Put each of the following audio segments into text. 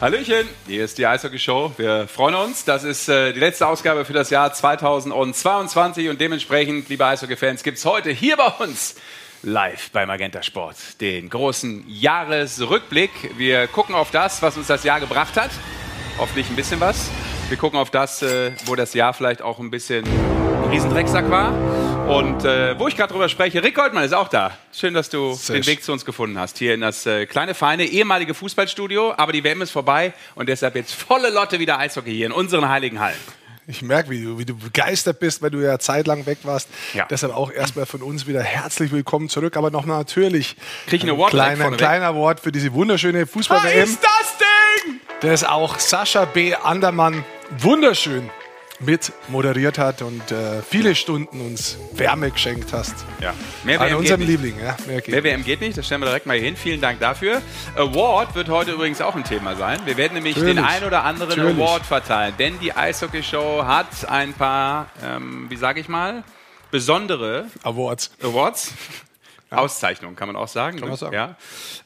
Hallöchen, hier ist die Eishockey Show. Wir freuen uns. Das ist äh, die letzte Ausgabe für das Jahr 2022 und dementsprechend, liebe Eishockey-Fans, gibt es heute hier bei uns live bei Magenta Sport den großen Jahresrückblick. Wir gucken auf das, was uns das Jahr gebracht hat. Hoffentlich ein bisschen was. Wir gucken auf das, äh, wo das Jahr vielleicht auch ein bisschen ein Riesendrecksack war. Und äh, wo ich gerade drüber spreche, Rick Goldmann ist auch da. Schön, dass du Sehr den Weg zu uns gefunden hast. Hier in das äh, kleine, feine, ehemalige Fußballstudio. Aber die WM ist vorbei und deshalb jetzt volle Lotte wieder Eishockey hier in unseren heiligen Hallen. Ich merke, wie du, wie du begeistert bist, weil du ja zeitlang weg warst. Ja. Deshalb auch erstmal von uns wieder herzlich willkommen zurück. Aber noch natürlich Krieg ein Award kleiner, ein kleiner Award für diese wunderschöne Was Fußball-WM. ist das Ding? das auch Sascha B. Andermann wunderschön mit moderiert hat und äh, viele Stunden uns Wärme geschenkt hast. Ja, mehr An WM unserem geht nicht. Liebling. Ja, mehr geht Mehr WM geht nicht, das stellen wir direkt mal hier hin. Vielen Dank dafür. Award wird heute übrigens auch ein Thema sein. Wir werden nämlich den Natürlich. ein oder anderen Natürlich. Award verteilen, denn die Eishockey-Show hat ein paar, ähm, wie sage ich mal, besondere Awards. Awards. Auszeichnungen kann man auch sagen. Kann ne? man sagen. Ja.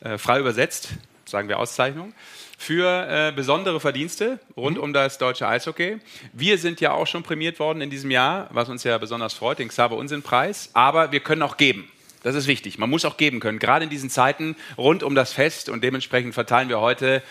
Äh, frei übersetzt sagen wir Auszeichnung. Für äh, besondere Verdienste rund um das deutsche Eishockey. Wir sind ja auch schon prämiert worden in diesem Jahr, was uns ja besonders freut, den Xaver Unsinn-Preis. Aber wir können auch geben. Das ist wichtig. Man muss auch geben können, gerade in diesen Zeiten rund um das Fest. Und dementsprechend verteilen wir heute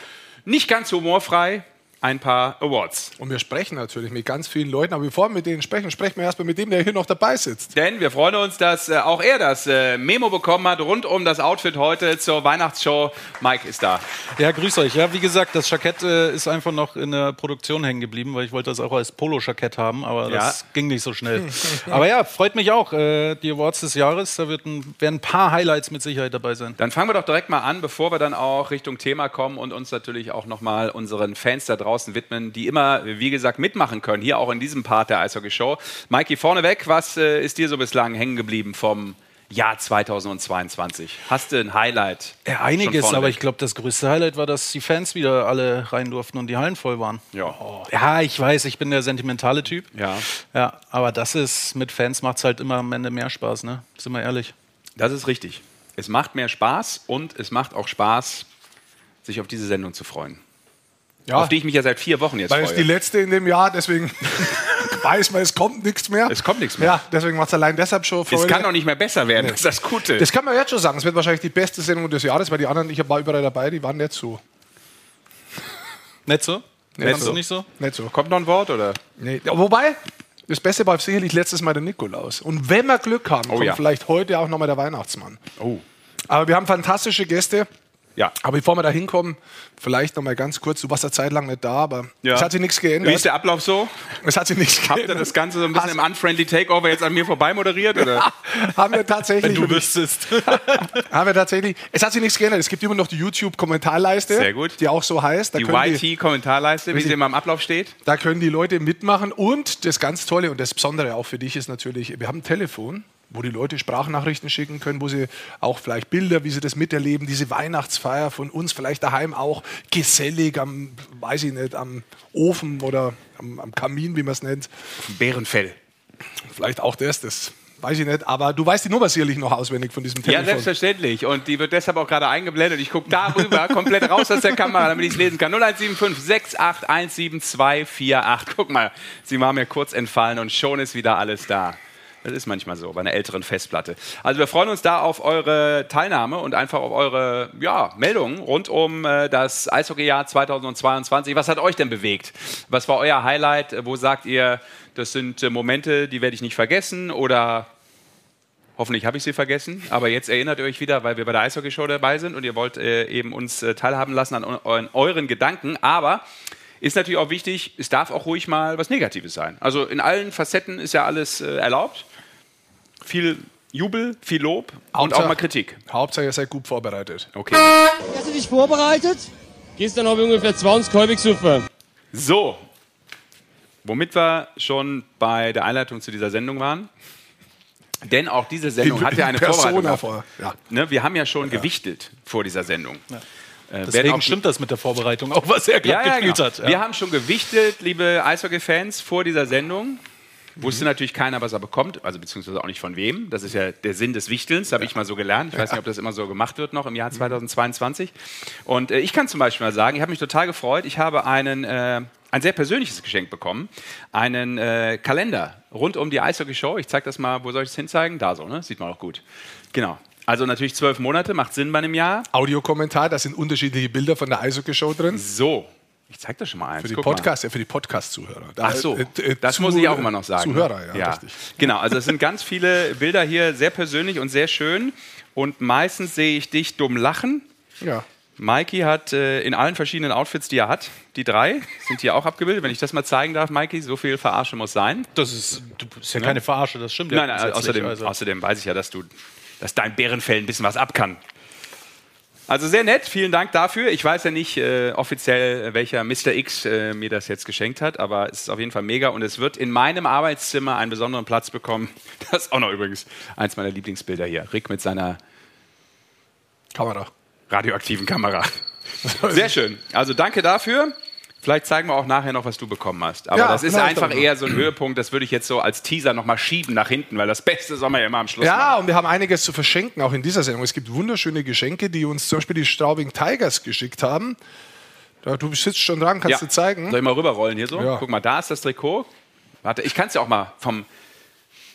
nicht ganz humorfrei ein paar Awards. Und wir sprechen natürlich mit ganz vielen Leuten. Aber bevor wir mit denen sprechen, sprechen wir erstmal mit dem, der hier noch dabei sitzt. Denn wir freuen uns, dass äh, auch er das äh, Memo bekommen hat rund um das Outfit heute zur Weihnachtsshow. Mike ist da. Ja, grüß euch. Ja, wie gesagt, das Jackett äh, ist einfach noch in der Produktion hängen geblieben, weil ich wollte das auch als Polo-Jackett haben, aber Ja. das ging nicht so schnell. aber ja, freut mich auch. Äh, die Awards des Jahres, da wird ein, werden ein paar Highlights mit Sicherheit dabei sein. Dann fangen wir doch direkt mal an, bevor wir dann auch Richtung Thema kommen und uns natürlich auch nochmal unseren Fans da draußen widmen, die immer, wie gesagt, mitmachen können, hier auch in diesem Part der Eishockey-Show. Mikey, vorneweg, was äh, ist dir so bislang hängen geblieben vom Jahr 2022? Hast du ein Highlight? Ja, einiges, aber ich glaube, das größte Highlight war, dass die Fans wieder alle rein durften und die Hallen voll waren. Ja. Ja, ich weiß, ich bin der sentimentale Typ. Ja. Ja, aber das ist, mit Fans macht es halt immer am Ende mehr Spaß, ne? Sind wir ehrlich. Das ist richtig. Es macht mehr Spaß und es macht auch Spaß, sich auf diese Sendung zu freuen. Ja, Auf die ich mich ja seit vier Wochen jetzt weil es die freue. letzte in dem Jahr, deswegen weiß man, es kommt nichts mehr. Es kommt nichts mehr. Ja, deswegen macht es allein deshalb schon Freude. Es kann doch nicht mehr besser werden, das ist das Gute. Das kann man jetzt schon sagen. Es wird wahrscheinlich die beste Sendung des Jahres, weil die anderen, ich war überall dabei, die waren nicht so. Nicht so? Nicht Fandst so. nicht so? Nicht so. Kommt noch ein Wort, oder? Nee. Ja, wobei, das Beste war sicherlich letztes Mal der Nikolaus. Und wenn wir Glück haben, kommt ja. vielleicht heute auch nochmal der Weihnachtsmann. Oh. Aber wir haben fantastische Gäste. Ja. Aber bevor wir da hinkommen, vielleicht nochmal ganz kurz, du warst ja Zeit lang nicht da, aber Ja. es hat sich nichts Wie geändert. ist der Ablauf so? Es hat sich nichts Habt geändert. ihr das Ganze so ein bisschen Hast- im Unfriendly Takeover jetzt an mir vorbei moderiert? Oder? haben wir tatsächlich. Du wüsstest. haben wir tatsächlich. Es hat sich nichts geändert. Es gibt immer noch die YouTube-Kommentarleiste, Sehr gut. die auch so heißt. Da Die YT-Kommentarleiste, wie sie immer im Ablauf steht. Da können die Leute mitmachen. Und das ganz Tolle und das Besondere auch für dich ist natürlich, wir haben ein Telefon, wo die Leute Sprachnachrichten schicken können, wo sie auch vielleicht Bilder, wie sie das miterleben, diese Weihnachtsfeier von uns vielleicht daheim auch gesellig am, weiß ich nicht, am Ofen oder am, am Kamin, wie man es nennt. Bärenfell. Vielleicht auch das, das weiß ich nicht. Aber du weißt die Nummer sicherlich noch auswendig von diesem Ja, Telefon. selbstverständlich. Und die wird deshalb auch gerade eingeblendet. Ich gucke da rüber, komplett raus aus der Kamera, damit ich es lesen kann. 0175 6817248. Guck mal, sie war mir kurz entfallen und schon ist wieder alles da. Das ist manchmal so bei einer älteren Festplatte. Also wir freuen uns da auf eure Teilnahme und einfach auf eure ja, Meldungen rund um äh, das Eishockeyjahr 2022. Was hat euch denn bewegt? Was war euer Highlight? Wo sagt ihr, das sind äh, Momente, die werde ich nicht vergessen? Oder Hoffentlich habe ich sie vergessen, aber jetzt erinnert ihr euch wieder, weil wir bei der Eishockey-Show dabei sind und ihr wollt äh, eben uns äh, teilhaben lassen an an euren Gedanken. Aber ist natürlich auch wichtig, es darf auch ruhig mal was Negatives sein. Also in allen Facetten ist ja alles äh, erlaubt. Viel Jubel, viel Lob und auch Hauptsache- mal Kritik. Hauptsache, ihr seid gut vorbereitet. Okay. Hast du dich vorbereitet? Gestern habe ich ungefähr 20 Kolbig gesoffen. So, womit wir schon bei der Einleitung zu dieser Sendung waren. Denn auch diese Sendung hat ja in eine Persona Vorbereitung. vor- ja. Ne, wir haben ja schon gewichtet vor dieser Sendung. Äh, werden Deswegen auch- stimmt das mit der Vorbereitung, auch was er Ja, gerade ja, gespielt genau. hat. Ja. Wir haben schon gewichtet, liebe Eishockey-Fans, vor dieser Sendung. Wusste natürlich keiner, was er bekommt, also beziehungsweise auch nicht von wem. Das ist ja der Sinn des Wichtelns, habe ich mal so gelernt. Ich weiß nicht, ob das immer so gemacht wird noch im Jahr 2022. Und äh, ich kann zum Beispiel mal sagen, ich habe mich total gefreut. Ich habe einen, äh, ein sehr persönliches Geschenk bekommen. Einen äh, Kalender rund um die Eishockey-Show. Ich zeige das mal, wo soll ich es hinzeigen? Da so, ne? Sieht man auch gut. Genau. Also natürlich zwölf Monate, macht Sinn bei einem Jahr. Audiokommentar, da sind unterschiedliche Bilder von der Eishockey-Show drin. So. Ich zeig das schon mal eins. Für die Guck mal. Podcast, ja, für die Podcast-Zuhörer. Ach so, äh, äh, das zu- muss ich auch immer noch sagen. Zuhörer, ja, richtig. Genau, also es sind ganz viele Bilder hier, sehr persönlich und sehr schön. Und meistens sehe ich dich dumm lachen. Ja. Mikey hat äh, in allen verschiedenen Outfits, die er hat, die drei sind hier auch abgebildet. Wenn ich das mal zeigen darf, Mikey, so viel Verarsche muss sein. Das ist, du- ist ja keine Verarsche, das stimmt ja. Nein, nein, außerdem, also. außerdem weiß ich ja, dass du, dass dein Bärenfell ein bisschen was ab kann. Also sehr nett, vielen Dank dafür. Ich weiß ja nicht äh, offiziell, welcher Mr. X äh, mir das jetzt geschenkt hat, aber es ist auf jeden Fall mega und es wird in meinem Arbeitszimmer einen besonderen Platz bekommen. Das ist auch noch übrigens eins meiner Lieblingsbilder hier. Rick mit seiner Kamera. radioaktiven Kamera. Sehr schön. Also danke dafür. Vielleicht zeigen wir auch nachher noch, was du bekommen hast. Aber Ja, das ist einfach eher so ein Höhepunkt, das würde ich jetzt so als Teaser nochmal schieben nach hinten, weil das Beste soll man ja immer am Schluss Ja, machen. und wir haben einiges zu verschenken, auch in dieser Sendung. Es gibt wunderschöne Geschenke, die uns zum Beispiel die Straubing Tigers geschickt haben. Da, du sitzt schon dran, kannst du zeigen. Soll ich mal rüberrollen hier so? Ja. Guck mal, da ist das Trikot. Warte, ich kann es ja auch mal vom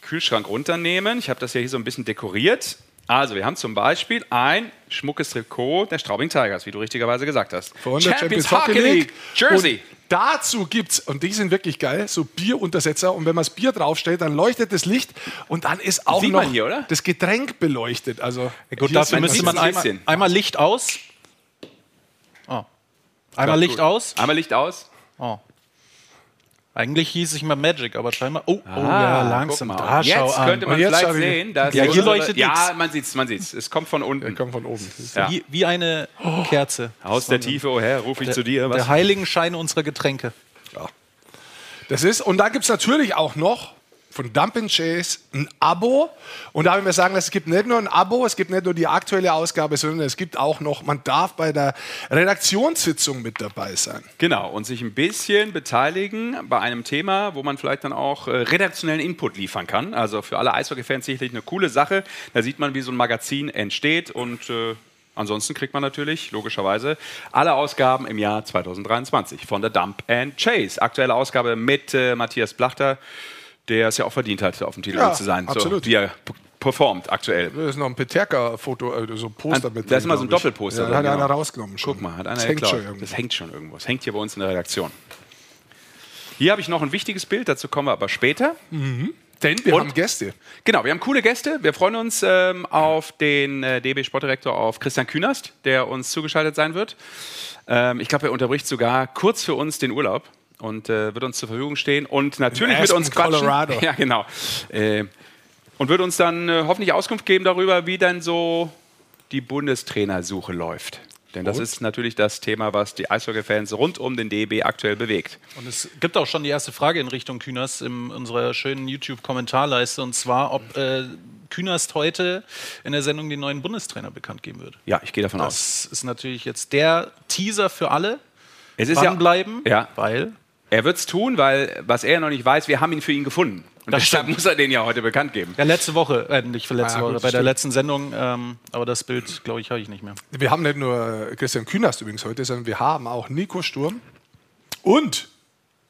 Kühlschrank runternehmen. Ich habe das ja hier so ein bisschen dekoriert. Also, wir haben zum Beispiel ein schmuckes Trikot der Straubing Tigers, wie du richtigerweise gesagt hast. Von der Champions Hockey League. Jersey. Und dazu gibt's und die sind wirklich geil, so Bieruntersetzer. Und wenn man das Bier draufstellt, dann leuchtet das Licht und dann ist auch Sieht noch man hier, oder? das Getränk beleuchtet. Also Gut, hier dafür müsste ein man einmal, bisschen. einmal Licht aus. Oh. Einmal Licht Gut. aus. Einmal Licht aus. Oh. Eigentlich hieß ich mal Magic, aber scheinbar. Oh, oh Ah, ja, langsam. Da schau Jetzt an. könnte man jetzt vielleicht sehen, dass Ja, hier leuchtet Ja, nix. man sieht es, man sieht's. Es kommt von unten. kommt von oben. Ja. wie, wie eine Kerze. Aus der Tiefe, oh Herr, rufe ich zu dir. Was? Der Heiligenschein unserer Getränke. Das ist, und dann gibt es natürlich auch noch von Dump Chase ein Abo. Und da will ich mir sagen, es gibt nicht nur ein Abo, es gibt nicht nur die aktuelle Ausgabe, sondern es gibt auch noch, man darf bei der Redaktionssitzung mit dabei sein. Genau, und sich ein bisschen beteiligen bei einem Thema, wo man vielleicht dann auch äh, redaktionellen Input liefern kann. Also für alle Eishockey-Fans sicherlich eine coole Sache. Da sieht man, wie so ein Magazin entsteht und äh, ansonsten kriegt man natürlich logischerweise alle Ausgaben im Jahr 2023 von der Dump and Chase. Aktuelle Ausgabe mit äh, Matthias Blachter, der es ja auch verdient hat, auf dem Titel Ja, zu sein, absolut. so wie er performt aktuell. Da ist noch ein Peterka-Foto, äh, so ein Poster An- mit da ist immer so ein. Doppelposter Ja, da hat drin, einer genau. rausgenommen schon. Guck mal, hat einer das hängt geklaut. schon irgendwo. Das hängt schon irgendwo. Das hängt hier bei uns in der Redaktion. Hier habe ich noch ein wichtiges Bild, dazu kommen wir aber später. Denn wir Und? haben Gäste. Genau, wir haben coole Gäste. Wir freuen uns ähm, auf den äh, DB Sportdirektor, auf Christian Künast, der uns zugeschaltet sein wird. Ähm, ich glaube, er unterbricht sogar kurz für uns den Urlaub und äh, wird uns zur Verfügung stehen und natürlich mit uns quatschen. Colorado. Ja, genau. Äh, und wird uns dann äh, hoffentlich Auskunft geben darüber, wie denn so die Bundestrainersuche läuft. Denn das ist natürlich das Thema, was die Eishockey-Fans rund um den DB aktuell bewegt. Und es gibt auch schon die erste Frage in Richtung Künast in unserer schönen YouTube-Kommentarleiste. Und zwar, ob äh, Künast heute in der Sendung den neuen Bundestrainer bekannt geben wird. Ja, ich gehe davon aus. Das ist natürlich jetzt der Teaser für alle. Es ist ja, Dranbleiben, Ja. weil er wird es tun, weil was er noch nicht weiß, wir haben ihn für ihn gefunden. Und Das deshalb stimmt. muss er den ja heute bekannt geben. ja, letzte Woche, äh, nicht für letzte Ah, gut, Woche, bei der stimmt. letzten Sendung, ähm, aber das Bild, glaube ich, habe ich nicht mehr. Wir haben nicht nur Christian Künast übrigens heute, sondern wir haben auch Nico Sturm und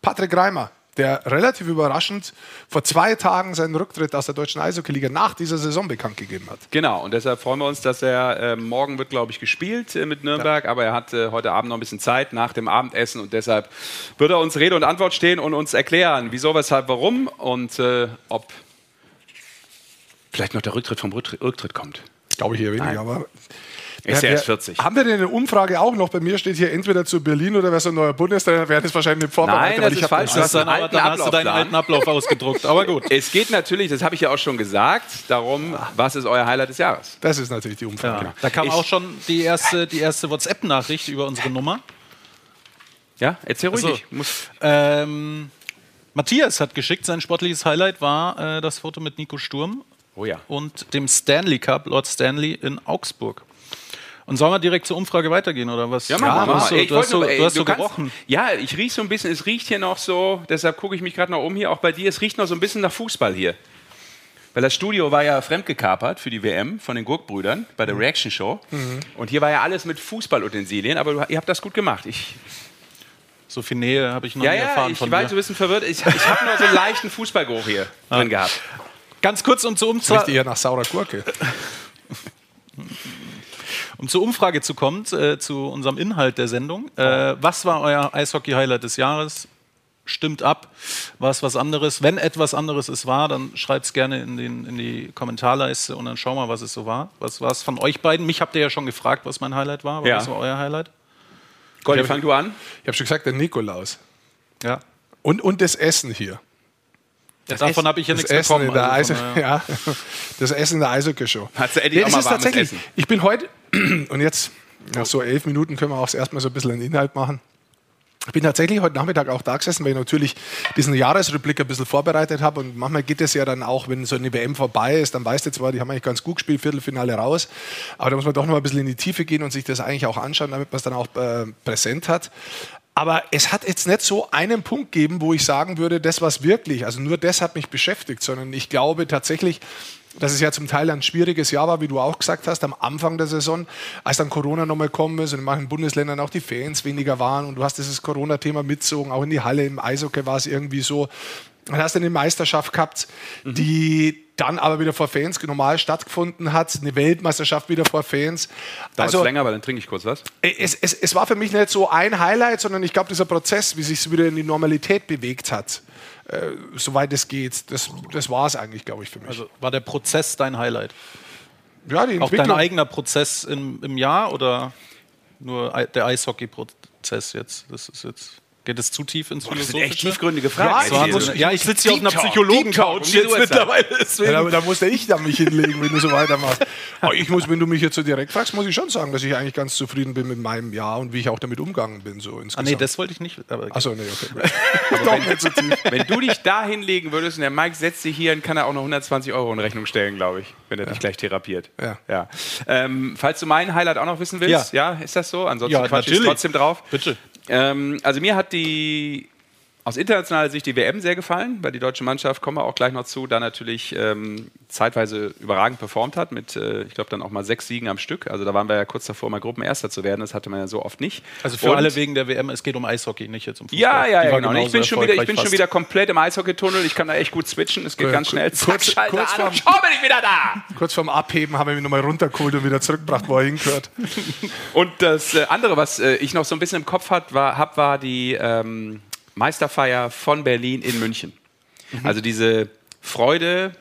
Patrick Reimer, der relativ überraschend vor zwei Tagen seinen Rücktritt aus der deutschen Eishockey-Liga nach dieser Saison bekannt gegeben hat. Genau, und deshalb freuen wir uns, dass er äh, morgen wird, glaube ich, gespielt äh, mit Nürnberg, aber er hat äh, heute Abend noch ein bisschen Zeit nach dem Abendessen und deshalb wird er uns Rede und Antwort stehen und uns erklären, wieso, weshalb, warum und äh, ob vielleicht noch der Rücktritt vom Rücktritt, Rücktritt kommt. Glaube ich eher weniger, aber. Ist Ja, erst wir- 40. Haben wir denn eine Umfrage auch noch? Bei mir steht hier entweder zu Berlin oder wer so ein neuer Bundestrainer wäre, das wahrscheinlich nicht vorbereitet. Nein, das ich ist hab- falsch. Du hast einen aber alten dann hast du deinen alten Ablauf ausgedruckt, aber gut. Es geht natürlich, das habe ich ja auch schon gesagt, darum, was ist euer Highlight des Jahres? Das ist natürlich die Umfrage. Ja. Da kam Ich- auch schon die erste, die erste WhatsApp-Nachricht über unsere Nummer. Ja, erzähl ruhig. Ach so. Ich muss, Ähm, Matthias hat geschickt, sein sportliches Highlight war äh, das Foto mit Nico Sturm oh ja. und dem Stanley Cup, Lord Stanley in Augsburg. Und sollen wir direkt zur Umfrage weitergehen oder was? Ja, mach du mal. hast so, Ey, ich du hast so, ey, du hast du so kannst- gerochen. Ja, ich rieche so ein bisschen, es riecht hier noch so, deshalb gucke ich mich gerade noch um hier, auch bei dir, es riecht noch so ein bisschen nach Fußball hier. Weil das Studio war ja fremdgekapert für die WM von den Gurkbrüdern bei der Reaction Show. Und hier war ja alles mit Fußballutensilien, aber du, ihr habt das gut gemacht. Ich, So viel Nähe habe ich noch ja, nie ja, erfahren ich von war dir. so ein bisschen verwirrt. Ich, ich habe nur so einen leichten Fußballgeruch hier drin gehabt. Ganz kurz, um zur, Riecht Umza eher nach saurer Gurke. um zur Umfrage zu kommen, äh, zu unserem Inhalt der Sendung. Äh, was war euer Eishockey-Highlight des Jahres? Stimmt ab. War es was anderes? Wenn etwas anderes es war, dann schreibt es gerne in, den, in die Kommentarleiste und dann schauen wir, was es so war. Was war es von euch beiden? Mich habt ihr ja schon gefragt, was mein Highlight war. Ja. Was war euer Highlight? Goldi, fang du an. Ich habe schon gesagt, der Nikolaus. Ja. Und, und das Essen hier. Davon habe ich ja Das nichts Essen, bekommen. in der also von ja, das Essen in der Eishockey-Show. Hat endlich Ja, auch mal ist warmes tatsächlich, Essen. ich bin heute, und jetzt nach so elf Minuten können wir auch erstmal so ein bisschen einen Inhalt machen. Ich bin tatsächlich heute Nachmittag auch da gesessen, weil ich natürlich diesen Jahresrückblick ein bisschen vorbereitet habe. Und manchmal geht es ja dann auch, wenn so eine WM vorbei ist, dann weißt du zwar, die haben eigentlich ganz gut gespielt, Viertelfinale raus. Aber da muss man doch noch mal ein bisschen in die Tiefe gehen und sich das eigentlich auch anschauen, damit man es dann auch äh, präsent hat. Aber es hat jetzt nicht so einen Punkt gegeben, wo ich sagen würde, das was wirklich, also nur das hat mich beschäftigt, sondern ich glaube tatsächlich, dass es ja zum Teil ein schwieriges Jahr war, wie du auch gesagt hast, am Anfang der Saison, als dann Corona nochmal gekommen ist und in manchen Bundesländern auch die Fans weniger waren und du hast dieses Corona-Thema mitzogen, auch in die Halle, im Eishockey war es irgendwie so. Dann hast du eine Meisterschaft gehabt, die dann aber wieder vor Fans normal stattgefunden hat, eine Weltmeisterschaft wieder vor Fans. Dauert also, länger, weil dann trinke ich kurz was. es, es, es war für mich nicht so ein Highlight, sondern ich glaube, dieser Prozess, wie sich es wieder in die Normalität bewegt hat, äh, soweit es geht, das, das war es eigentlich, glaube ich, für mich. Also war der Prozess dein Highlight? ja, die Auch dein eigener Prozess im, im Jahr oder nur der Eishockey-Prozess jetzt? Das ist jetzt. Geht es zu tief ins Das sind echt tiefgründige Ja, Fragen. ich- Diese- so- Ja, ich sitze hier auf einer Psychologen-Couch jetzt mittlerweile. Ja, da, da musste ich dann mich hinlegen, wenn du so weitermachst. Aber ich muss, wenn du mich jetzt so direkt fragst, muss ich schon sagen, dass ich eigentlich ganz zufrieden bin mit meinem Jahr und wie ich auch damit umgegangen bin. So Ah, insgesamt. nee, das wollte ich nicht. Aber Achso, nee, okay. Doch nicht so tief. Wenn du dich da hinlegen würdest und der Mike setzt sich hier, dann kann er auch noch 120 Euro in Rechnung stellen, glaube ich, wenn er dich gleich therapiert. Ja. ja. Ähm, falls du meinen Highlight auch noch wissen willst, ja, ist das so? Ansonsten Ja, quatsch ich natürlich. trotzdem drauf. Bitte. Ähm, also mir hat die aus internationaler Sicht die WM sehr gefallen, weil die deutsche Mannschaft, kommen wir auch gleich noch zu, da natürlich ähm, zeitweise überragend performt hat, mit, äh, ich glaube, dann auch mal sechs Siegen am Stück. Also da waren wir ja kurz davor, mal Gruppenerster zu werden. Das hatte man ja so oft nicht. Also für Und- alle wegen der WM, es geht um Eishockey, nicht jetzt um Fußball. Ja, ja, ja, genau. Ich bin, schon wieder, ich bin schon wieder komplett im Eishockey-Tunnel. Ich kann da echt gut switchen. Es geht Cool. ganz schnell. Zack, Kurz- Schalter kurz an vorm- schon bin ich wieder da. Kurz vorm Abheben haben wir ihn nochmal runtergeholt und wieder zurückgebracht, wo er hingehört. Und das äh, andere, was äh, ich noch so ein bisschen im Kopf hat, war, hab, war die ähm, Meisterfeier von Berlin in München. Also diese Freude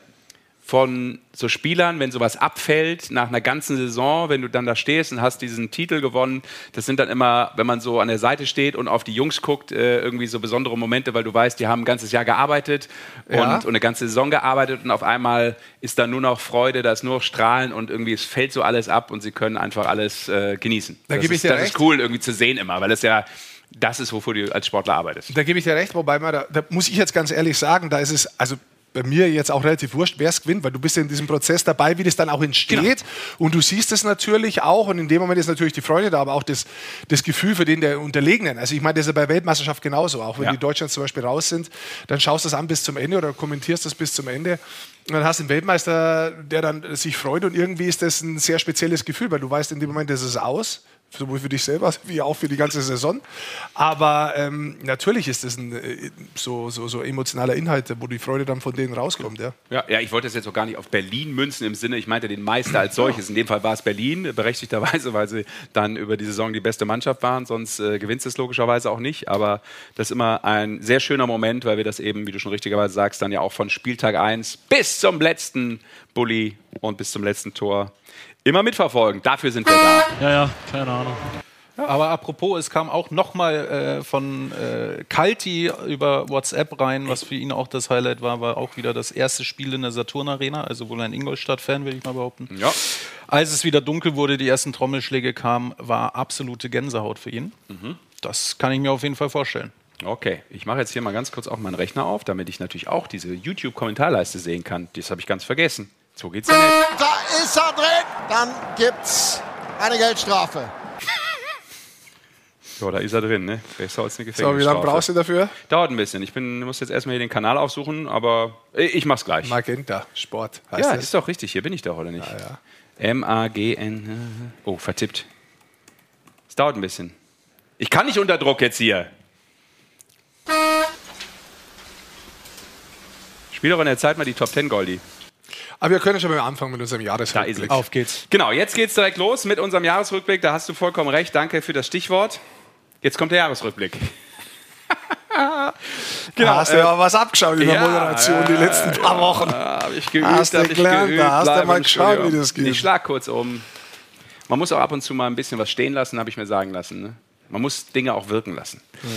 von so Spielern, wenn sowas abfällt nach einer ganzen Saison, wenn du dann da stehst und hast diesen Titel gewonnen, das sind dann immer, wenn man so an der Seite steht und auf die Jungs guckt, äh, irgendwie so besondere Momente, weil du weißt, die haben ein ganzes Jahr gearbeitet und, Ja. und eine ganze Saison gearbeitet und auf einmal ist da nur noch Freude, da ist nur noch Strahlen und irgendwie es fällt so alles ab und sie können einfach alles äh, genießen. Da das gebe ich ist, dir das recht. ist cool irgendwie zu sehen immer, weil das ja das ist, wofür du als Sportler arbeitest. Da gebe ich dir recht, wobei man da, da muss ich jetzt ganz ehrlich sagen, da ist es, also bei mir jetzt auch relativ wurscht, wer es gewinnt, weil du bist ja in diesem Prozess dabei, wie das dann auch entsteht. Genau. Und du siehst es natürlich auch und in dem Moment ist natürlich die Freude da, aber auch das, das Gefühl für den der Unterlegenen. Also ich meine, das ist ja bei Weltmeisterschaft genauso. Auch wenn Ja. die Deutschland zum Beispiel raus sind, dann schaust du es an bis zum Ende oder kommentierst das bis zum Ende. Und dann hast du einen Weltmeister, der dann sich freut und irgendwie ist das ein sehr spezielles Gefühl, weil du weißt, in dem Moment ist es aus. Sowohl für dich selber wie auch für die ganze Saison. Aber ähm, natürlich ist das ein äh, so, so, so emotionaler Inhalt, wo die Freude dann von denen rauskommt. Ja. Ja, ja, ich wollte das jetzt auch gar nicht auf Berlin münzen im Sinne, ich meinte den Meister als solches. In dem Fall war es Berlin, berechtigterweise, weil sie dann über die Saison die beste Mannschaft waren. Sonst äh, gewinnt es logischerweise auch nicht. Aber das ist immer ein sehr schöner Moment, weil wir das eben, wie du schon richtigerweise sagst, dann ja auch von Spieltag 1 bis zum letzten Bulli und bis zum letzten Tor immer mitverfolgen. Dafür sind wir da. Ja, ja, keine Ahnung. Aber apropos, es kam auch nochmal äh, von äh, Kalti über WhatsApp rein, was für ihn auch das Highlight war, war auch wieder das erste Spiel in der Saturn Arena, also wohl ein Ingolstadt-Fan, will ich mal behaupten. Ja. Als es wieder dunkel wurde, die ersten Trommelschläge kamen, war absolute Gänsehaut für ihn. Das kann ich mir auf jeden Fall vorstellen. Okay, ich mache jetzt hier mal ganz kurz auch meinen Rechner auf, damit ich natürlich auch diese YouTube-Kommentarleiste sehen kann. Das habe ich ganz vergessen. So geht's ja nicht. Da ist er drin. Dann gibt's eine Geldstrafe. Ja, da ist er drin, ne? Besser als eine So, wie lange Gefängnisstrafe. brauchst du dafür? Dauert ein bisschen. Ich bin, muss jetzt erstmal hier den Kanal aufsuchen, aber ich mach's gleich. Magenta, Sport heißt ja, das. ist doch richtig. Hier bin ich doch, oder nicht? ja. M-A-G-N. Oh, vertippt. Es dauert ein bisschen. Ich kann nicht unter Druck jetzt hier. Spiel doch in der Zeit mal die Top 10 Goldi. Aber wir können schon mal anfangen mit unserem Da Jahresrückblick. Auf geht's. Genau, jetzt geht's direkt los mit unserem Jahresrückblick. Da hast du vollkommen recht. Danke für das Stichwort. Jetzt kommt der Jahresrückblick. genau. Hast du ja was abgeschaut in der ja, Moderation die letzten paar Wochen. Ah, Hab ich geübt, Hast du gelernt, geübt, da hast du mal geschaut, Studio. wie das geht. Ich schlag kurz um. Man muss auch ab und zu mal ein bisschen was stehen lassen, habe ich mir sagen lassen. Ne? Man muss Dinge auch wirken lassen. Mhm.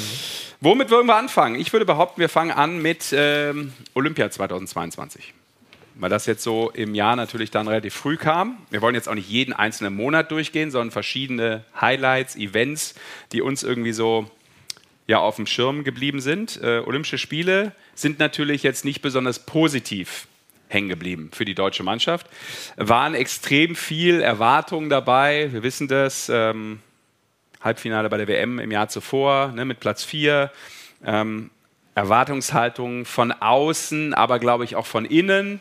Womit wollen wir anfangen? Ich würde behaupten, wir fangen an mit ähm, Olympia 2022. Weil das jetzt so im Jahr natürlich dann relativ früh kam. Wir wollen jetzt auch nicht jeden einzelnen Monat durchgehen, sondern verschiedene Highlights, Events, die uns irgendwie so ja, auf dem Schirm geblieben sind. Äh, Olympische Spiele sind natürlich jetzt nicht besonders positiv hängen geblieben für die deutsche Mannschaft. Waren extrem viel Erwartungen dabei. Wir wissen das. Ähm, Halbfinale bei der WM im Jahr zuvor ne, mit Platz 4. Ähm, Erwartungshaltung von außen, aber glaube ich auch von innen.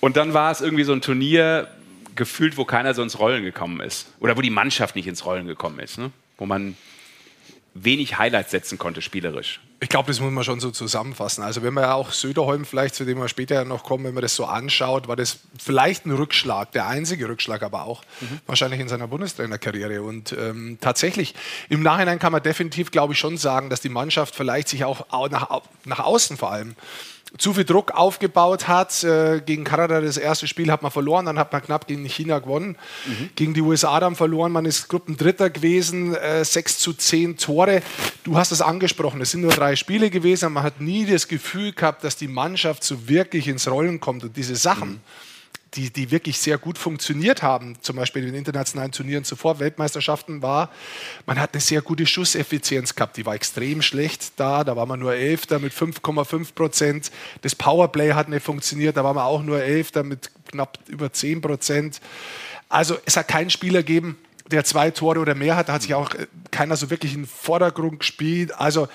Und dann war es irgendwie so ein Turnier gefühlt, wo keiner so ins Rollen gekommen ist. Oder wo die Mannschaft nicht ins Rollen gekommen ist. Ne? Wo man wenig Highlights setzen konnte, spielerisch. Ich glaube, das muss man schon so zusammenfassen. Also wenn man ja auch Söderholm vielleicht, zu dem wir später noch kommen, wenn man das so anschaut, war das vielleicht ein Rückschlag, der einzige Rückschlag aber auch, wahrscheinlich in seiner Bundestrainerkarriere. Und ähm, tatsächlich, im Nachhinein kann man definitiv, glaube ich, schon sagen, dass die Mannschaft vielleicht sich auch au- nach, nach außen vor allem zu viel Druck aufgebaut hat. Äh, gegen Kanada das erste Spiel hat man verloren, dann hat man knapp gegen China gewonnen. Gegen die USA dann verloren, man ist Gruppendritter gewesen, äh, 6 zu 10 Tore. Du hast es angesprochen, es sind nur drei Spiele gewesen, man hat nie das Gefühl gehabt, dass die Mannschaft so wirklich ins Rollen kommt und diese Sachen. Die, die wirklich sehr gut funktioniert haben, zum Beispiel in den internationalen Turnieren zuvor, Weltmeisterschaften war, man hat eine sehr gute Schusseffizienz gehabt, die war extrem schlecht da, da war man nur Elfter mit 5,5 Prozent, das Powerplay hat nicht funktioniert, da war man auch nur Elfter mit knapp über 10 Prozent. Also es hat keinen Spieler gegeben, der zwei Tore oder mehr hat, da hat sich auch äh, keiner so wirklich in den Vordergrund gespielt. Also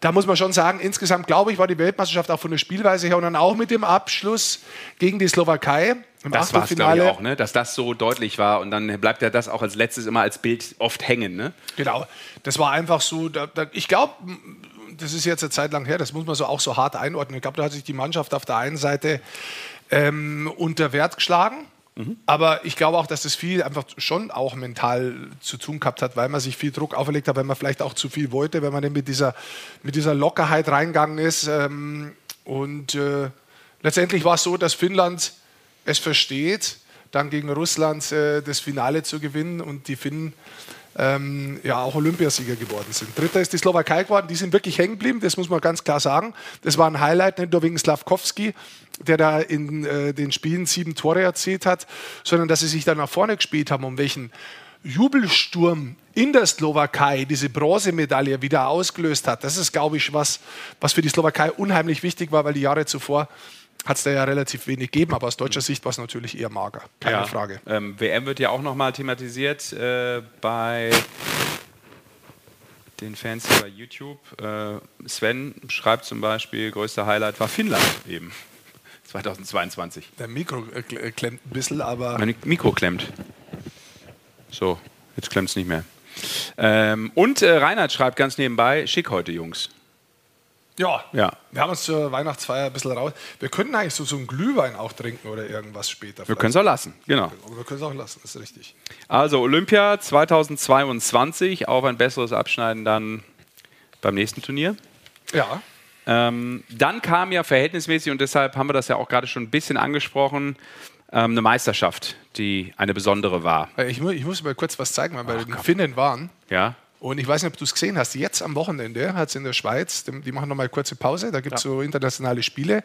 da muss man schon sagen, insgesamt glaube ich, war die Weltmeisterschaft auch von der Spielweise her und dann auch mit dem Abschluss gegen die Slowakei im Das war es, glaube ich, auch, ne? dass das so deutlich war. Und dann bleibt ja das auch als letztes immer als Bild oft hängen. Ne? Genau, das war einfach so. Da, da, ich glaube, das ist jetzt eine Zeit lang her, das muss man so auch so hart einordnen. Ich glaube, da hat sich die Mannschaft auf der einen Seite ähm, unter Wert geschlagen. Aber ich glaube auch, dass das viel einfach schon auch mental zu tun gehabt hat, weil man sich viel Druck auferlegt hat, weil man vielleicht auch zu viel wollte, wenn man dann mit dieser, mit dieser Lockerheit reingegangen ist. Ähm, und äh, letztendlich war es so, dass Finnland es versteht, dann gegen Russland äh, das Finale zu gewinnen und die Finnen ähm, ja auch Olympiasieger geworden sind. Dritter ist die Slowakei geworden, die sind wirklich hängen geblieben, das muss man ganz klar sagen. Das war ein Highlight, nicht nur wegen Slavkovski, der da in äh, den Spielen sieben Tore erzielt hat, sondern dass sie sich dann nach vorne gespielt haben, um welchen Jubelsturm in der Slowakei diese Bronzemedaille wieder ausgelöst hat. Das ist, glaube ich, was, was für die Slowakei unheimlich wichtig war, weil die Jahre zuvor hat es da ja relativ wenig gegeben, aber aus deutscher Sicht war es natürlich eher mager. Keine Frage. Ähm, WM wird ja auch nochmal thematisiert äh, bei den Fans hier bei YouTube. Äh, Sven schreibt zum Beispiel, größter Highlight war Finnland eben. 2022. Der Mikro äh, äh, klemmt ein bisschen, aber Mein Mikro klemmt. So, jetzt klemmt es nicht mehr. Ähm, und äh, Reinhard schreibt ganz nebenbei, schick heute, Jungs. ja, Ja. wir haben uns zur Weihnachtsfeier ein bisschen raus. Wir könnten eigentlich so, so einen Glühwein auch trinken oder irgendwas später. Wir können es auch lassen, genau. Wir können es auch lassen, ist richtig. Also Olympia 2022, auf ein besseres Abschneiden dann beim nächsten Turnier. Ja, Ähm, dann kam ja verhältnismäßig, und deshalb haben wir das ja auch gerade schon ein bisschen angesprochen, ähm, eine Meisterschaft, die eine besondere war. Äh, ich, mu ich muss mal kurz was zeigen, weil wir bei den Finnen waren. Ja? Und ich weiß nicht, ob du es gesehen hast. Jetzt am Wochenende hat es in der Schweiz, die machen nochmal kurze Pause, da gibt es so internationale Spiele.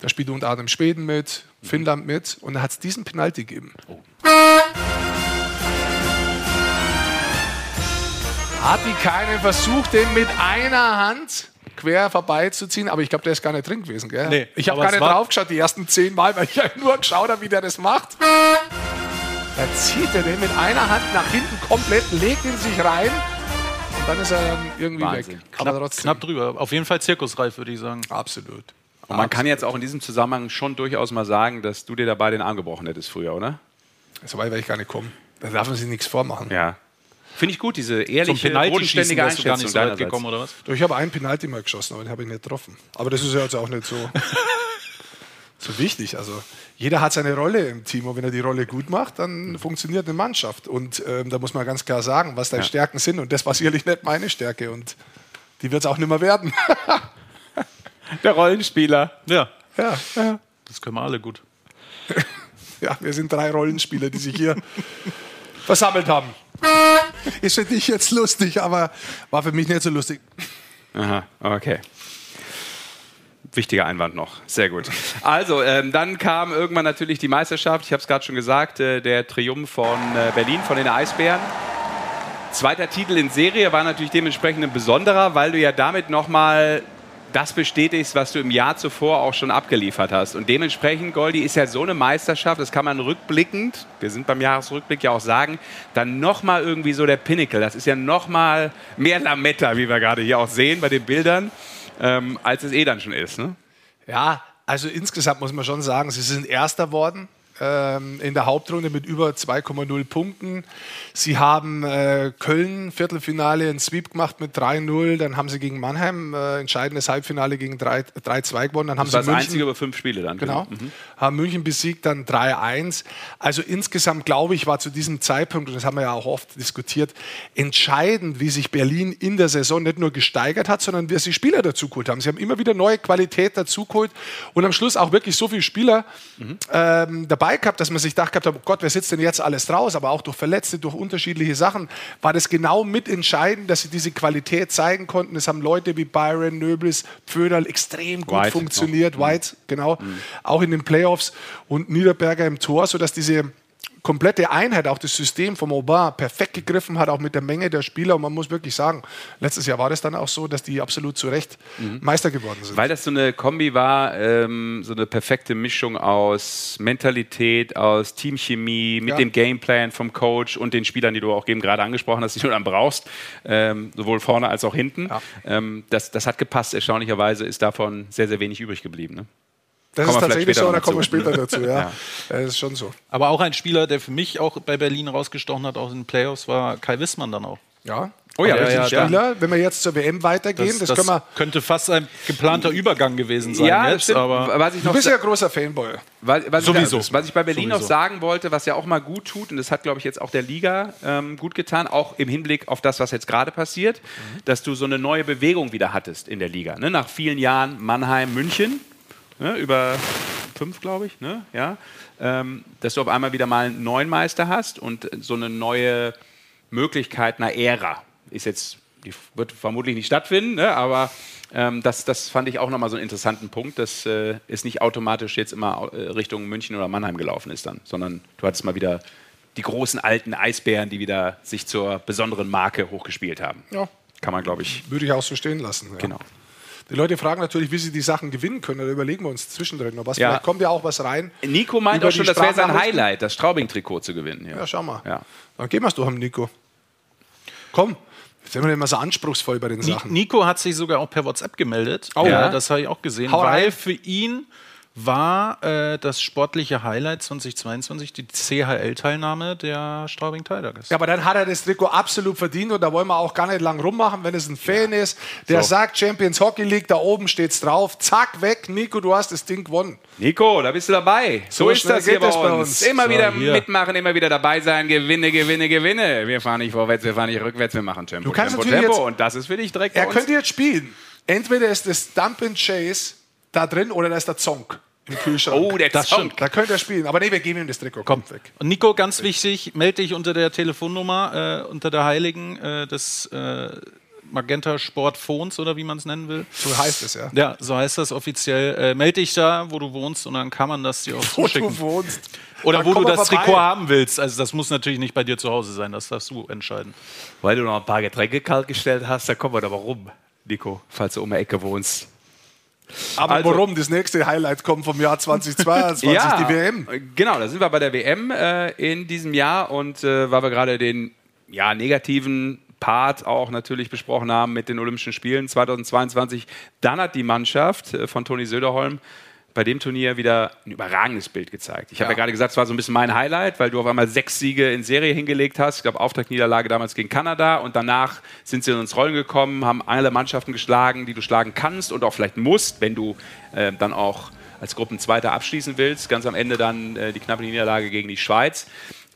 Da spielt unter anderem Schweden mit, Finnland mit. Und da hat es diesen Penalty gegeben. Hat die keinen versucht, den mit einer Hand quer vorbeizuziehen, aber ich glaube, der ist gar nicht drin gewesen. Gell? Nee, ich habe aber gar nicht war- drauf geschaut, die ersten zehn Mal, weil ich ja nur geschaut habe, wie der das macht. Da zieht er den mit einer Hand nach hinten komplett, legt ihn sich rein und dann ist er dann irgendwie Wahnsinn. weg. Aber Knapp, trotzdem. knapp drüber. Auf jeden Fall zirkusreif, würde ich sagen. Absolut. Und man kann jetzt auch in diesem Zusammenhang schon durchaus mal sagen, dass du dir dabei den Arm gebrochen hättest früher, oder? So weit werde ich gar nicht kommen. Da darf man sich nichts vormachen. Ja. Finde ich gut, diese ehrliche, bodenständige du gar nicht Einschätzung so weit gekommen, oder was? Ich habe einen Penalty mal geschossen, aber den habe ich nicht getroffen. Aber das ist ja jetzt auch nicht so, so wichtig. Also jeder hat seine Rolle im Team und wenn er die Rolle gut macht, dann funktioniert eine Mannschaft. Und ähm, da muss man ganz klar sagen, was deine Stärken sind. Und das war sicherlich nicht meine Stärke. Und die wird es auch nicht mehr werden. Der Rollenspieler. Ja, ja, ja. das können wir alle gut. ja, wir sind drei Rollenspieler, die sich hier versammelt haben. Ist für dich jetzt lustig, aber war für mich nicht so lustig. Aha, okay. Wichtiger Einwand noch. Sehr gut. Also, ähm, dann kam irgendwann natürlich die Meisterschaft. Ich habe es gerade schon gesagt, äh, der Triumph von äh, Berlin, von den Eisbären. Zweiter Titel in Serie war natürlich dementsprechend ein besonderer, weil du ja damit nochmal das bestätigst, was du im Jahr zuvor auch schon abgeliefert hast. Und dementsprechend, Goldi, ist ja so eine Meisterschaft, das kann man rückblickend, wir sind beim Jahresrückblick ja auch sagen, dann nochmal irgendwie so der Pinnacle. Das ist ja nochmal mehr Lametta, wie wir gerade hier auch sehen bei den Bildern, ähm, als es eh dann schon ist. Ne? Ja, also insgesamt muss man schon sagen, sie sind Erster worden ähm, in der Hauptrunde mit über 2,0 Punkten. Sie haben äh, Köln Viertelfinale ein Sweep gemacht mit 3-0. Dann haben sie gegen Mannheim äh, entscheidendes Halbfinale gegen 3-2 gewonnen. Dann haben Das war sie das München, einzige über fünf Spiele dann. Genau. Mhm. Haben München besiegt, dann 3-1. Also insgesamt, glaube ich, war zu diesem Zeitpunkt, und das haben wir ja auch oft diskutiert, entscheidend, wie sich Berlin in der Saison nicht nur gesteigert hat, sondern wie sie Spieler dazu geholt haben. Sie haben immer wieder neue Qualität dazu geholt und am Schluss auch wirklich so viele Spieler ähm, dabei gehabt, dass man sich gedacht hat, oh Gott, wer sitzt denn jetzt alles raus? Aber auch durch Verletzte, durch unterschiedliche Sachen war das genau mitentscheidend, dass sie diese Qualität zeigen konnten. Es haben Leute wie Byron, Nöblis, Pföderl extrem gut White funktioniert. White, genau. Auch in den Playoffs und Niederberger im Tor, sodass diese komplette Einheit, auch das System vom Aubin perfekt gegriffen hat, auch mit der Menge der Spieler. Und man muss wirklich sagen, letztes Jahr war das dann auch so, dass die absolut zu Recht Meister geworden sind. Weil das so eine Kombi war, ähm, so eine perfekte Mischung aus Mentalität, aus Teamchemie, mit Ja. dem Gameplan vom Coach und den Spielern, die du auch eben gerade angesprochen hast, die du dann brauchst, ähm, sowohl vorne als auch hinten. Ja. Ähm, das, das hat gepasst. Erstaunlicherweise ist davon sehr, sehr wenig übrig geblieben. Ne? Das kommen ist tatsächlich so, da kommen wir noch später dazu. Ja. Das ist schon so. Aber auch ein Spieler, der für mich auch bei Berlin rausgestochen hat, auch in den Playoffs, war Kai Wissmann dann auch. Ja. Oh ja, die ja. Spieler, wenn wir jetzt zur WM weitergehen, das, können wir. könnte fast ein geplanter Übergang gewesen sein ja, das jetzt, stimmt. aber was ich Du noch bist sa- ja ein großer Fanboy. Was, was, Sowieso. Ich, was ich bei Berlin noch Sowieso. sagen wollte, was ja auch mal gut tut, und das hat, glaube ich, jetzt auch der Liga ähm, gut getan, auch im Hinblick auf das, was jetzt gerade passiert, dass du so eine neue Bewegung wieder hattest in der Liga. Ne? Nach vielen Jahren Mannheim, München, ne? über fünf, glaube ich, ne? ja? ähm, dass du auf einmal wieder mal einen neuen Meister hast und so eine neue Möglichkeit einer Ära. Ist jetzt, die wird vermutlich nicht stattfinden, ne? aber ähm, das, das fand ich auch nochmal so einen interessanten Punkt, dass äh, es nicht automatisch jetzt immer äh, Richtung München oder Mannheim gelaufen ist dann, sondern du hattest mal wieder die großen alten Eisbären, die wieder sich zur besonderen Marke hochgespielt haben. Ja. Kann man, glaube ich, Würde ich auch so stehen lassen. Ja. genau. Die Leute fragen natürlich, wie sie die Sachen gewinnen können. Da überlegen wir uns zwischendrin noch was. Ja. Vielleicht kommt ja auch was rein. Nico meint auch schon, das wäre sein? Highlight, das Straubing-Trikot zu gewinnen. Ja, schau mal. Ja. Dann gehen wir es doch am Nico. Komm, jetzt sind wir immer so anspruchsvoll bei den Sachen. Nico hat sich sogar auch per WhatsApp gemeldet. Oh. ja, Ja. das habe ich auch gesehen, Hau weil rein. für ihn war äh, das sportliche Highlight 2022 die CHL-Teilnahme der Straubing Tigers. Ja, aber dann hat er das Trikot absolut verdient und da wollen wir auch gar nicht lang rummachen, wenn es ein Fan ist, der So. sagt Champions Hockey League, da oben steht's drauf, zack, weg, Nico, du hast das Ding gewonnen. Nico, da bist du dabei. So, So ist das hier geht bei das bei uns. uns. Immer So, wieder hier. mitmachen, immer wieder dabei sein. Gewinne, gewinne, gewinne. Wir fahren nicht vorwärts, wir fahren nicht rückwärts, wir machen Tempo, Du kannst Tempo, natürlich Tempo. jetzt- Und das ist für dich direkt Er uns. könnte jetzt spielen. Entweder ist das Dump and Chase da drin oder da ist der Zonk im Kühlschrank. Oh, der Das Zonk. Da könnte er spielen. Aber nee, wir geben ihm das Trikot. Kommt weg. Und Nico, ganz wichtig, melde dich unter der Telefonnummer, äh, unter der Heiligen äh, des äh, Magenta Sport Phones oder wie man es nennen will. So heißt es, ja. Ja, so heißt das offiziell. Äh, melde dich da, wo du wohnst und dann kann man das dir auch Wo zuschicken. du wohnst. Oder Dann wo du das vorbei. Trikot haben willst. Also das muss natürlich nicht bei dir zu Hause sein, das darfst du entscheiden. Weil du noch ein paar Getränke kalt gestellt hast, da kommen wir doch mal rum, Nico, falls du um die Ecke wohnst. Aber Also- warum? Das nächste Highlight kommt vom Jahr 2022, die WM. Genau, da sind wir bei der WM äh, in diesem Jahr und äh, weil wir gerade den ja, negativen Part auch natürlich besprochen haben mit den Olympischen Spielen 2022, dann hat die Mannschaft äh, von Toni Söderholm bei dem Turnier wieder ein überragendes Bild gezeigt. Ich habe ja. Ja. gerade gesagt, es war so ein bisschen mein Highlight, weil du auf einmal sechs Siege in Serie hingelegt hast. Ich glaube, Auftaktniederlage damals gegen Kanada und danach sind sie ins Rollen gekommen, haben alle Mannschaften geschlagen, die du schlagen kannst und auch vielleicht musst, wenn du äh, dann auch als Gruppenzweiter abschließen willst. Ganz am Ende dann äh, die knappe Niederlage gegen die Schweiz.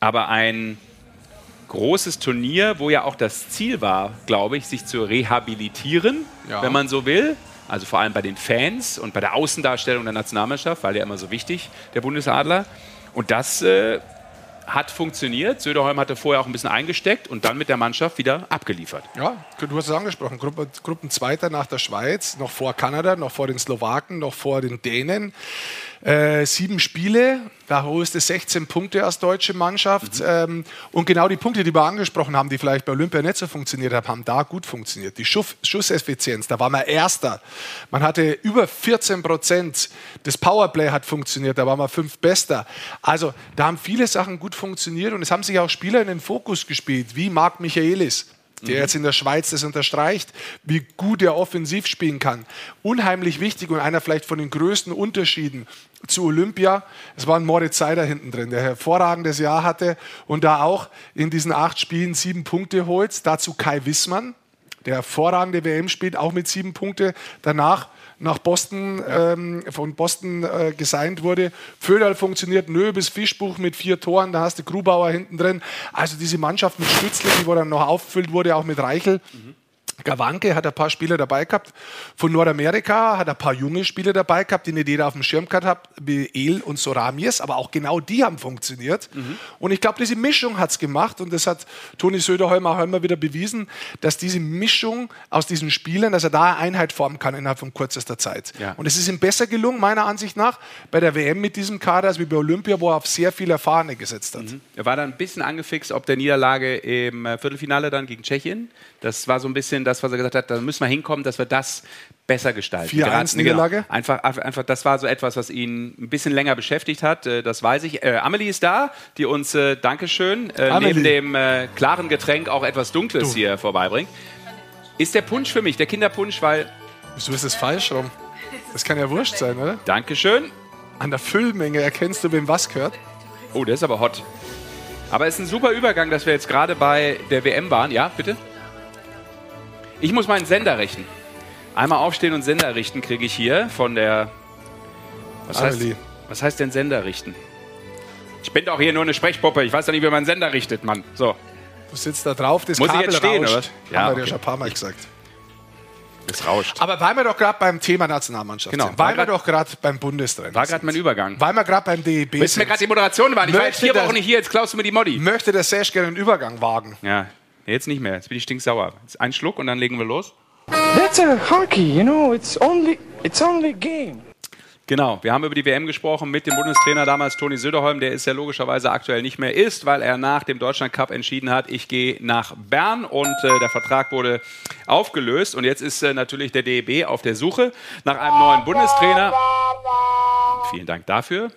Aber ein großes Turnier, wo ja auch das Ziel war, glaube ich, sich zu rehabilitieren, Ja. wenn man so will. Also vor allem bei den Fans und bei der Außendarstellung der Nationalmannschaft, weil ja immer so wichtig, der Bundesadler. Und das äh, hat funktioniert. Söderholm hatte vorher auch ein bisschen eingesteckt und dann mit der Mannschaft wieder abgeliefert. Ja, du hast es angesprochen. Gruppe, Gruppenzweiter nach der Schweiz, noch vor Kanada, noch vor den Slowaken, noch vor den Dänen. Äh, sieben Spiele, da holst du 16 Punkte als deutsche Mannschaft. Ähm, und genau die Punkte, die wir angesprochen haben, die vielleicht bei Olympia nicht so funktioniert haben, haben da gut funktioniert. Die Schuss, Schusseffizienz, da war man Erster. Man hatte über 14 Prozent. Das Powerplay hat funktioniert, da waren wir fünf Bester. Also da haben viele Sachen gut funktioniert und es haben sich auch Spieler in den Fokus gespielt, wie Marc Michaelis der jetzt in der Schweiz das unterstreicht, wie gut er offensiv spielen kann. Unheimlich wichtig und einer vielleicht von den größten Unterschieden zu Olympia. Es war ein Moritz Seider hinten drin, der hervorragendes Jahr hatte und da auch in diesen acht Spielen sieben Punkte holt. Dazu Kai Wissmann, der hervorragende WM spielt, auch mit sieben Punkte. Danach nach Boston, ähm, von Boston äh, gesigned wurde. Föderl funktioniert, Nö bis Fischbuch mit vier Toren, da hast du Grubauer hinten drin. Also diese Mannschaft mit Stützle, die wo dann noch auffüllt wurde, auch mit Reichel. Gawanke hat ein paar Spieler dabei gehabt. Von Nordamerika hat ein paar junge Spieler dabei gehabt, die nicht jeder auf dem Schirm gehabt hat, wie El und Soramies, aber auch genau die haben funktioniert. Und ich glaube, diese Mischung hat es gemacht und das hat Toni Söderholm auch immer wieder bewiesen, dass diese Mischung aus diesen Spielern, dass er da eine Einheit formen kann innerhalb von kürzester Zeit. Ja. Und es ist ihm besser gelungen, meiner Ansicht nach, bei der WM mit diesem Kader, als wie bei Olympia, wo er auf sehr viel Erfahrene gesetzt hat. Er war dann ein bisschen angefixt, ob der Niederlage im äh, Viertelfinale dann gegen Tschechien. Das war so ein bisschen das, was er gesagt hat, da müssen wir hinkommen, dass wir das besser gestalten. 4-1 Gerade- Niederlage? Genau. Einfach, einfach, das war so etwas, was ihn ein bisschen länger beschäftigt hat, äh, das weiß ich. Äh, Amelie ist da, die uns, äh, Dankeschön, äh, neben dem äh, klaren Getränk auch etwas Dunkles hier vorbeibringt. Ist der Punsch für mich, der Kinderpunsch, weil, Wieso ist das falsch rum? Das kann ja wurscht sein, oder? Dankeschön, An der Füllmenge erkennst du, wem was gehört. Oh, der ist aber hot. Aber es ist ein super Übergang, dass wir jetzt gerade bei der WM waren. Ja, bitte? Ich muss meinen Sender richten. Einmal aufstehen und Sender richten kriege ich hier von der. Was heißt, was heißt denn Sender richten? Ich bin doch hier nur eine Sprechpuppe. Ich weiß doch nicht, wie man Sender richtet, Mann. So, Du sitzt da drauf, das Muss ich Kabel jetzt stehen, rauscht. oder was? Haben Ja, wir okay. dir schon ein paar Mal gesagt. es rauscht. Aber weil wir doch gerade beim Thema Nationalmannschaft Genau. sind, weil wir doch gerade beim Bundestrainer War gerade mein sind, Übergang. weil wir gerade beim DEB Willst du mir sind, gerade die Moderation machen? Ich war jetzt Möchte vier Wochen nicht hier, jetzt klaust du mir die Modi. möchte der Sesh gerne einen Übergang wagen. Ja, jetzt nicht mehr. Jetzt bin ich stinksauer. Jetzt ein Schluck und dann legen wir los. That's a hockey, you know. It's only it's only game. Genau, wir haben über die WM gesprochen mit dem Bundestrainer damals Toni Söderholm, der ist ja logischerweise aktuell nicht mehr ist, weil er nach dem Deutschland Cup entschieden hat, ich gehe nach Bern und äh, der Vertrag wurde aufgelöst und jetzt ist äh, natürlich der DEB auf der Suche nach einem neuen Bundestrainer. Vielen Dank dafür.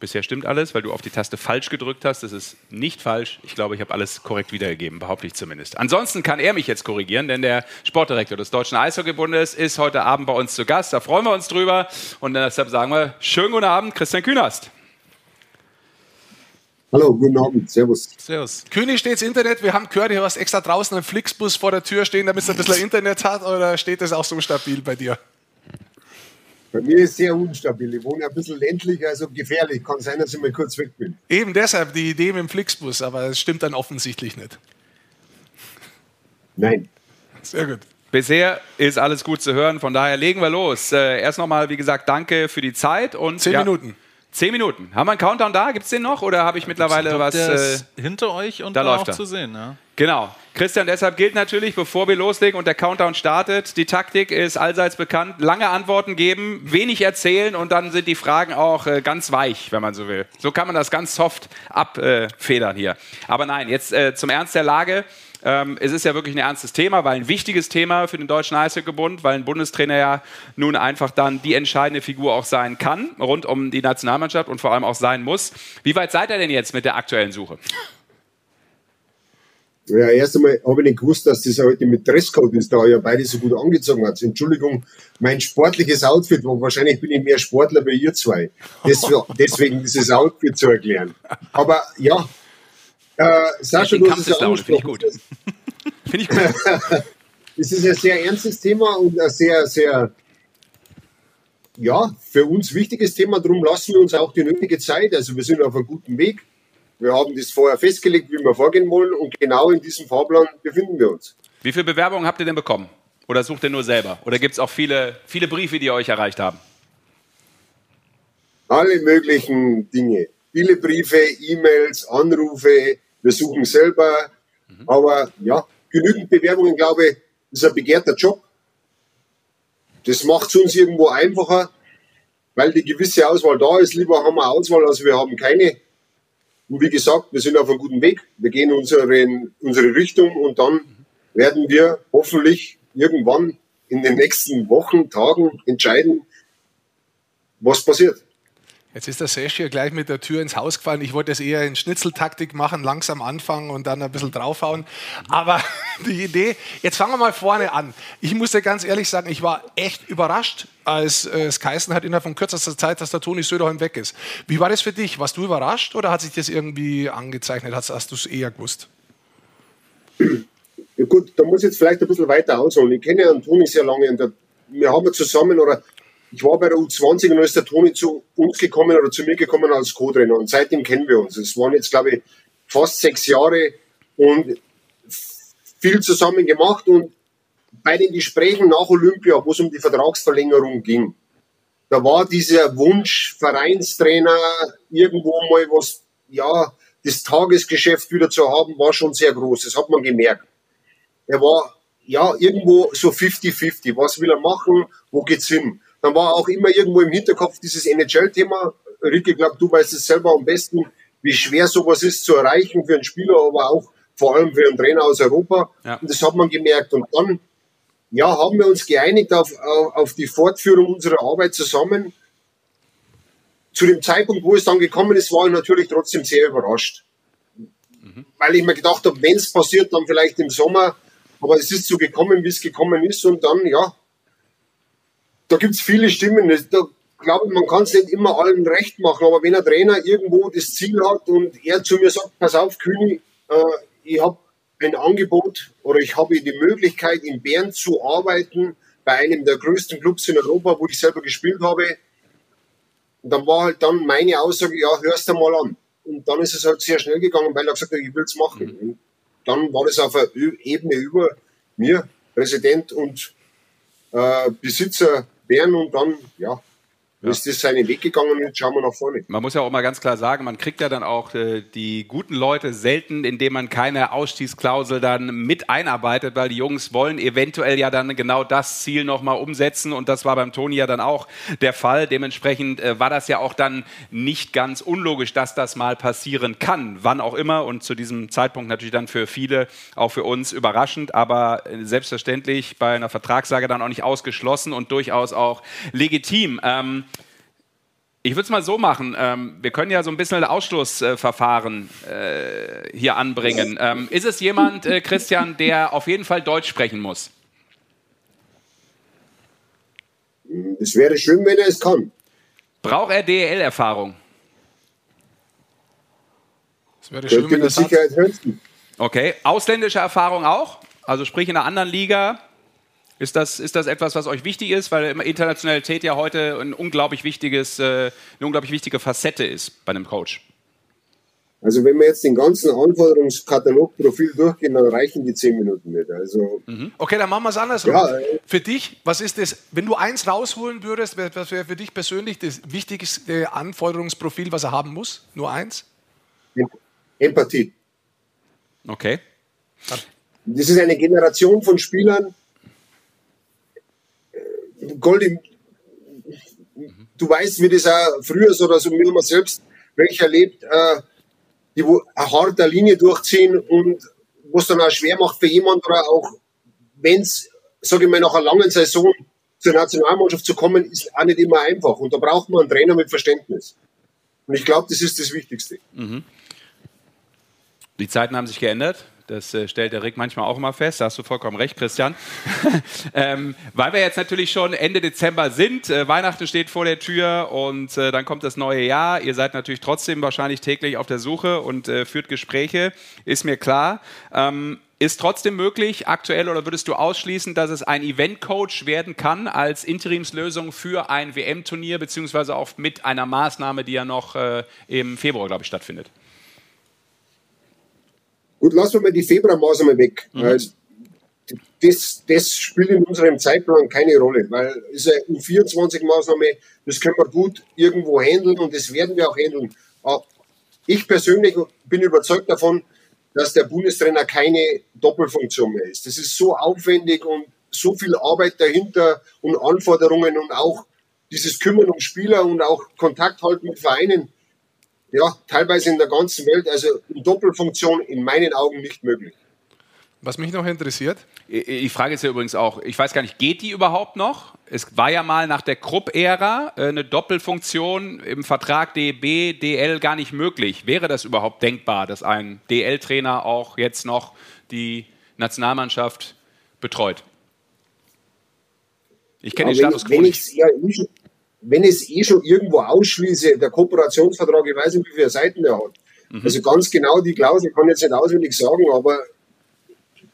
Bisher stimmt alles, weil du auf die Taste falsch gedrückt hast. Das ist nicht falsch. Ich glaube, ich habe alles korrekt wiedergegeben, behaupte ich zumindest. Ansonsten kann er mich jetzt korrigieren, denn der Sportdirektor des Deutschen Eishockeybundes ist heute Abend bei uns zu Gast. Da freuen wir uns drüber. Und deshalb sagen wir, schönen guten Abend, Christian Künast. Hallo, guten Abend, Servus. Servus. König steht's Internet. Wir haben gehört, du hast extra draußen einen Flixbus vor der Tür stehen, damit es ein bisschen Internet hat. Oder steht das auch so stabil bei dir? Bei mir ist sehr unstabil. Ich wohne ein bisschen ländlich, also gefährlich. Kann sein, dass ich mal kurz weg bin. Eben deshalb die Idee mit dem Flixbus, aber es stimmt dann offensichtlich nicht. Nein. Sehr gut. Bisher ist alles gut zu hören, von daher legen wir los. Äh, erst nochmal, wie gesagt, danke für die Zeit. Und, Zehn Minuten. Zehn Minuten. Haben wir einen Countdown da? Gibt es den noch? Oder habe ich mittlerweile was? der Äh, ist hinter euch und da läuft auch er. zu sehen. Ja. Genau. Christian, deshalb gilt natürlich, bevor wir loslegen und der Countdown startet, die Taktik ist allseits bekannt. Lange Antworten geben, wenig erzählen und dann sind die Fragen auch äh, ganz weich, wenn man so will. So kann man das ganz soft abfedern hier. Aber nein, jetzt äh, zum Ernst der Lage. Ähm, es ist ja wirklich ein ernstes Thema, weil ein wichtiges Thema für den Deutschen Eishockeybund, weil ein Bundestrainer ja nun einfach dann die entscheidende Figur auch sein kann, rund um die Nationalmannschaft und vor allem auch sein muss. Wie weit seid ihr denn jetzt mit der aktuellen Suche? Ja, erst einmal habe ich nicht gewusst, dass das heute mit Dresscode ist, da ja beide so gut angezogen hat. Entschuldigung, mein sportliches Outfit, wo wahrscheinlich bin ich mehr Sportler bei ihr zwei. Deswegen, deswegen dieses Outfit zu erklären. Aber ja, äh, Sascha, du hast es ja Finde ich gut. Finde ich gut. Es ist ein sehr ernstes Thema und ein sehr, sehr, ja, für uns wichtiges Thema. Darum lassen wir uns auch die nötige Zeit. Also wir sind auf einem guten Weg. Wir haben das vorher festgelegt, wie wir vorgehen wollen und genau in diesem Fahrplan befinden wir uns. Wie viele Bewerbungen habt ihr denn bekommen? Oder sucht ihr nur selber? Oder gibt es auch viele, viele Briefe, die euch erreicht haben? Alle möglichen Dinge. Viele Briefe, E-Mails, Anrufe. Wir suchen selber. Mhm. Aber ja, genügend Bewerbungen, glaube ich, ist ein begehrter Job. Das macht es uns irgendwo einfacher, weil die gewisse Auswahl da ist. Lieber haben wir Auswahl, als wir haben keine. Und wie gesagt, wir sind auf einem guten Weg. Wir gehen unseren, unsere Richtung und dann werden wir hoffentlich irgendwann in den nächsten Wochen, Tagen entscheiden, was passiert. Jetzt ist der Sesh hier gleich mit der Tür ins Haus gefallen. Ich wollte es eher in Schnitzeltaktik machen, langsam anfangen und dann ein bisschen draufhauen. Aber die Idee, jetzt fangen wir mal vorne an. Ich muss dir ganz ehrlich sagen, ich war echt überrascht, als äh, es geheißen hat innerhalb von kürzester Zeit, dass der Toni Söderholm weg ist. Wie war das für dich? Warst du überrascht oder hat sich das irgendwie angezeichnet? Hast, hast du es eher gewusst? Ja gut, da muss ich jetzt vielleicht ein bisschen weiter ausholen. Ich kenne ja den Toni sehr lange. Und wir haben ja zusammen oder ich war bei der U20 und dann ist der Toni zu uns gekommen oder zu mir gekommen als Co-Trainer und seitdem kennen wir uns. Es waren jetzt, glaube ich, fast sechs Jahre und viel zusammen gemacht und bei den Gesprächen nach Olympia, wo es um die Vertragsverlängerung ging, da war dieser Wunsch, Vereinstrainer, irgendwo mal was, ja, das Tagesgeschäft wieder zu haben, war schon sehr groß. Das hat man gemerkt. Er war, ja, irgendwo so 50-50. Was will er machen? Wo geht's hin? Dann war auch immer irgendwo im Hinterkopf dieses NHL-Thema. Ricky, glaube du weißt es selber am besten, wie schwer sowas ist zu erreichen für einen Spieler, aber auch vor allem für einen Trainer aus Europa. Ja. Und das hat man gemerkt. Und dann, ja, haben wir uns geeinigt auf, auf, auf die Fortführung unserer Arbeit zusammen. Zu dem Zeitpunkt, wo es dann gekommen ist, war ich natürlich trotzdem sehr überrascht. Mhm. Weil ich mir gedacht habe, wenn es passiert, dann vielleicht im Sommer. Aber es ist so gekommen, wie es gekommen ist. Und dann, ja, da gibt es viele Stimmen. Da glaube ich, man kann es nicht immer allen recht machen, aber wenn ein Trainer irgendwo das Ziel hat und er zu mir sagt, pass auf, Kühni, äh, ich habe ein Angebot oder ich habe die Möglichkeit, in Bern zu arbeiten, bei einem der größten Clubs in Europa, wo ich selber gespielt habe. Und dann war halt dann meine Aussage, ja, hörst du mal an. Und dann ist es halt sehr schnell gegangen, weil er gesagt hat, ich will es machen. Mhm. Und dann war das auf einer Ebene über mir, Präsident und äh, Besitzer Bern und dann, ja, ja. ist das seinen Weg gegangen und jetzt schauen wir nach vorne. Man muss ja auch mal ganz klar sagen, man kriegt ja dann auch äh, die guten Leute selten, indem man keine Ausstiegsklausel dann mit einarbeitet, weil die Jungs wollen eventuell ja dann genau das Ziel nochmal umsetzen und das war beim Toni ja dann auch der Fall. Dementsprechend äh, war das ja auch dann nicht ganz unlogisch, dass das mal passieren kann, wann auch immer und zu diesem Zeitpunkt natürlich dann für viele, auch für uns überraschend, aber äh, selbstverständlich bei einer Vertragslage dann auch nicht ausgeschlossen und durchaus auch legitim. Ähm, ich würde es mal so machen. Ähm, wir können ja so ein bisschen Ausschlussverfahren äh, hier anbringen. Ähm, ist es jemand, äh, Christian, der auf jeden Fall Deutsch sprechen muss? Es wäre schön, wenn er es kann. Braucht er DEL-Erfahrung? Es wäre schön, wenn er es Sicherheit Okay. Ausländische Erfahrung auch? Also sprich in einer anderen Liga, ist das, ist das etwas, was euch wichtig ist, weil Internationalität ja heute ein unglaublich wichtiges, äh, eine unglaublich wichtige Facette ist bei einem Coach? Also wenn wir jetzt den ganzen Anforderungskatalogprofil durchgehen, dann reichen die zehn Minuten nicht. Also mhm. Okay, dann machen wir es andersrum. Ja, äh, für dich, was ist das, wenn du eins rausholen würdest, was wäre für dich persönlich das wichtigste Anforderungsprofil, was er haben muss? Nur eins? Empathie. Okay. Das ist eine Generation von Spielern, Goldi, du weißt, wie das auch früher so, dass wir haben selbst welche erlebt, äh, die wo eine harte Linie durchziehen und was dann auch schwer macht für jemand oder auch, wenn es, sage ich mal, nach einer langen Saison zur Nationalmannschaft zu kommen, ist auch nicht immer einfach. Und da braucht man einen Trainer mit Verständnis. Und ich glaube, das ist das Wichtigste. Mhm. Die Zeiten haben sich geändert. Das äh, stellt der Rick manchmal auch immer fest. Da hast du vollkommen recht, Christian. ähm, weil wir jetzt natürlich schon Ende Dezember sind, äh, Weihnachten steht vor der Tür und äh, dann kommt das neue Jahr. Ihr seid natürlich trotzdem wahrscheinlich täglich auf der Suche und äh, führt Gespräche, ist mir klar. Ähm, ist trotzdem möglich, aktuell, oder würdest du ausschließen, dass es ein Event-Coach werden kann als Interimslösung für ein WM-Turnier, beziehungsweise auch mit einer Maßnahme, die ja noch äh, im Februar, glaube ich, stattfindet? Gut, lassen wir mal die Februarmaßnahme weg. Mhm. Das, das spielt in unserem Zeitplan keine Rolle, weil es ist eine U24-Maßnahme, das können wir gut irgendwo handeln und das werden wir auch handeln. Ich persönlich bin überzeugt davon, dass der Bundestrainer keine Doppelfunktion mehr ist. Das ist so aufwendig und so viel Arbeit dahinter und Anforderungen und auch dieses Kümmern um Spieler und auch Kontakt halten mit Vereinen ja, teilweise in der ganzen Welt, also in Doppelfunktion in meinen Augen nicht möglich. Was mich noch interessiert? Die Frage ist ja übrigens auch, ich weiß gar nicht, geht die überhaupt noch? Es war ja mal nach der Krupp-Ära äh, eine Doppelfunktion im Vertrag DB, DL gar nicht möglich. Wäre das überhaupt denkbar, dass ein DL-Trainer auch jetzt noch die Nationalmannschaft betreut? Ich kenne den Status quo nicht. Ja, wenn es eh schon irgendwo ausschließe, der Kooperationsvertrag, ich weiß nicht, wie viele Seiten der hat. Mhm. Also ganz genau die Klausel kann ich jetzt nicht auswendig sagen, aber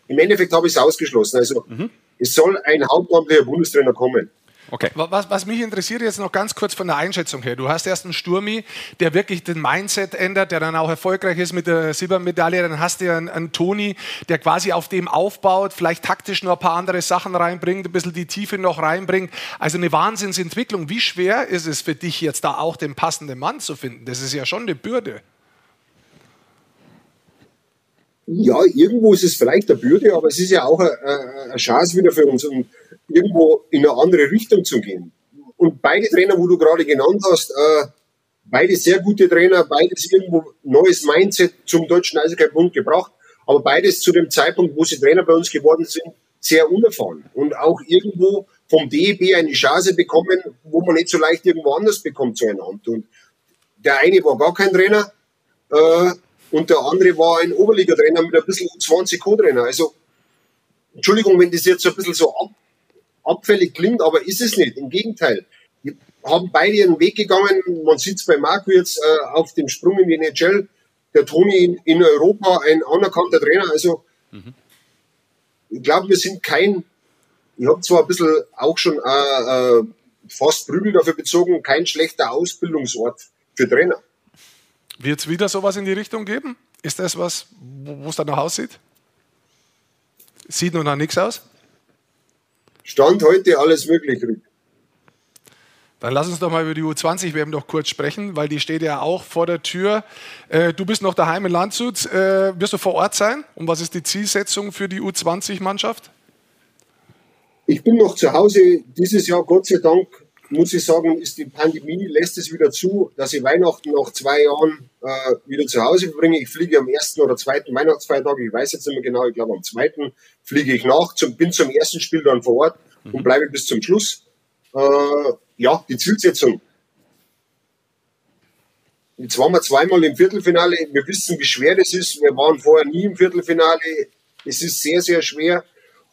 im Endeffekt habe ich es ausgeschlossen. Also mhm. es soll ein hauptamtlicher Bundestrainer kommen. Okay. Was, was, mich interessiert jetzt noch ganz kurz von der Einschätzung her. Du hast erst einen Sturmi, der wirklich den Mindset ändert, der dann auch erfolgreich ist mit der Silbermedaille. Dann hast du einen, einen Toni, der quasi auf dem aufbaut, vielleicht taktisch noch ein paar andere Sachen reinbringt, ein bisschen die Tiefe noch reinbringt. Also eine Wahnsinnsentwicklung. Wie schwer ist es für dich jetzt da auch den passenden Mann zu finden? Das ist ja schon eine Bürde. Ja, irgendwo ist es vielleicht eine Bürde, aber es ist ja auch eine, eine Chance wieder für uns. Und irgendwo in eine andere Richtung zu gehen. Und beide Trainer, wo du gerade genannt hast, äh, beide sehr gute Trainer, beides irgendwo neues Mindset zum Deutschen Eishockey-Bund gebracht, aber beides zu dem Zeitpunkt, wo sie Trainer bei uns geworden sind, sehr unerfahren und auch irgendwo vom DEB eine Chance bekommen, wo man nicht so leicht irgendwo anders bekommt zueinander. Und der eine war gar kein Trainer äh, und der andere war ein Oberliga-Trainer mit ein bisschen 20 Co-Trainer. Also Entschuldigung, wenn das jetzt so ein bisschen so ab, abfällig klingt, aber ist es nicht. Im Gegenteil. Die haben beide ihren Weg gegangen. Man sieht es bei Marco jetzt äh, auf dem Sprung in die NHL. Der Toni in, in Europa, ein anerkannter Trainer. Also, mhm. ich glaube, wir sind kein, ich habe zwar ein bisschen auch schon äh, äh, fast Prügel dafür bezogen, kein schlechter Ausbildungsort für Trainer. Wird es wieder sowas in die Richtung geben? Ist das was, wo es danach aussieht? Sieht noch nach nichts aus? Stand heute alles möglich, Rick. Dann lass uns doch mal über die U20-WM noch kurz sprechen, weil die steht ja auch vor der Tür. Äh, du bist noch daheim in Landshut. Äh, wirst du vor Ort sein? Und was ist die Zielsetzung für die U20-Mannschaft? Ich bin noch zu Hause. Dieses Jahr, Gott sei Dank, muss ich sagen, ist die Pandemie, lässt es wieder zu, dass ich Weihnachten nach zwei Jahren äh, wieder zu Hause verbringe. Ich fliege am ersten oder zweiten Weihnachtsfeiertag, ich weiß jetzt nicht mehr genau, ich glaube am zweiten fliege ich nach, zum, bin zum ersten Spiel dann vor Ort mhm. und bleibe bis zum Schluss. Äh, ja, die Zielsetzung. Jetzt waren wir zweimal im Viertelfinale. Wir wissen, wie schwer das ist. Wir waren vorher nie im Viertelfinale. Es ist sehr, sehr schwer.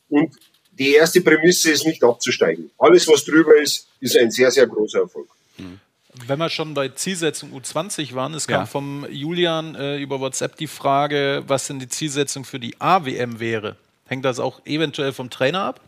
Und die erste Prämisse ist nicht abzusteigen. Alles, was drüber ist, ist ein sehr, sehr großer Erfolg. Wenn wir schon bei Zielsetzung U20 waren, es kam ja. vom Julian äh, über WhatsApp die Frage, was denn die Zielsetzung für die AWM wäre. Hängt das auch eventuell vom Trainer ab?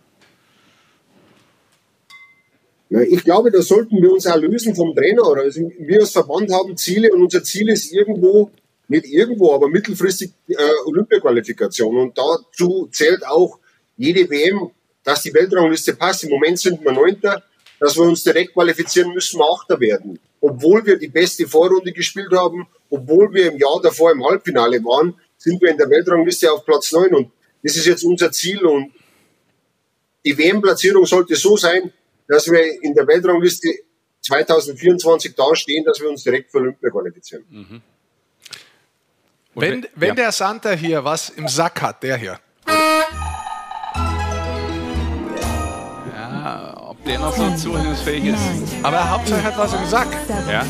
Ich glaube, da sollten wir uns auch lösen vom Trainer. Also wir als Verband haben Ziele und unser Ziel ist irgendwo, nicht irgendwo, aber mittelfristig äh, Olympiaqualifikation. Und dazu zählt auch jede WM dass die Weltrangliste passt. Im Moment sind wir Neunter. Dass wir uns direkt qualifizieren, müssen wir Achter werden. Obwohl wir die beste Vorrunde gespielt haben, obwohl wir im Jahr davor im Halbfinale waren, sind wir in der Weltrangliste auf Platz neun. Und das ist jetzt unser Ziel. Und die WM-Platzierung sollte so sein, dass wir in der Weltrangliste 2024 dastehen, dass wir uns direkt für Olympia qualifizieren. Mhm. Wenn, wenn ja. der Santa hier was im Sack hat, der hier, der noch so zuhörungsfähig ist. aber Hauptsache hat was im Sack. Ja.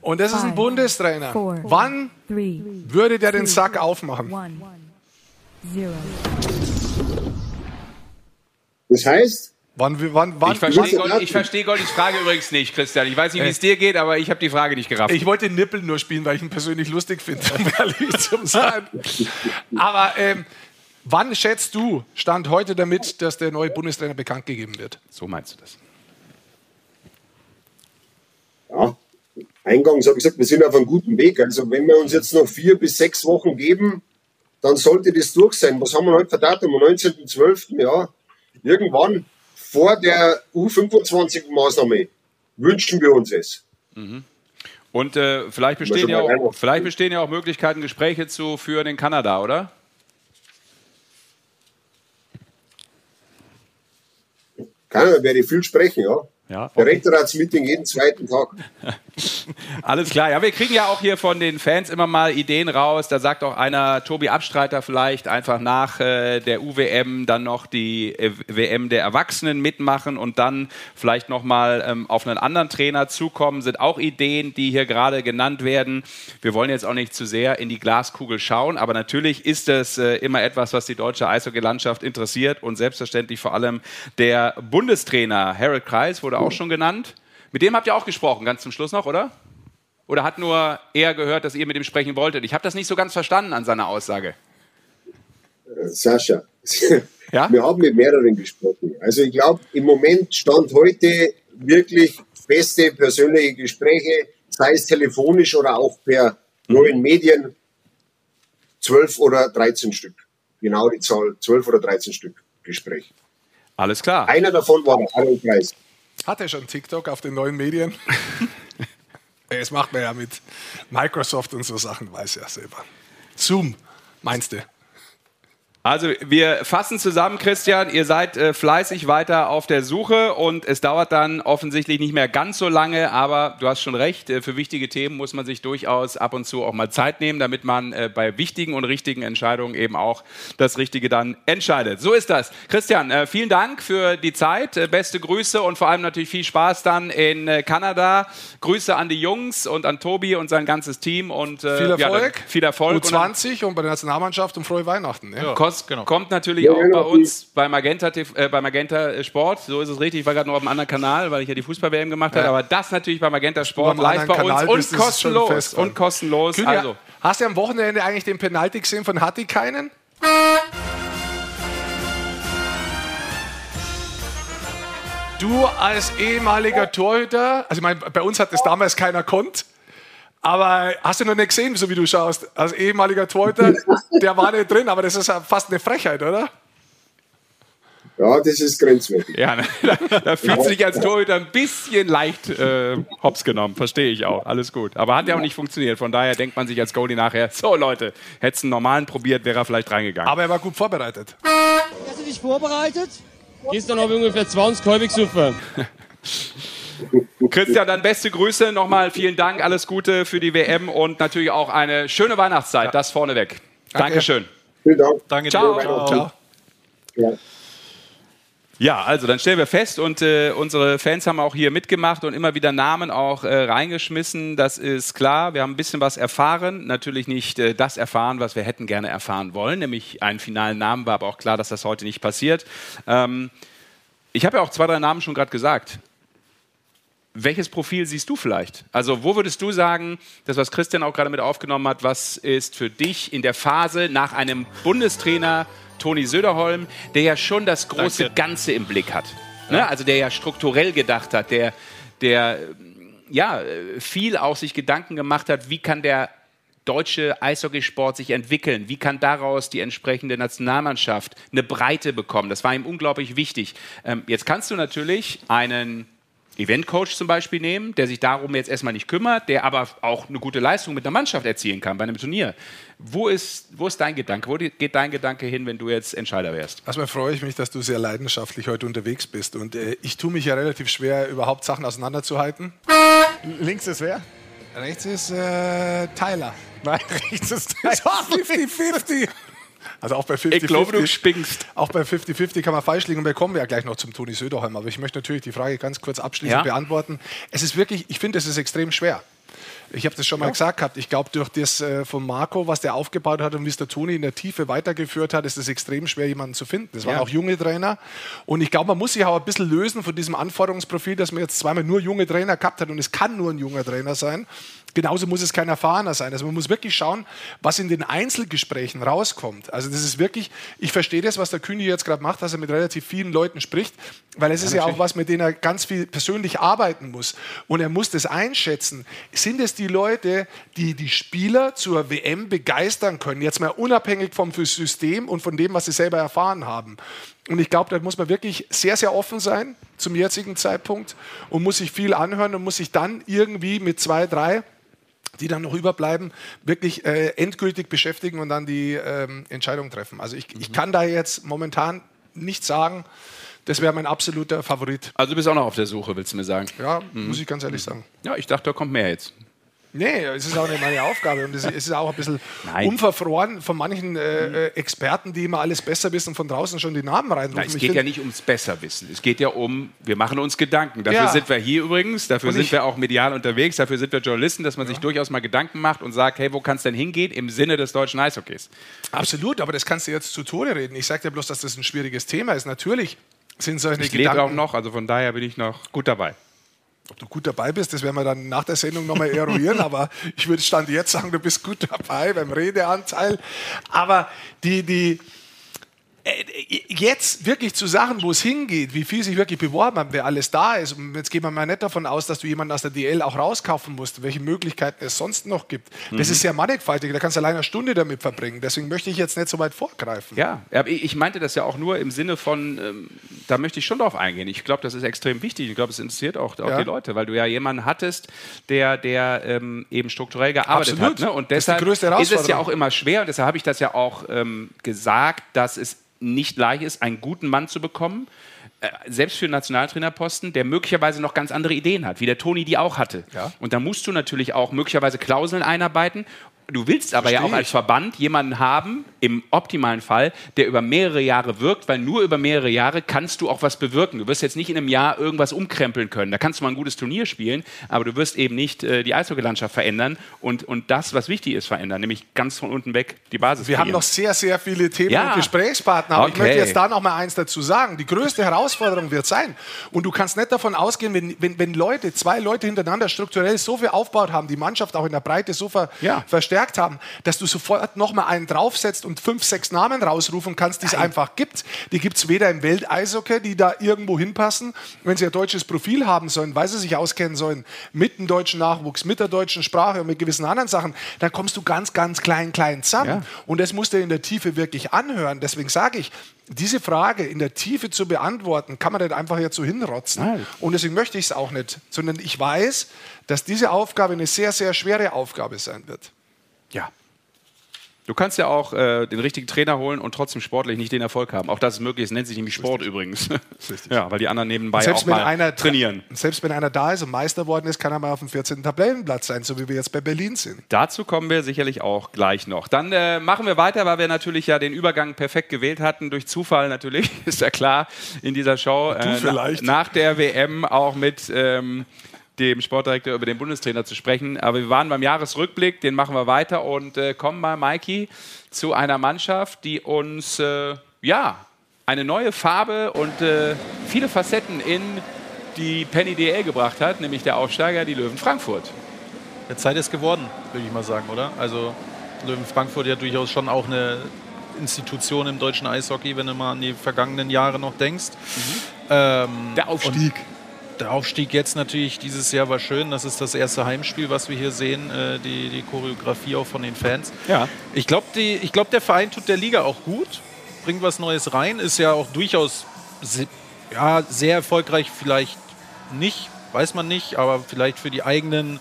Und das ist ein Bundestrainer. Wann würde der den Sack aufmachen? Das heißt, Wann, wann, wann, Ich verstehe Lasse Gold, lassen. ich verstehe Goldis Frage übrigens nicht, Christian. Ich weiß nicht, wie es dir geht, aber ich habe die Frage nicht gerafft. Ich wollte Nippel nur spielen, weil ich ihn persönlich lustig finde, um ehrlich zu sein. Aber ähm, wann schätzt du, stand heute damit, dass der neue Bundestrainer bekannt gegeben wird? so meinst du das? ja, eingangs habe ich gesagt, wir sind auf einem guten Weg. Also wenn wir uns jetzt noch vier bis sechs Wochen geben, dann sollte das durch sein. Was haben wir heute für Datum? Am 19.12. Ja, irgendwann vor der U25-Maßnahme wünschen wir uns es. Und äh, vielleicht, bestehen ja auch, vielleicht bestehen ja auch Möglichkeiten, Gespräche zu führen in Kanada, oder? Keiner werde viel sprechen, ja. Ja, Der Rektoratsmeeting jeden zweiten Tag. Alles klar. Ja, wir kriegen ja auch hier von den Fans immer mal Ideen raus. Da sagt auch einer, Tobi Abstreiter vielleicht einfach nach äh, der UWM dann noch die äh, WM der Erwachsenen mitmachen und dann vielleicht nochmal ähm, auf einen anderen Trainer zukommen. Sind auch Ideen, die hier gerade genannt werden. Wir wollen jetzt auch nicht zu sehr in die Glaskugel schauen, aber natürlich ist es äh, immer etwas, was die deutsche Eishockey-Landschaft interessiert und selbstverständlich vor allem der Bundestrainer Harold Kreis wurde auch schon genannt. Mit dem habt ihr auch gesprochen, ganz zum Schluss noch, oder? Oder hat nur er gehört, dass ihr mit ihm sprechen wolltet? Ich habe das nicht so ganz verstanden an seiner Aussage. Sascha, Ja? wir haben mit mehreren gesprochen. Also ich glaube, im Moment stand heute wirklich feste persönliche Gespräche, sei es telefonisch oder auch per neuen Medien, zwölf oder 13 Stück. Genau die Zahl, zwölf oder 13 Stück Gespräch. Alles klar. Einer davon war der Aaron Kreis. Hat er schon TikTok auf den neuen Medien? das macht man ja mit Microsoft und so Sachen, weiß ja selber. Zoom, meinst du? Also wir fassen zusammen, Christian, ihr seid äh, fleißig weiter auf der Suche und es dauert dann offensichtlich nicht mehr ganz so lange, aber du hast schon recht, äh, für wichtige Themen muss man sich durchaus ab und zu auch mal Zeit nehmen, damit man äh, bei wichtigen und richtigen Entscheidungen eben auch das Richtige dann entscheidet. So ist das. Christian, äh, vielen Dank für die Zeit, äh, beste Grüße und vor allem natürlich viel Spaß dann in äh, Kanada. Grüße an die Jungs und an Tobi und sein ganzes Team und Viel ja, Erfolg. viel Erfolg. Und dann- U20 und bei der Nationalmannschaft und frohe Weihnachten. Ne? Kost, genau. Kommt natürlich Ja, auch genau, bei uns bei Magenta, TV, äh, bei Magenta äh, Sport. So ist es richtig. Ich war gerade noch auf einem anderen Kanal, weil ich ja die Fußball-WM gemacht habe. Ja. Aber das natürlich bei Magenta Sport live bei Kanal uns und kostenlos. fest, Und kostenlos. Kühn, Also, Hast du am Wochenende eigentlich den Penalty gesehen von Hatti keinen? Du als ehemaliger Torhüter, also ich meine, bei uns hat das damals keiner konnt, aber hast du noch nicht gesehen, so wie du schaust, als ehemaliger Torhüter, der war nicht drin, aber das ist ja fast eine Frechheit, oder? Ja, das ist grenzwertig. ja, da, da fühlt sich als Torhüter ein bisschen leicht äh, hops genommen. Verstehe ich auch. Alles gut. Aber hat ja auch nicht funktioniert. Von daher denkt man sich als Goalie nachher, so Leute, hättest einen normalen probiert, wäre er vielleicht reingegangen. Aber er war gut vorbereitet. Hast du dich vorbereitet? Gestern habe ich ungefähr 20 Kolbe gesoffen. Christian, dann beste Grüße. Nochmal vielen Dank. Alles Gute für die WM und natürlich auch eine schöne Weihnachtszeit. Das vorneweg. Dankeschön. Vielen Dank. Danke Ciao. dir. Ciao. Ja. Ja, also dann stellen wir fest und äh, unsere Fans haben auch hier mitgemacht und immer wieder Namen auch äh, reingeschmissen. Das ist klar. Wir haben ein bisschen was erfahren. Natürlich nicht äh, das erfahren, was wir hätten gerne erfahren wollen, nämlich einen finalen Namen. War aber auch klar, dass das heute nicht passiert. Ähm, ich habe ja auch zwei, drei Namen schon gerade gesagt. Welches Profil siehst du vielleicht? Also, wo würdest du sagen, das, was Christian auch gerade mit aufgenommen hat, was ist für dich in der Phase nach einem Bundestrainer Toni Söderholm, der ja schon das große Danke. Ganze im Blick hat? Ne? Also, der ja strukturell gedacht hat, der, der ja, viel auch sich Gedanken gemacht hat, wie kann der deutsche Eishockeysport sich entwickeln? Wie kann daraus die entsprechende Nationalmannschaft eine Breite bekommen? Das war ihm unglaublich wichtig. Ähm, jetzt kannst du natürlich einen Eventcoach zum Beispiel nehmen, der sich darum jetzt erstmal nicht kümmert, der aber auch eine gute Leistung mit einer Mannschaft erzielen kann bei einem Turnier. Wo ist, wo ist dein Gedanke? Wo geht dein Gedanke hin, wenn du jetzt Entscheider wärst? Erstmal freue ich mich, dass du sehr leidenschaftlich heute unterwegs bist. Und äh, ich tue mich ja relativ schwer, überhaupt Sachen auseinanderzuhalten. Links ist wer? Rechts ist äh, Tyler. Nein, rechts ist war 50-50. Also auch bei 50-50. Ich glaube, du spinkst. Auch bei 50-50 kann man falsch liegen und wir kommen ja gleich noch zum Toni Söderholm. Aber ich möchte natürlich die Frage ganz kurz abschließend Ja. beantworten. Es ist wirklich, ich finde, es ist extrem schwer. Ich habe das schon mal gesagt gehabt. Ich glaube, durch das äh, von Marco, was der aufgebaut hat und wie es der Toni in der Tiefe weitergeführt hat, ist es extrem schwer, jemanden zu finden. Das waren Ja. auch junge Trainer. Und ich glaube, man muss sich auch ein bisschen lösen von diesem Anforderungsprofil, dass man jetzt zweimal nur junge Trainer gehabt hat und es kann nur ein junger Trainer sein. Genauso muss es kein Erfahrener sein. Also man muss wirklich schauen, was in den Einzelgesprächen rauskommt. Also das ist wirklich, ich verstehe das, was der Kühni jetzt gerade macht, dass er mit relativ vielen Leuten spricht, weil es ist ja auch was, mit denen er ganz viel persönlich arbeiten muss. Und er muss das einschätzen. Sind es die Leute, die die Spieler zur WM begeistern können, jetzt mal unabhängig vom System und von dem, was sie selber erfahren haben? Und ich glaube, da muss man wirklich sehr, sehr offen sein zum jetzigen Zeitpunkt und muss sich viel anhören und muss sich dann irgendwie mit zwei, drei die dann noch überbleiben, wirklich äh, endgültig beschäftigen und dann die ähm, Entscheidung treffen. Also ich, ich kann da jetzt momentan nicht sagen, das wäre mein absoluter Favorit. Also du bist auch noch auf der Suche, willst du mir sagen? Ja, muss ich ganz ehrlich sagen. Ja, ich dachte, da kommt mehr jetzt. Nee, es ist auch nicht meine Aufgabe und es ist- auch ein bisschen Nein. unverfroren von manchen äh, äh, Experten, die immer alles besser wissen, von draußen schon die Namen reinrufen. Na, es Ich geht ja nicht ums Besserwissen. Es geht ja um, wir machen uns Gedanken. Dafür Ja. sind wir hier übrigens, dafür Und sind ich- wir auch medial unterwegs, dafür sind wir Journalisten, dass man sich durchaus mal Gedanken macht und sagt, hey, wo kann es denn hingehen im Sinne des deutschen Eishockeys? Absolut, aber das kannst du jetzt zu Tode reden. Ich sage dir bloß, dass das ein schwieriges Thema ist. Natürlich sind solche Ich lebe auch Gedanken, noch, also von daher bin ich noch gut dabei. Ob du gut dabei bist, das werden wir dann nach der Sendung nochmal eruieren, aber ich würde Stand jetzt sagen, du bist gut dabei beim Redeanteil. Aber die, die, jetzt wirklich zu Sachen, wo es hingeht, wie viel sich wirklich beworben haben, wer alles da ist. Und jetzt gehen wir mal nicht davon aus, dass du jemanden aus der DL auch rauskaufen musst, welche Möglichkeiten es sonst noch gibt. Mhm. Das ist sehr mannigfaltig, da kannst du alleine eine Stunde damit verbringen. Deswegen möchte ich jetzt nicht so weit vorgreifen. Ja, ich meinte das ja auch nur im Sinne von, ähm, da möchte ich schon drauf eingehen. Ich glaube, das ist extrem wichtig. Ich glaube, es interessiert auch, auch Ja. die Leute, weil du ja jemanden hattest, der, der ähm, eben strukturell gearbeitet Absolut. hat. Ne? Und Das ist deshalb ist es ja auch immer schwer, und deshalb habe ich das ja auch ähm, gesagt, dass es nicht leicht ist, einen guten Mann zu bekommen. äh, Selbst für einen Nationaltrainerposten, der möglicherweise noch ganz andere Ideen hat, wie der Toni die auch hatte. Ja. Und da musst du natürlich auch möglicherweise Klauseln einarbeiten. Du willst aber ja Verstehe auch als ich. Verband jemanden haben, im optimalen Fall, der über mehrere Jahre wirkt, weil nur über mehrere Jahre kannst du auch was bewirken. Du wirst jetzt nicht in einem Jahr irgendwas umkrempeln können. Da kannst du mal ein gutes Turnier spielen, aber du wirst eben nicht äh, die Eishockeylandschaft verändern und, und das, was wichtig ist, verändern, nämlich ganz von unten weg die Basis. Wir haben noch sehr, sehr viele Themen Ja. und Gesprächspartner. Aber ich Okay. möchte jetzt da noch mal eins dazu sagen. Die größte Herausforderung wird sein, und du kannst nicht davon ausgehen, wenn, wenn, wenn Leute, zwei Leute hintereinander strukturell so viel aufgebaut haben, die Mannschaft auch in der Breite so ver, Ja. verstärkt haben, dass du sofort noch mal einen draufsetzt und fünf, sechs Namen rausrufen kannst, die es einfach gibt. Die gibt es weder im Welteishockey, die da irgendwo hinpassen, wenn sie ein deutsches Profil haben sollen, weil sie sich auskennen sollen mit dem deutschen Nachwuchs, mit der deutschen Sprache und mit gewissen anderen Sachen, dann kommst du ganz, ganz klein, klein zusammen. Ja. Und das musst du in der Tiefe wirklich anhören. Deswegen sage ich, diese Frage in der Tiefe zu beantworten, kann man nicht einfach jetzt so hinrotzen. Nein. Und deswegen möchte ich es auch nicht, sondern ich weiß, dass diese Aufgabe eine sehr, sehr schwere Aufgabe sein wird. Ja. Du kannst ja auch äh, den richtigen Trainer holen und trotzdem sportlich nicht den Erfolg haben. Auch das ist möglich. Es nennt sich nämlich Sport übrigens. Ja, weil die anderen nebenbei Selbst auch mal einer, trainieren. selbst wenn einer da ist und Meister worden ist, kann er mal auf dem 14. Tabellenplatz sein, so wie wir jetzt bei Berlin sind. Dazu kommen wir sicherlich auch gleich noch. Dann äh, machen wir weiter, weil wir natürlich ja den Übergang perfekt gewählt hatten, durch Zufall natürlich, ist ja klar, in dieser Show. Äh, vielleicht. Na, nach der WM auch mit ähm, dem Sportdirektor über den Bundestrainer zu sprechen. Aber wir waren beim Jahresrückblick, den machen wir weiter und äh, kommen mal, Maiki, zu einer Mannschaft, die uns, äh, ja, eine neue Farbe und äh, viele Facetten in die Penny DL gebracht hat, nämlich der Aufsteiger, die Löwen Frankfurt. Der Zeit ist geworden, würde ich mal sagen, oder? Also Löwen Frankfurt ja durchaus schon auch eine Institution im deutschen Eishockey, wenn du mal an die vergangenen Jahre noch denkst. Ähm, Der Aufstieg. Der Aufstieg jetzt natürlich dieses Jahr war schön. Das ist das erste Heimspiel, was wir hier sehen. Äh, die, die Choreografie auch von den Fans. Ja. Ich glaube, glaub, der Verein tut der Liga auch gut, bringt was Neues rein, ist ja auch durchaus se ja, sehr erfolgreich, vielleicht nicht, weiß man nicht, aber vielleicht für die eigenen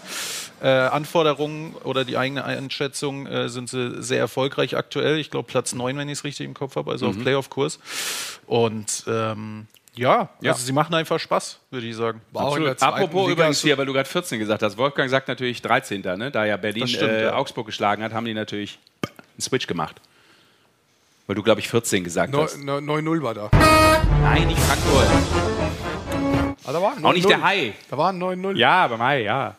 äh, Anforderungen oder die eigene Einschätzung äh, sind sie sehr erfolgreich aktuell. Ich glaube Platz 9, wenn ich es richtig im Kopf habe, also auf Playoff-Kurs. Und ähm, Ja, Ja. also sie machen einfach Spaß, würde ich sagen. Apropos Liga übrigens hier, weil du gerade 14 gesagt hast. Wolfgang sagt natürlich 13. Ne? Da ja Berlin stimmt, äh, ja. Augsburg geschlagen hat, haben die natürlich einen Switch gemacht. Weil du, glaube ich, 14 gesagt Neu- hast. neu- 9-0 war da. Nein, nicht Frankfurt. Ah, da war Auch nicht 9-0. der Hai. Da war ein 9-0. Ja, beim Hai, ja.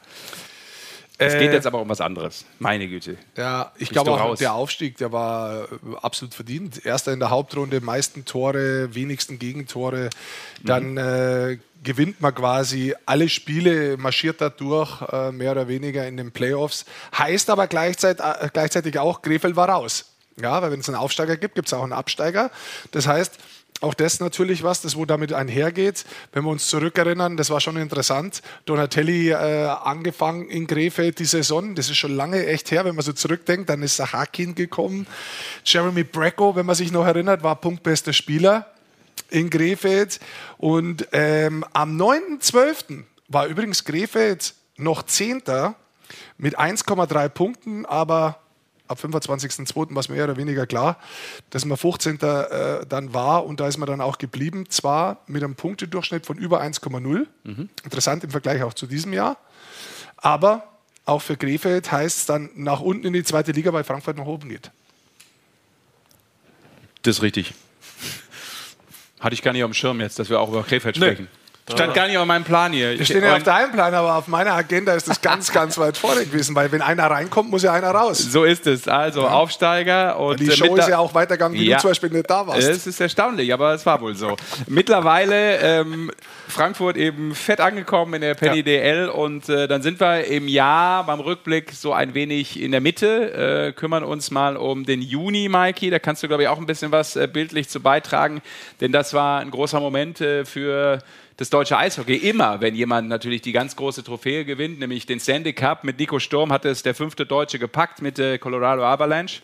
Es Äh, geht jetzt aber um was anderes. Meine Güte. Ja, ich glaube auch, raus? der Aufstieg, der war äh, absolut verdient. Erster in der Hauptrunde, meisten Tore, wenigsten Gegentore. Dann äh, gewinnt man quasi alle Spiele, marschiert da durch, äh, mehr oder weniger in den Playoffs. Heißt aber gleichzeitig, äh, gleichzeitig auch, Krefeld war raus. Ja, weil wenn es einen Aufsteiger gibt, gibt es auch einen Absteiger. Das heißt, auch das natürlich was, das wo damit einhergeht. Wenn wir uns zurückerinnern, das war schon interessant. Donatelli äh, angefangen in Krefeld die Saison, das ist schon lange echt her, wenn man so zurückdenkt. Dann ist Sahakin gekommen. Jeremy Bracco, wenn man sich noch erinnert, war punktbester Spieler in Krefeld. Und ähm, am 9.12. war übrigens Krefeld noch Zehnter mit 1,3 Punkten, aber ab 25.02. war es mehr oder weniger klar, dass man 15. Äh, dann war und da ist man dann auch geblieben. Zwar mit einem Punktedurchschnitt von über 1,0, interessant im Vergleich auch zu diesem Jahr, aber auch für Krefeld heißt es dann nach unten in die zweite Liga, weil Frankfurt nach oben geht. Das ist richtig. Hatte ich gar nicht auf dem Schirm jetzt, dass wir auch über Krefeld sprechen. Stand gar nicht auf meinem Plan hier. Wir Ich- stehen ja auf deinem Plan, aber auf meiner Agenda ist das ganz, ganz weit vorne gewesen, weil wenn einer reinkommt, muss ja einer raus. so ist es. Also Aufsteiger und Die äh, Show ist ja auch weitergegangen, wie Ja. du zum Beispiel nicht da warst. Es ist erstaunlich, aber es war wohl so. Mittlerweile ähm, Frankfurt eben fett angekommen in der Penny DL und äh, dann sind wir im Jahr beim Rückblick so ein wenig in der Mitte, äh, kümmern uns mal um den Juni, Mikey. Da kannst du, glaube ich, auch ein bisschen was äh, bildlich zu beitragen, denn das war ein großer Moment äh, für das deutsche Eishockey. Immer, wenn jemand natürlich die ganz große Trophäe gewinnt, nämlich den Sandy Cup mit Nico Sturm, hat es der fünfte Deutsche gepackt mit äh, Colorado Avalanche.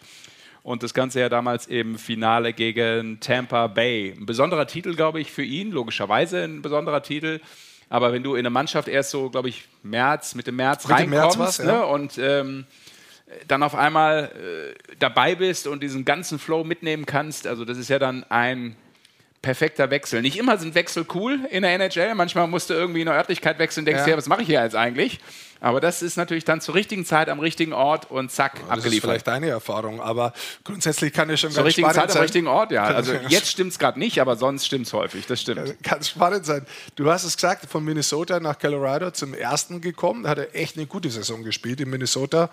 Und das Ganze ja damals im Finale gegen Tampa Bay. Ein besonderer Titel, glaube ich, für ihn, logischerweise ein besonderer Titel. Aber wenn du in eine Mannschaft erst so, glaube ich, März, Mitte März Mitte März reinkommst ja. ne, und ähm, dann auf einmal äh, dabei bist und diesen ganzen Flow mitnehmen kannst, also das ist ja dann ein perfekter Wechsel. Nicht immer sind Wechsel cool in der NHL. Manchmal musst du irgendwie in der Örtlichkeit wechseln, denkst Ja. ja, was mache ich hier jetzt eigentlich? Aber das ist natürlich dann zur richtigen Zeit am richtigen Ort und zack, das ist abgeliefert. vielleicht deine Erfahrung, aber grundsätzlich kann es schon Zur ganz richtigen spannend Zeit am sein. richtigen Ort, ja. Also jetzt stimmt es gerade nicht, aber sonst stimmt es häufig. Das stimmt. Kann spannend sein. Du hast es gesagt, von Minnesota nach Colorado zum ersten gekommen. Da hat er echt eine gute Saison gespielt in Minnesota.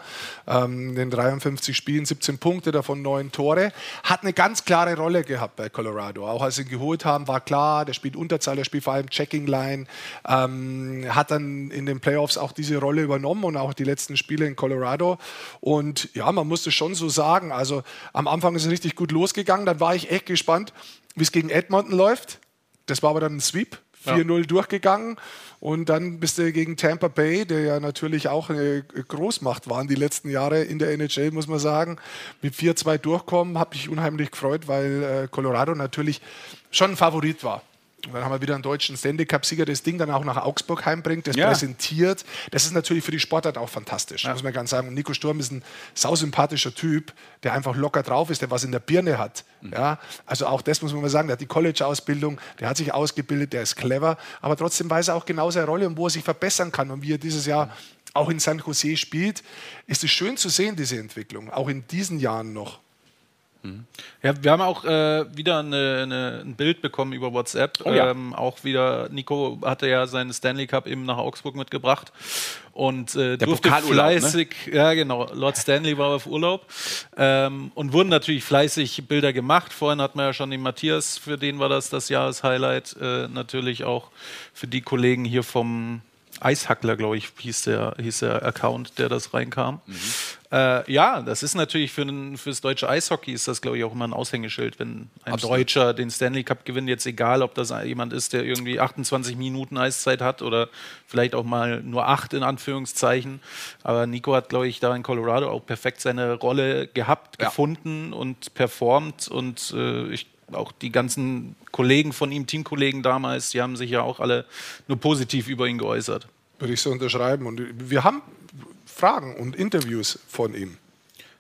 Ähm, in den 53 Spielen 17 Punkte, davon 9 Tore. Hat eine ganz klare Rolle gehabt bei Colorado. Auch als sie ihn geholt haben, war klar, der spielt Unterzahl, der spielt vor allem Checking Line. Ähm, hat dann in den Playoffs auch diese Rolle übernommen und auch die letzten Spiele in Colorado. Und ja, man musste schon so sagen, also am Anfang ist es richtig gut losgegangen. Dann war ich echt gespannt, wie es gegen Edmonton läuft. Das war aber dann ein Sweep, 4-0 durchgegangen. Und dann bist du gegen Tampa Bay, der ja natürlich auch eine Großmacht waren die letzten Jahre in der NHL, muss man sagen, mit 4-2 durchkommen. Habe mich unheimlich gefreut, weil äh, Colorado natürlich schon ein Favorit war. Und dann haben wir wieder einen deutschen Stanley Cup-Sieger, das Ding dann auch nach Augsburg heimbringt, das Ja. präsentiert. Das ist natürlich für die Sportart auch fantastisch, muss man ganz sagen. Und Nico Sturm ist ein sausympathischer Typ, der einfach locker drauf ist, der was in der Birne hat. Ja, also auch das muss man mal sagen, der hat die College-Ausbildung, der hat sich ausgebildet, der ist clever, aber trotzdem weiß er auch genau seine Rolle und wo er sich verbessern kann. Und wie er dieses Jahr auch in San Jose spielt, ist es schön zu sehen, diese Entwicklung, auch in diesen Jahren noch. Ja, wir haben auch äh, wieder eine, eine, ein Bild bekommen über WhatsApp. Oh ja. ähm, auch wieder, Nico hatte ja seinen Stanley Cup eben nach Augsburg mitgebracht und äh, durfte ne? fleißig, ja genau, Lord Stanley war auf Urlaub ähm, und wurden natürlich fleißig Bilder gemacht. Vorhin hatten wir ja schon den Matthias, für den war das das Jahreshighlight. Äh, natürlich auch für die Kollegen hier vom Eishackler, glaube ich, hieß der, hieß der Account, der das reinkam. Äh, ja, das ist natürlich für fürs deutsche Eishockey ist das, glaube ich, auch immer ein Aushängeschild, wenn ein Deutscher den Stanley Cup gewinnt. Jetzt egal, ob das jemand ist, der irgendwie 28 Minuten Eiszeit hat oder vielleicht auch mal nur acht in Anführungszeichen. Aber Nico hat, glaube ich, da in Colorado auch perfekt seine Rolle gehabt, Ja. gefunden und performt und äh, ich auch die ganzen Kollegen von ihm, Teamkollegen damals, die haben sich ja auch alle nur positiv über ihn geäußert. Würde ich so unterschreiben. Und wir haben Fragen und Interviews von ihm.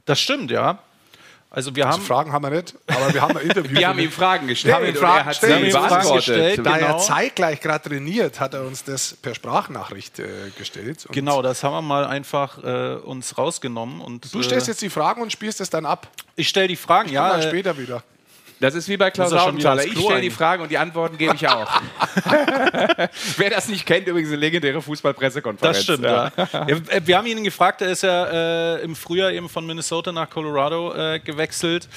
Das stimmt, ja. Also wir Also haben Fragen haben wir nicht, aber wir haben ein Interview. Wir haben von ihm Fragen gestellt. haben ihm Fragen er hat Wir haben ihm Fragen gestellt. Da genau. er zeitgleich gerade trainiert, hat er uns das per Sprachnachricht äh, gestellt. Und Genau, das haben wir mal einfach äh, uns rausgenommen. Und, Du stellst äh, jetzt die Fragen und spielst es dann ab. ich stelle die Fragen, Ja, ja. dann äh, später wieder. Das ist wie bei Klaus er Augenthaler. Ich stelle die. Fragen und die Antworten gebe ich auch. Wer das nicht kennt, übrigens eine legendäre Fußballpressekonferenz. Das stimmt, ja. ja. äh, Wir haben ihn gefragt, er ist ja äh, im Frühjahr eben von Minnesota nach Colorado äh, gewechselt.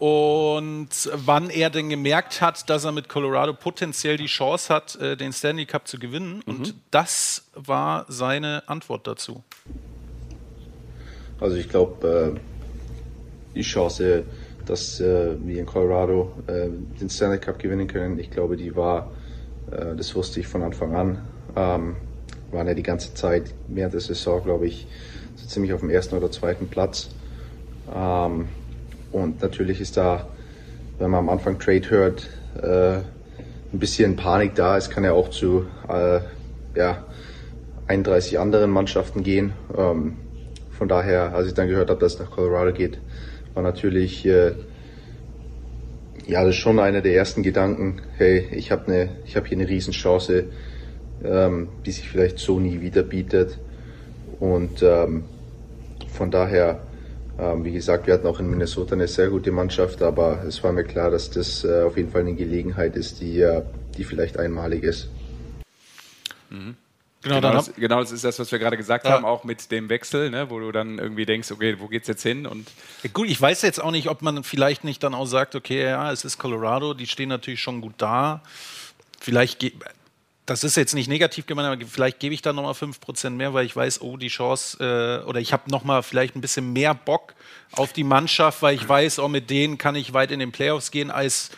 Und wann er denn gemerkt hat, dass er mit Colorado potenziell die Chance hat, äh, den Stanley Cup zu gewinnen. Und das war seine Antwort dazu. Also ich glaube, äh, die Chance, dass äh, wir in Colorado äh, den Stanley Cup gewinnen können, ich glaube, die war, äh, das wusste ich von Anfang an, ähm, waren ja die ganze Zeit während der Saison, glaube ich, so ziemlich auf dem ersten oder zweiten Platz. Ähm, und natürlich ist da, wenn man am Anfang Trade hört, äh, ein bisschen Panik da. Es kann ja auch zu äh, ja, 31 anderen Mannschaften gehen. Ähm, von daher, als ich dann gehört habe, dass es nach Colorado geht, war natürlich äh, ja das ist schon einer der ersten Gedanken. Hey, ich habe eine, ich habe hier eine Riesenchance, ähm, die sich vielleicht so nie wieder bietet. Und ähm, von daher, ähm, wie gesagt, wir hatten auch in Minnesota eine sehr gute Mannschaft, aber es war mir klar, dass das äh, auf jeden Fall eine Gelegenheit ist, die, äh, die vielleicht einmalig ist. Genau, Genau das, genau, das ist das, was wir gerade gesagt Ja. haben, auch mit dem Wechsel, ne, wo du dann irgendwie denkst, okay, wo geht's jetzt hin? Und Gut, ich weiß jetzt auch nicht, ob man vielleicht nicht dann auch sagt, okay, ja, es ist Colorado, die stehen natürlich schon gut da. Vielleicht, das ist jetzt nicht negativ gemeint, aber vielleicht gebe ich da nochmal 5% mehr, weil ich weiß, oh, die Chance, äh, oder ich habe nochmal vielleicht ein bisschen mehr Bock auf die Mannschaft, weil ich weiß, oh, mit denen kann ich weit in den Playoffs gehen, als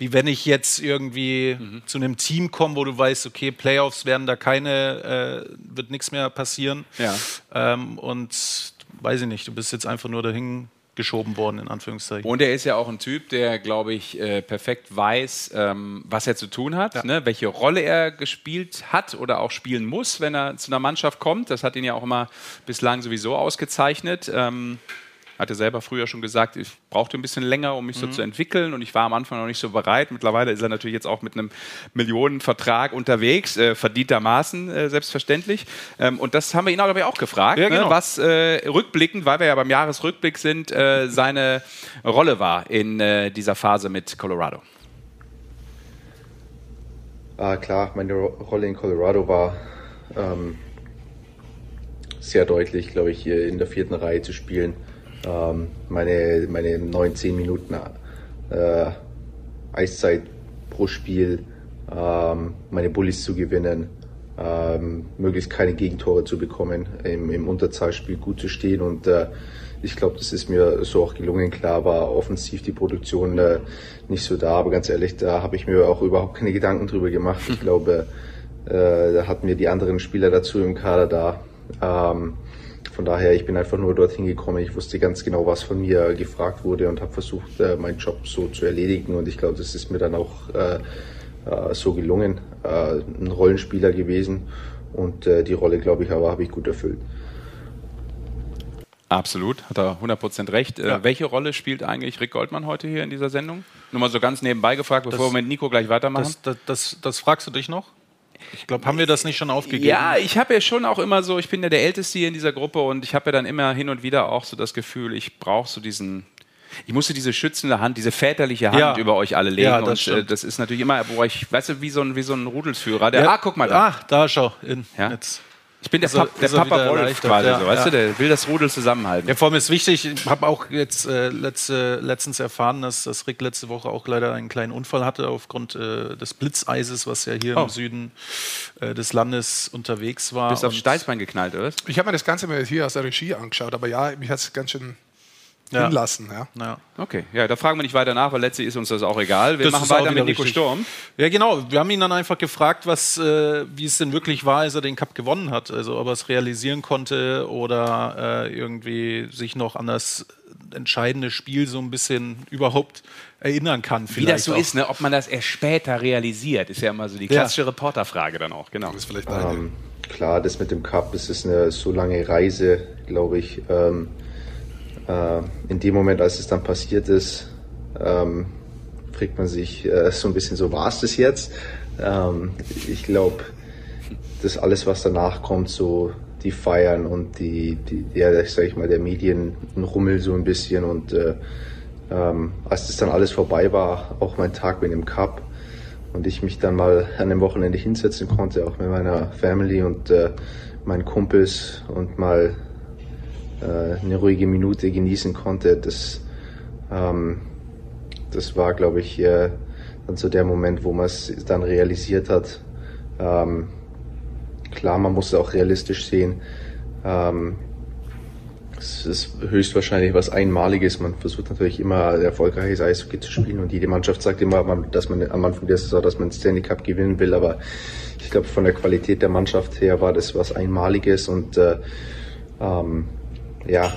wie wenn ich jetzt irgendwie zu einem Team komme, wo du weißt, okay, Playoffs werden da keine, äh, wird nichts mehr passieren. Ja. Ähm, und weiß ich nicht, du bist jetzt einfach nur dahin geschoben worden, in Anführungszeichen. Und er ist ja auch ein Typ, der, glaube ich, äh, perfekt weiß, ähm, was er zu tun hat, ne? welche Rolle er gespielt hat oder auch spielen muss, wenn er zu einer Mannschaft kommt. Das hat ihn ja auch immer bislang sowieso ausgezeichnet. Ähm, hatte selber früher schon gesagt, ich brauchte ein bisschen länger, um mich so zu entwickeln und ich war am Anfang noch nicht so bereit. Mittlerweile ist er natürlich jetzt auch mit einem Millionenvertrag unterwegs, äh, verdientermaßen äh, selbstverständlich. Ähm, und das haben wir ihn aber auch gefragt, Ja, genau. ne, was äh, rückblickend, weil wir ja beim Jahresrückblick sind, äh, seine Rolle war in äh, dieser Phase mit Colorado. Ah, klar, meine Ro Rolle in Colorado war ähm, sehr deutlich, glaube ich, hier in der vierten Reihe zu spielen. Ähm, meine, meine 19 Minuten äh, Eiszeit pro Spiel, ähm, meine Bullies zu gewinnen, ähm, möglichst keine Gegentore zu bekommen, im, im Unterzahlspiel gut zu stehen und äh, ich glaube, das ist mir so auch gelungen. Klar war offensiv die Produktion äh, nicht so da, aber ganz ehrlich, da habe ich mir auch überhaupt keine Gedanken drüber gemacht. Ich glaube, äh, da hatten wir die anderen Spieler dazu im Kader da. Ähm, von daher, ich bin einfach nur dorthin gekommen. Ich wusste ganz genau, was von mir gefragt wurde und habe versucht, äh, meinen Job so zu erledigen. Und ich glaube, das ist mir dann auch äh, äh, so gelungen. Äh, ein Rollenspieler gewesen und äh, die Rolle, glaube ich, aber habe ich gut erfüllt. Absolut, hat er 100% recht. Äh, welche Rolle spielt eigentlich Rick Goldmann heute hier in dieser Sendung? Nur mal so ganz nebenbei gefragt, bevor Das- wir mit Nico gleich weitermachen. Das, das, das, das fragst du dich noch? Ich glaube, haben wir das nicht schon aufgegeben? Ja, ich habe ja schon auch immer so, ich bin ja der Älteste hier in dieser Gruppe und ich habe ja dann immer hin und wieder auch so das Gefühl, ich brauche so diesen, ich musste diese schützende Hand, diese väterliche Hand Ja. über euch alle legen. Ja, das und äh, das ist natürlich immer, wo ich, weißt du, wie so ein, wie so ein Rudelsführer. Der, Ah, guck mal da. Ah, da schau. In, Ja. jetzt. Ich bin der, er- Pap, der er Papa Wolf quasi ja, so, weißt ja. du, der will das Rudel zusammenhalten. Ja, vor allem ist wichtig, ich habe auch jetzt äh, letzte, letztens erfahren, dass, dass Rick letzte Woche auch leider einen kleinen Unfall hatte aufgrund äh, des Blitzeises, was ja hier Oh. im Süden äh, des Landes unterwegs war. Bist aufs Steißbein geknallt, oder? Ich habe mir das Ganze mal hier aus der Regie angeschaut, aber ja, mich hat es ganz schön Ja. hinlassen. Ja. Ja. Okay, ja, da fragen wir nicht weiter nach, weil letztlich ist uns das auch egal. Wir Das machen weiter mit Nico richtig. Sturm. Ja, genau. Wir haben ihn dann einfach gefragt, was, äh, wie es denn wirklich war, als er den Cup gewonnen hat. Also ob er es realisieren konnte oder äh, irgendwie sich noch an das entscheidende Spiel so ein bisschen überhaupt erinnern kann. Wie vielleicht das so auch. ist, ne? ob man das erst später realisiert, ist ja immer so die klassische Reporterfrage dann auch. Genau. Das ist vielleicht. Ähm, klar, das mit dem Cup, das ist eine so lange Reise, glaube ich. Ähm, äh, in dem Moment, als es dann passiert ist, ähm, fragt man sich äh, so ein bisschen so, war es das jetzt? Ähm, ich glaube, das alles, was danach kommt, so die Feiern und die, die ja, sag ich mal, der Medienrummel so ein bisschen und äh, ähm, als das dann alles vorbei war, auch mein Tag mit dem Cup und ich mich dann mal an dem Wochenende hinsetzen konnte, auch mit meiner Family und äh, meinen Kumpels und mal äh, eine ruhige Minute genießen konnte, das, ähm, das war, glaube ich, äh, dann so der Moment, wo man es dann realisiert hat. Ähm, klar, man muss auch realistisch sehen. Ähm, es ist höchstwahrscheinlich was Einmaliges. Man versucht natürlich immer erfolgreiches Eishockey zu spielen und jede Mannschaft sagt immer, dass man am Anfang der Saison, dass man den Stanley Cup gewinnen will. Aber ich glaube, von der Qualität der Mannschaft her war das was Einmaliges und äh, ähm, ja,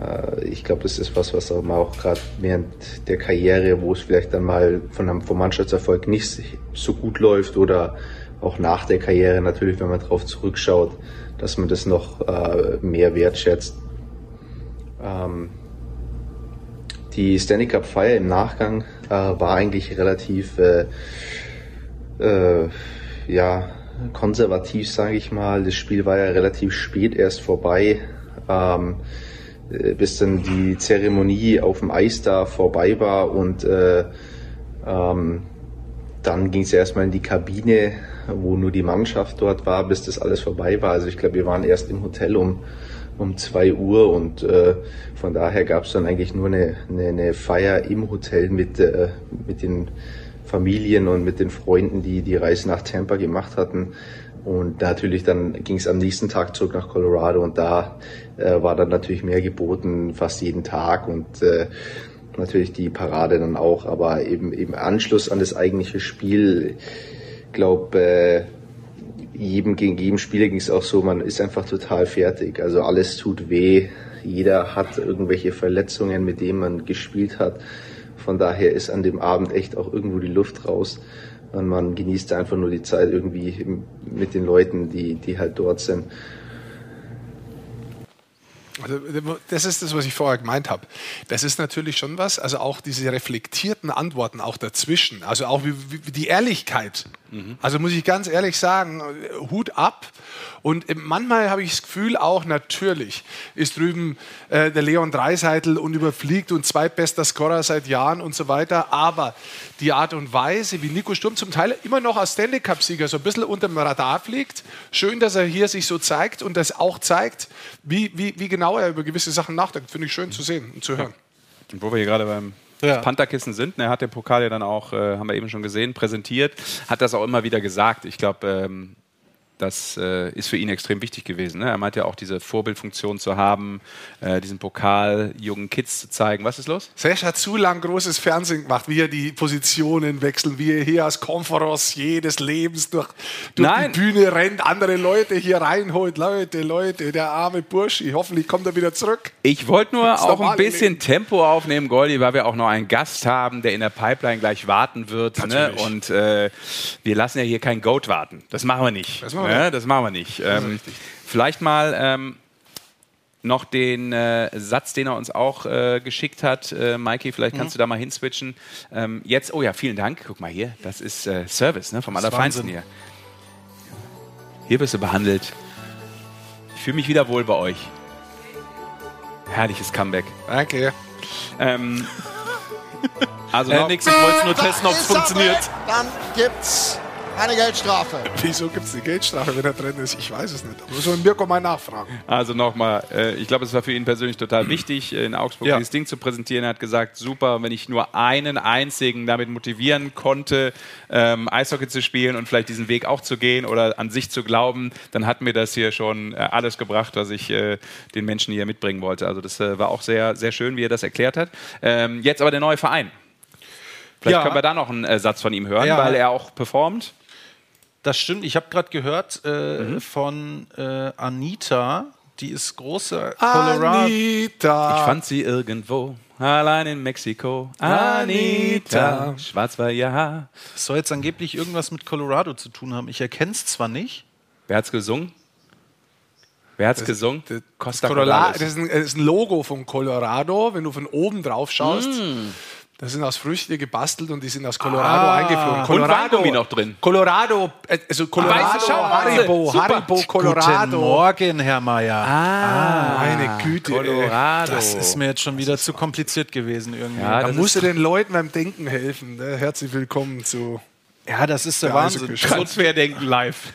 äh, ich glaube, das ist was, was man auch gerade während der Karriere, wo es vielleicht dann mal von einem vom Mannschaftserfolg nicht so gut läuft oder auch nach der Karriere natürlich, wenn man darauf zurückschaut, dass man das noch äh, mehr wertschätzt. Ähm, die Stanley Cup Feier im Nachgang äh, war eigentlich relativ äh, äh, ja, konservativ, sage ich mal. Das Spiel war ja relativ spät erst vorbei, ähm, äh, bis dann die Zeremonie auf dem Eis da vorbei war und äh, ähm, dann ging es erstmal in die Kabine, wo nur die Mannschaft dort war, bis das alles vorbei war. Also ich glaube, wir waren erst im Hotel um um zwei Uhr und äh, von daher gab es dann eigentlich nur eine, eine, eine Feier im Hotel mit, äh, mit den Familien und mit den Freunden, die die Reise nach Tampa gemacht hatten. Und natürlich dann ging es am nächsten Tag zurück nach Colorado und da äh, war dann natürlich mehr geboten, fast jeden Tag und äh, natürlich die Parade dann auch, aber eben im Anschluss an das eigentliche Spiel, glaube äh, jedem gegen jedem Spieler ging es auch so, man ist einfach total fertig. Also alles tut weh. Jeder hat irgendwelche Verletzungen, mit denen man gespielt hat. Von daher ist an dem Abend echt auch irgendwo die Luft raus. Und man genießt einfach nur die Zeit irgendwie mit den Leuten, die, die halt dort sind. Also das ist das, was ich vorher gemeint habe. Das ist natürlich schon was, also auch diese reflektierten Antworten auch dazwischen, also auch die Ehrlichkeit. Mhm. Also muss ich ganz ehrlich sagen, Hut ab. Und manchmal habe ich das Gefühl auch, natürlich ist drüben äh, der Leon Dreiseitel und überfliegt und zweitbester Scorer seit Jahren und so weiter. Aber die Art und Weise, wie Nico Sturm zum Teil immer noch als Stanley Cup-Sieger so ein bisschen unter dem Radar fliegt, schön, dass er hier sich so zeigt und das auch zeigt, wie, wie, wie genau er über gewisse Sachen nachdenkt. Finde ich schön zu sehen und zu hören. Und wo wir hier gerade beim ja. Pantherkissen sind. Er hat den Pokal ja dann auch, äh, haben wir eben schon gesehen, präsentiert, hat das auch immer wieder gesagt. Ich glaube, ähm, das äh, ist für ihn extrem wichtig gewesen. Ne? Er meint ja auch, diese Vorbildfunktion zu haben, äh, diesen Pokal jungen Kids zu zeigen. Was ist los? Sesh hat zu lang großes Fernsehen gemacht, wie er die Positionen wechselt, wie er hier als Konferencier des Lebens durch, durch die Bühne rennt, andere Leute hier reinholt. Leute, Leute, der arme Burschi, hoffentlich kommt er wieder zurück. Ich wollte nur auch ein bisschen Leben. Tempo aufnehmen, Goldi, weil wir auch noch einen Gast haben, der in der Pipeline gleich warten wird. Ne? Und äh, wir lassen ja hier kein Goat warten. Das machen wir nicht. Das machen wir ja, das machen wir nicht. Ähm, vielleicht mal ähm, noch den äh, Satz, den er uns auch äh, geschickt hat. Äh, Mikey, vielleicht mhm. kannst du da mal hinswitchen. Ähm, jetzt, oh ja, vielen Dank. Guck mal hier, das ist äh, Service ne, vom Allerfeinsten hier. Hier wirst du behandelt. Ich fühle mich wieder wohl bei euch. Herrliches Comeback. Danke. Ähm, also äh, nix, ich wollte nur testen, ob es funktioniert. Dann gibt's eine Geldstrafe. Wieso gibt es eine Geldstrafe, wenn er drin ist? Ich weiß es nicht. Muss man Mirko mal nachfragen. Also nochmal, äh, ich glaube, es war für ihn persönlich total wichtig, in Augsburg ja. dieses Ding zu präsentieren. Er hat gesagt, super, wenn ich nur einen einzigen damit motivieren konnte, ähm, Eishockey zu spielen und vielleicht diesen Weg auch zu gehen oder an sich zu glauben, dann hat mir das hier schon äh, alles gebracht, was ich äh, den Menschen hier mitbringen wollte. Also das äh, war auch sehr, sehr schön, wie er das erklärt hat. Ähm, jetzt aber der neue Verein. Vielleicht ja. können wir da noch einen äh, Satz von ihm hören, ja. weil er auch performt. Das stimmt. Ich habe gerade gehört äh, mhm. von äh, Anita, die ist große Colorado. Anita. Ich fand sie irgendwo. Allein in Mexiko. Anita. Schwarz war ja. Das soll jetzt angeblich irgendwas mit Colorado zu tun haben. Ich erkenne es zwar nicht. Wer hat's gesungen? Wer hat's gesungen? Costa Colorado, das, ist ein, das ist ein Logo von Colorado, wenn du von oben drauf schaust. Das sind aus Früchte gebastelt und die sind aus Colorado eingeflogen. Ah. Und noch drin. Colorado, äh, also Colorado, Weiße Schaukel. Haribo, Super. Haribo, Guten Colorado. Morgen, Herr Mayer. Ah, meine Güte. ey. Colorado. Das ist mir jetzt schon wieder zu kompliziert gewesen irgendwie. Ja, Da musst du den Leuten beim Denken helfen. Ne? Herzlich willkommen zu. Ja, das ist der Wahnsinn. So, Transferdenken live.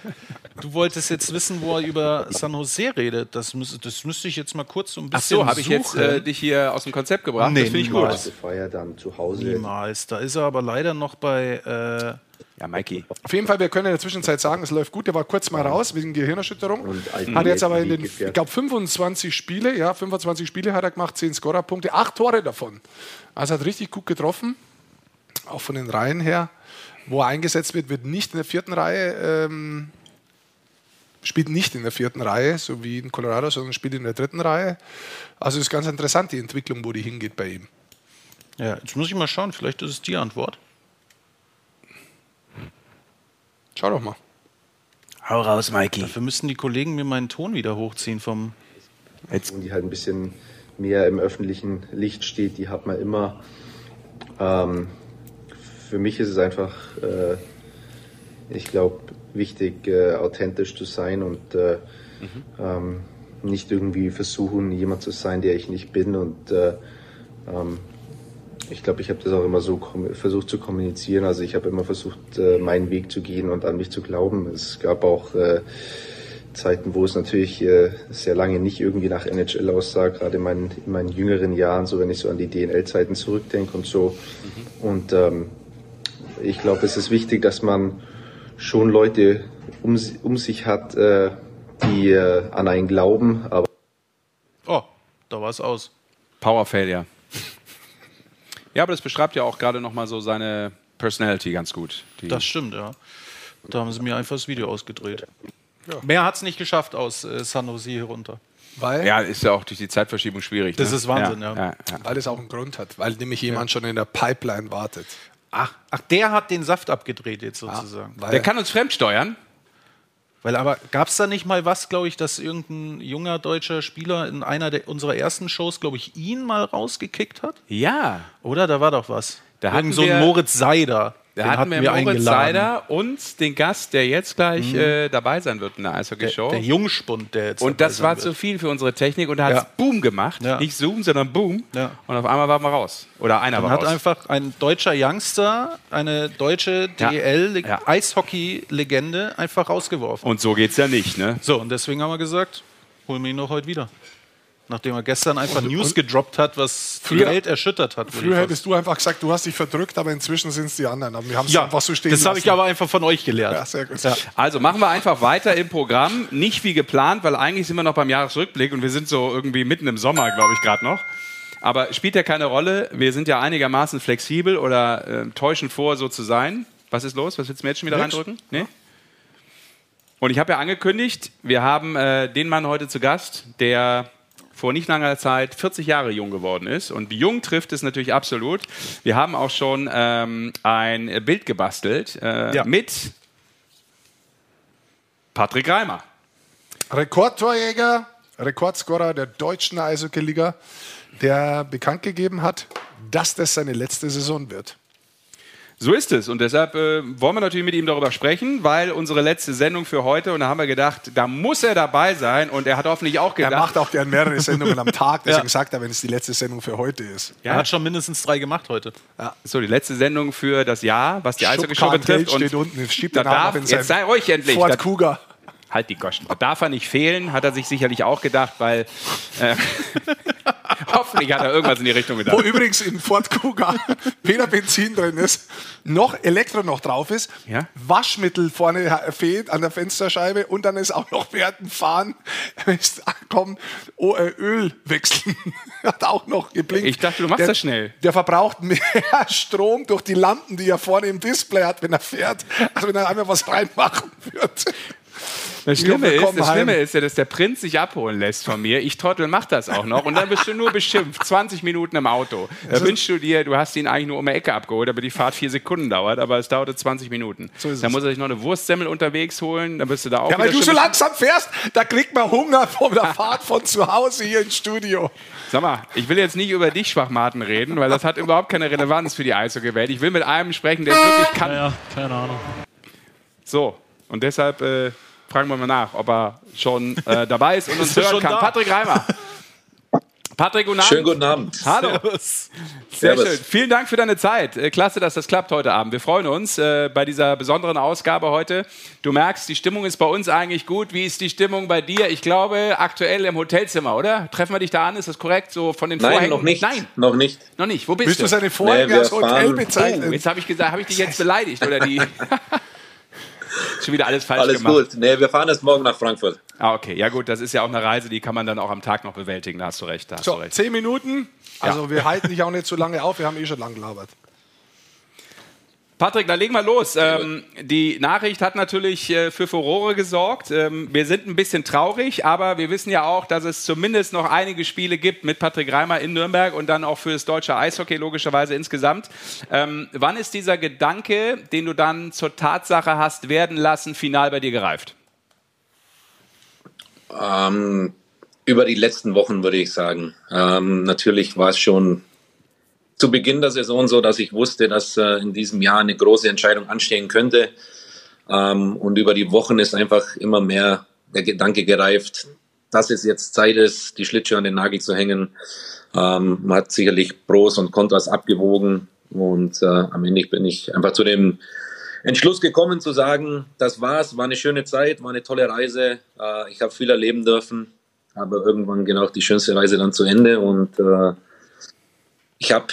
Du wolltest jetzt wissen, wo er über San Jose redet. Das, müß, das müsste ich jetzt mal kurz so ein Ach bisschen so, habe ich jetzt äh, dich hier aus dem Konzept gebracht? Nee, das finde ich gut. Feier dann zu Hause. Niemals. Da ist er aber leider noch bei. Äh, Ja, Mikey. Auf jeden Fall, wir können in der Zwischenzeit sagen, es läuft gut. Der war kurz mal raus wegen Gehirnerschütterung. Hat jetzt aber in den, ich glaube, 25 Spiele, ja, 25 Spiele hat er gemacht, 10 Scorerpunkte, 8 Tore davon. Also hat richtig gut getroffen, auch von den Reihen her. Wo er eingesetzt wird, wird nicht in der vierten Reihe, ähm, spielt nicht in der vierten Reihe, so wie in Colorado, sondern spielt in der dritten Reihe. Also ist ganz interessant, die Entwicklung, wo die hingeht bei ihm. ja, jetzt muss ich mal schauen. Vielleicht ist es die Antwort. Schau doch mal. Hau raus, Mikey. Dafür müssten die Kollegen mir meinen Ton wieder hochziehen vom. und die halt ein bisschen mehr im öffentlichen Licht steht, die hat man immer. Ähm, für mich ist es einfach, äh, ich glaube, wichtig, äh, authentisch zu sein und äh, ähm, nicht irgendwie versuchen, jemand zu sein, der ich nicht bin. Und äh, ähm, ich glaube, ich habe das auch immer so versucht zu kommunizieren. Also ich habe immer versucht, äh, meinen Weg zu gehen und an mich zu glauben. Es gab auch äh, Zeiten, wo es natürlich äh, sehr lange nicht irgendwie nach NHL aussah, gerade in meinen, in meinen jüngeren Jahren, so wenn ich so an die DNL-Zeiten zurückdenke und so. Und ähm, ich glaube, es ist wichtig, dass man schon Leute um, um sich hat, äh, die äh, an einen glauben, aber Oh, da war es aus. Power Failure. Ja, aber das beschreibt ja auch gerade nochmal so seine Personality ganz gut. Die Das stimmt, ja. Da haben sie mir einfach das Video ausgedreht. Mehr hat es nicht geschafft aus äh, San Jose hier runter. Weil, ja, ist ja auch durch die Zeitverschiebung schwierig. Das ne? ist Wahnsinn, ja. ja, ja. weil es auch einen Grund hat, weil nämlich jemand schon in der Pipeline wartet. Ach, ach, der hat den Saft abgedreht jetzt sozusagen. Weil Der kann uns fremdsteuern. Weil aber gab es da nicht mal was, glaube ich, dass irgendein junger deutscher Spieler in einer der, unserer ersten Shows, glaube ich, ihn mal rausgekickt hat? Ja. Oder? Da war doch was. Da Irgend so ein Moritz Seider. Da den hatten wir Moritz eingeladen. Seider und den Gast, der jetzt gleich äh, dabei sein wird in der Der, Eishockey-Show. der Jungspund, der jetzt Und das war wird. zu viel für unsere Technik und da hat es Ja. Boom gemacht. Ja. Nicht Zoom, sondern Boom. Ja. Und auf einmal waren wir raus. Oder einer Dann war hat raus. einfach ein deutscher Youngster, eine deutsche Ja. DL Ja. Eishockey-Legende einfach rausgeworfen. Und so geht's ja nicht, ne? So, und deswegen haben wir gesagt, holen wir ihn noch heute wieder. Nachdem er gestern einfach News gedroppt hat, was die Früher- Welt erschüttert hat. Früher hättest du einfach gesagt, du hast dich verdrückt, aber inzwischen sind es die anderen. Aber wir haben es Ja, einfach so stehen das habe ich aber einfach von euch gelernt. Ja, sehr gut. Ja. Also machen wir einfach weiter im Programm. Nicht wie geplant, weil eigentlich sind wir noch beim Jahresrückblick und wir sind so irgendwie mitten im Sommer, glaube ich, gerade noch. Aber spielt ja keine Rolle. Wir sind ja einigermaßen flexibel oder äh, täuschen vor, so zu sein. Was ist los? Was willst du mir jetzt schon wieder Nix. reindrücken? Nee? Und ich habe ja angekündigt, wir haben äh, den Mann heute zu Gast, der vor nicht langer Zeit 40 Jahre jung geworden ist. Und jung trifft es natürlich absolut. Wir haben auch schon ähm, ein Bild gebastelt äh, Ja. mit Patrick Reimer. Rekordtorjäger, Rekordscorer der deutschen Eishockey-Liga, der bekannt gegeben hat, dass das seine letzte Saison wird. So ist es. Und deshalb äh, wollen wir natürlich mit ihm darüber sprechen, weil unsere letzte Sendung für heute, und da haben wir gedacht, da muss er dabei sein. Und er hat hoffentlich auch Er gedacht. macht auch gern mehrere Sendungen am Tag, deswegen sagt er, wenn es die letzte Sendung für heute ist. Er hat schon mindestens drei gemacht heute. so, die letzte Sendung für das Jahr, was die Eishockey-Show betrifft. Geld steht unten, schiebt da darf, jetzt sei ruhig endlich. Ford Da, Cougar. Halt die Goschen. Da darf er nicht fehlen, hat er sich sicherlich auch gedacht, weil äh, hoffentlich hat er irgendwas in die Richtung gedacht. Wo übrigens in Ford Cougar weder Benzin drin ist, noch Elektro noch drauf ist, Ja. Waschmittel vorne fehlt an der Fensterscheibe und dann ist auch noch während Fahren ankommen, oh, äh, Öl wechseln. Hat auch noch geblinkt. Ich dachte, du machst der, das schnell. Der verbraucht mehr Strom durch die Lampen, die er vorne im Display hat, wenn er fährt, als wenn er einmal was reinmachen würde. Das Schlimme, ist, das. Schlimme ist ja, dass der Prinz sich abholen lässt von mir. Ich Trottel mach das auch noch. Und dann bist du nur beschimpft. 20 Minuten im Auto. Da wünschst du dir, du hast ihn eigentlich nur um die Ecke abgeholt, aber die Fahrt vier Sekunden dauert. Aber es dauerte 20 Minuten. So ist dann es. muss er sich noch eine Wurstsemmel unterwegs holen. Dann bist du da auch Ja, weil du so langsam fährst, da kriegt man Hunger von der Fahrt von zu Hause hier ins Studio. Sag mal, ich will jetzt nicht über dich, Schwachmaten, reden, weil das hat überhaupt keine Relevanz für die Eishockey-Welt. Ich will mit einem sprechen, der es wirklich kann. Ja, keine Ahnung. So, und deshalb äh, fragen wir mal nach, ob er schon äh, dabei ist und uns Ist hören kann. da? Patrick Reimer. Patrick, guten Abend. Schönen guten Abend. Hallo. Sehr Servus. schön. Vielen Dank für deine Zeit. Äh, Klasse, dass das klappt heute Abend. Wir freuen uns äh, bei dieser besonderen Ausgabe heute. Du merkst, die Stimmung ist bei uns eigentlich gut. Wie ist die Stimmung bei dir? Ich glaube, aktuell im Hotelzimmer, oder? Treffen wir dich da an? Ist das korrekt? So von den Nein, Vorhängen? noch nicht. Nein, Noch nicht. noch nicht. Wo bist Willst du du? seine Vorhänge Nee, als Hotel fahren- Oh, jetzt habe ich gesagt, habe ich dich jetzt beleidigt oder die? Schon wieder alles falsch Alles gemacht. gut. Nee, wir fahren erst morgen nach Frankfurt. Ah, okay. Ja gut, das ist ja auch eine Reise, die kann man dann auch am Tag noch bewältigen. Da hast du recht. Da hast du So, recht. zehn Minuten. Also wir halten dich auch nicht so lange auf, wir haben eh schon lang gelabert. Patrick, dann legen wir los. Ähm, die Nachricht hat natürlich äh, für Furore gesorgt. Ähm, wir sind ein bisschen traurig, aber wir wissen ja auch, dass es zumindest noch einige Spiele gibt mit Patrick Reimer in Nürnberg und dann auch für das deutsche Eishockey logischerweise insgesamt. Ähm, wann ist dieser Gedanke, den du dann zur Tatsache hast werden lassen, final bei dir gereift? Ähm, über die letzten Wochen würde ich sagen. Ähm, natürlich war es schon zu Beginn der Saison so, dass ich wusste, dass äh, in diesem Jahr eine große Entscheidung anstehen könnte. Ähm, und über die Wochen ist einfach immer mehr der Gedanke gereift, dass es jetzt Zeit ist, die Schlittschuhe an den Nagel zu hängen. Ähm, man hat sicherlich Pros und Kontras abgewogen und äh, am Ende bin ich einfach zu dem Entschluss gekommen zu sagen, das war's, war eine schöne Zeit, war eine tolle Reise. Äh, ich habe viel erleben dürfen, aber irgendwann genau die schönste Reise dann zu Ende und äh, ich habe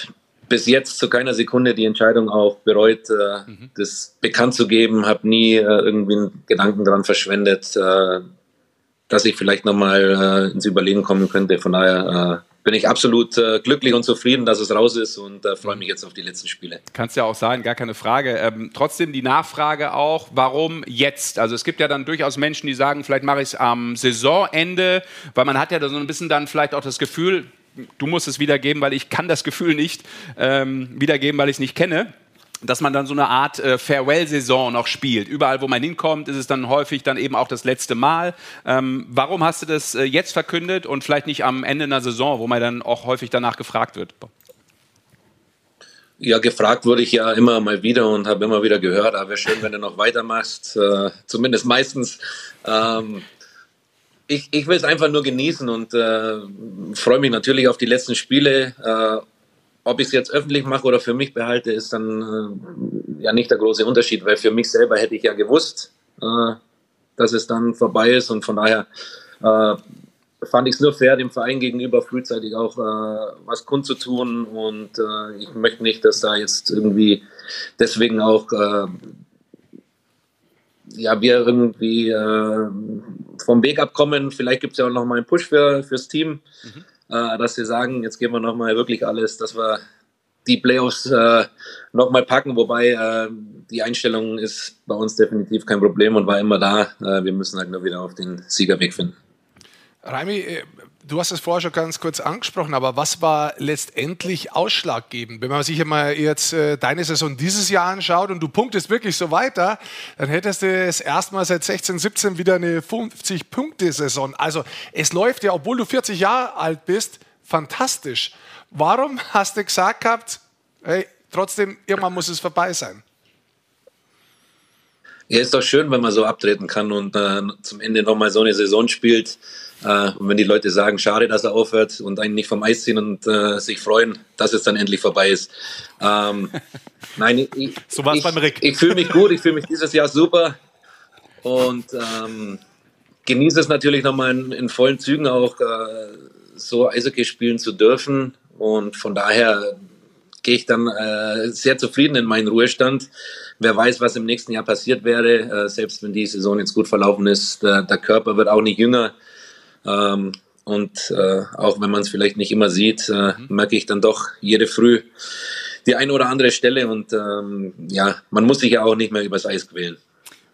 bis jetzt zu keiner Sekunde die Entscheidung auch bereut, äh, das bekannt zu geben, habe nie äh, irgendwie einen Gedanken daran verschwendet, äh, dass ich vielleicht nochmal äh, ins Überlegen kommen könnte. Von daher äh, bin ich absolut äh, glücklich und zufrieden, dass es raus ist und äh, freue mich jetzt auf die letzten Spiele. Kannst ja auch sein, gar keine Frage. Ähm, trotzdem die Nachfrage auch, warum jetzt? Also es gibt ja dann durchaus Menschen, die sagen, vielleicht mache ich es am Saisonende, weil man hat ja da so ein bisschen dann vielleicht auch das Gefühl, du musst es wiedergeben, weil ich kann das Gefühl nicht ähm, wiedergeben, weil ich es nicht kenne dass man dann so eine Art äh, Farewell-Saison noch spielt. Überall, wo man hinkommt, ist es dann häufig dann eben auch das letzte Mal. Ähm, warum hast du das äh, jetzt verkündet und vielleicht nicht am Ende einer Saison, wo man dann auch häufig danach gefragt wird? Ja, gefragt wurde ich ja immer mal wieder und habe immer wieder gehört, aber wäre schön, wenn du noch weitermachst, äh, zumindest meistens. Ähm, ich, ich will es einfach nur genießen und äh, freue mich natürlich auf die letzten Spiele. Äh, ob ich es jetzt öffentlich mache oder für mich behalte, ist dann äh, ja nicht der große Unterschied, weil für mich selber hätte ich ja gewusst, äh, dass es dann vorbei ist und von daher äh, fand ich es nur fair, dem Verein gegenüber frühzeitig auch äh, was kundzutun und ich möchte nicht, dass da jetzt irgendwie deswegen auch ja, wir irgendwie äh, vom Weg abkommen. Vielleicht gibt es ja auch noch mal einen Push für, fürs Team, äh, dass sie sagen, jetzt geben wir noch mal wirklich alles, dass wir die Playoffs äh, noch mal packen. Wobei äh, die Einstellung ist bei uns definitiv kein Problem und war immer da. Äh, wir müssen halt nur wieder auf den Siegerweg finden. Raimi, äh, du hast es vorher schon ganz kurz angesprochen, aber was war letztendlich ausschlaggebend? Wenn man sich mal jetzt äh, deine Saison dieses Jahr anschaut und du punktest wirklich so weiter, dann hättest du es erstmal seit 16, 17 wieder eine 50-Punkte-Saison. Also es läuft ja, obwohl du 40 Jahre alt bist, fantastisch. Warum hast du gesagt gehabt, hey, trotzdem, irgendwann muss es vorbei sein? Ja, ist doch schön, wenn man so abtreten kann und äh, zum Ende nochmal so eine Saison spielt. Äh, und wenn die Leute sagen, schade, dass er aufhört und einen nicht vom Eis ziehen und äh, sich freuen, dass es dann endlich vorbei ist. Ähm, nein, ich, So war's ich, beim Rick. Ich fühle mich gut, ich fühle mich dieses Jahr super und ähm, genieße es natürlich nochmal in, in vollen Zügen auch äh, so Eishockey spielen zu dürfen. Und von daher gehe ich dann äh, sehr zufrieden in meinen Ruhestand. Wer weiß, was im nächsten Jahr passiert wäre, äh, selbst wenn die Saison jetzt gut verlaufen ist. Der, der Körper wird auch nicht jünger. Ähm, und äh, auch wenn man es vielleicht nicht immer sieht, äh, merke ich dann doch jede Früh die eine oder andere Stelle. Und ähm, ja, man muss sich ja auch nicht mehr übers Eis quälen.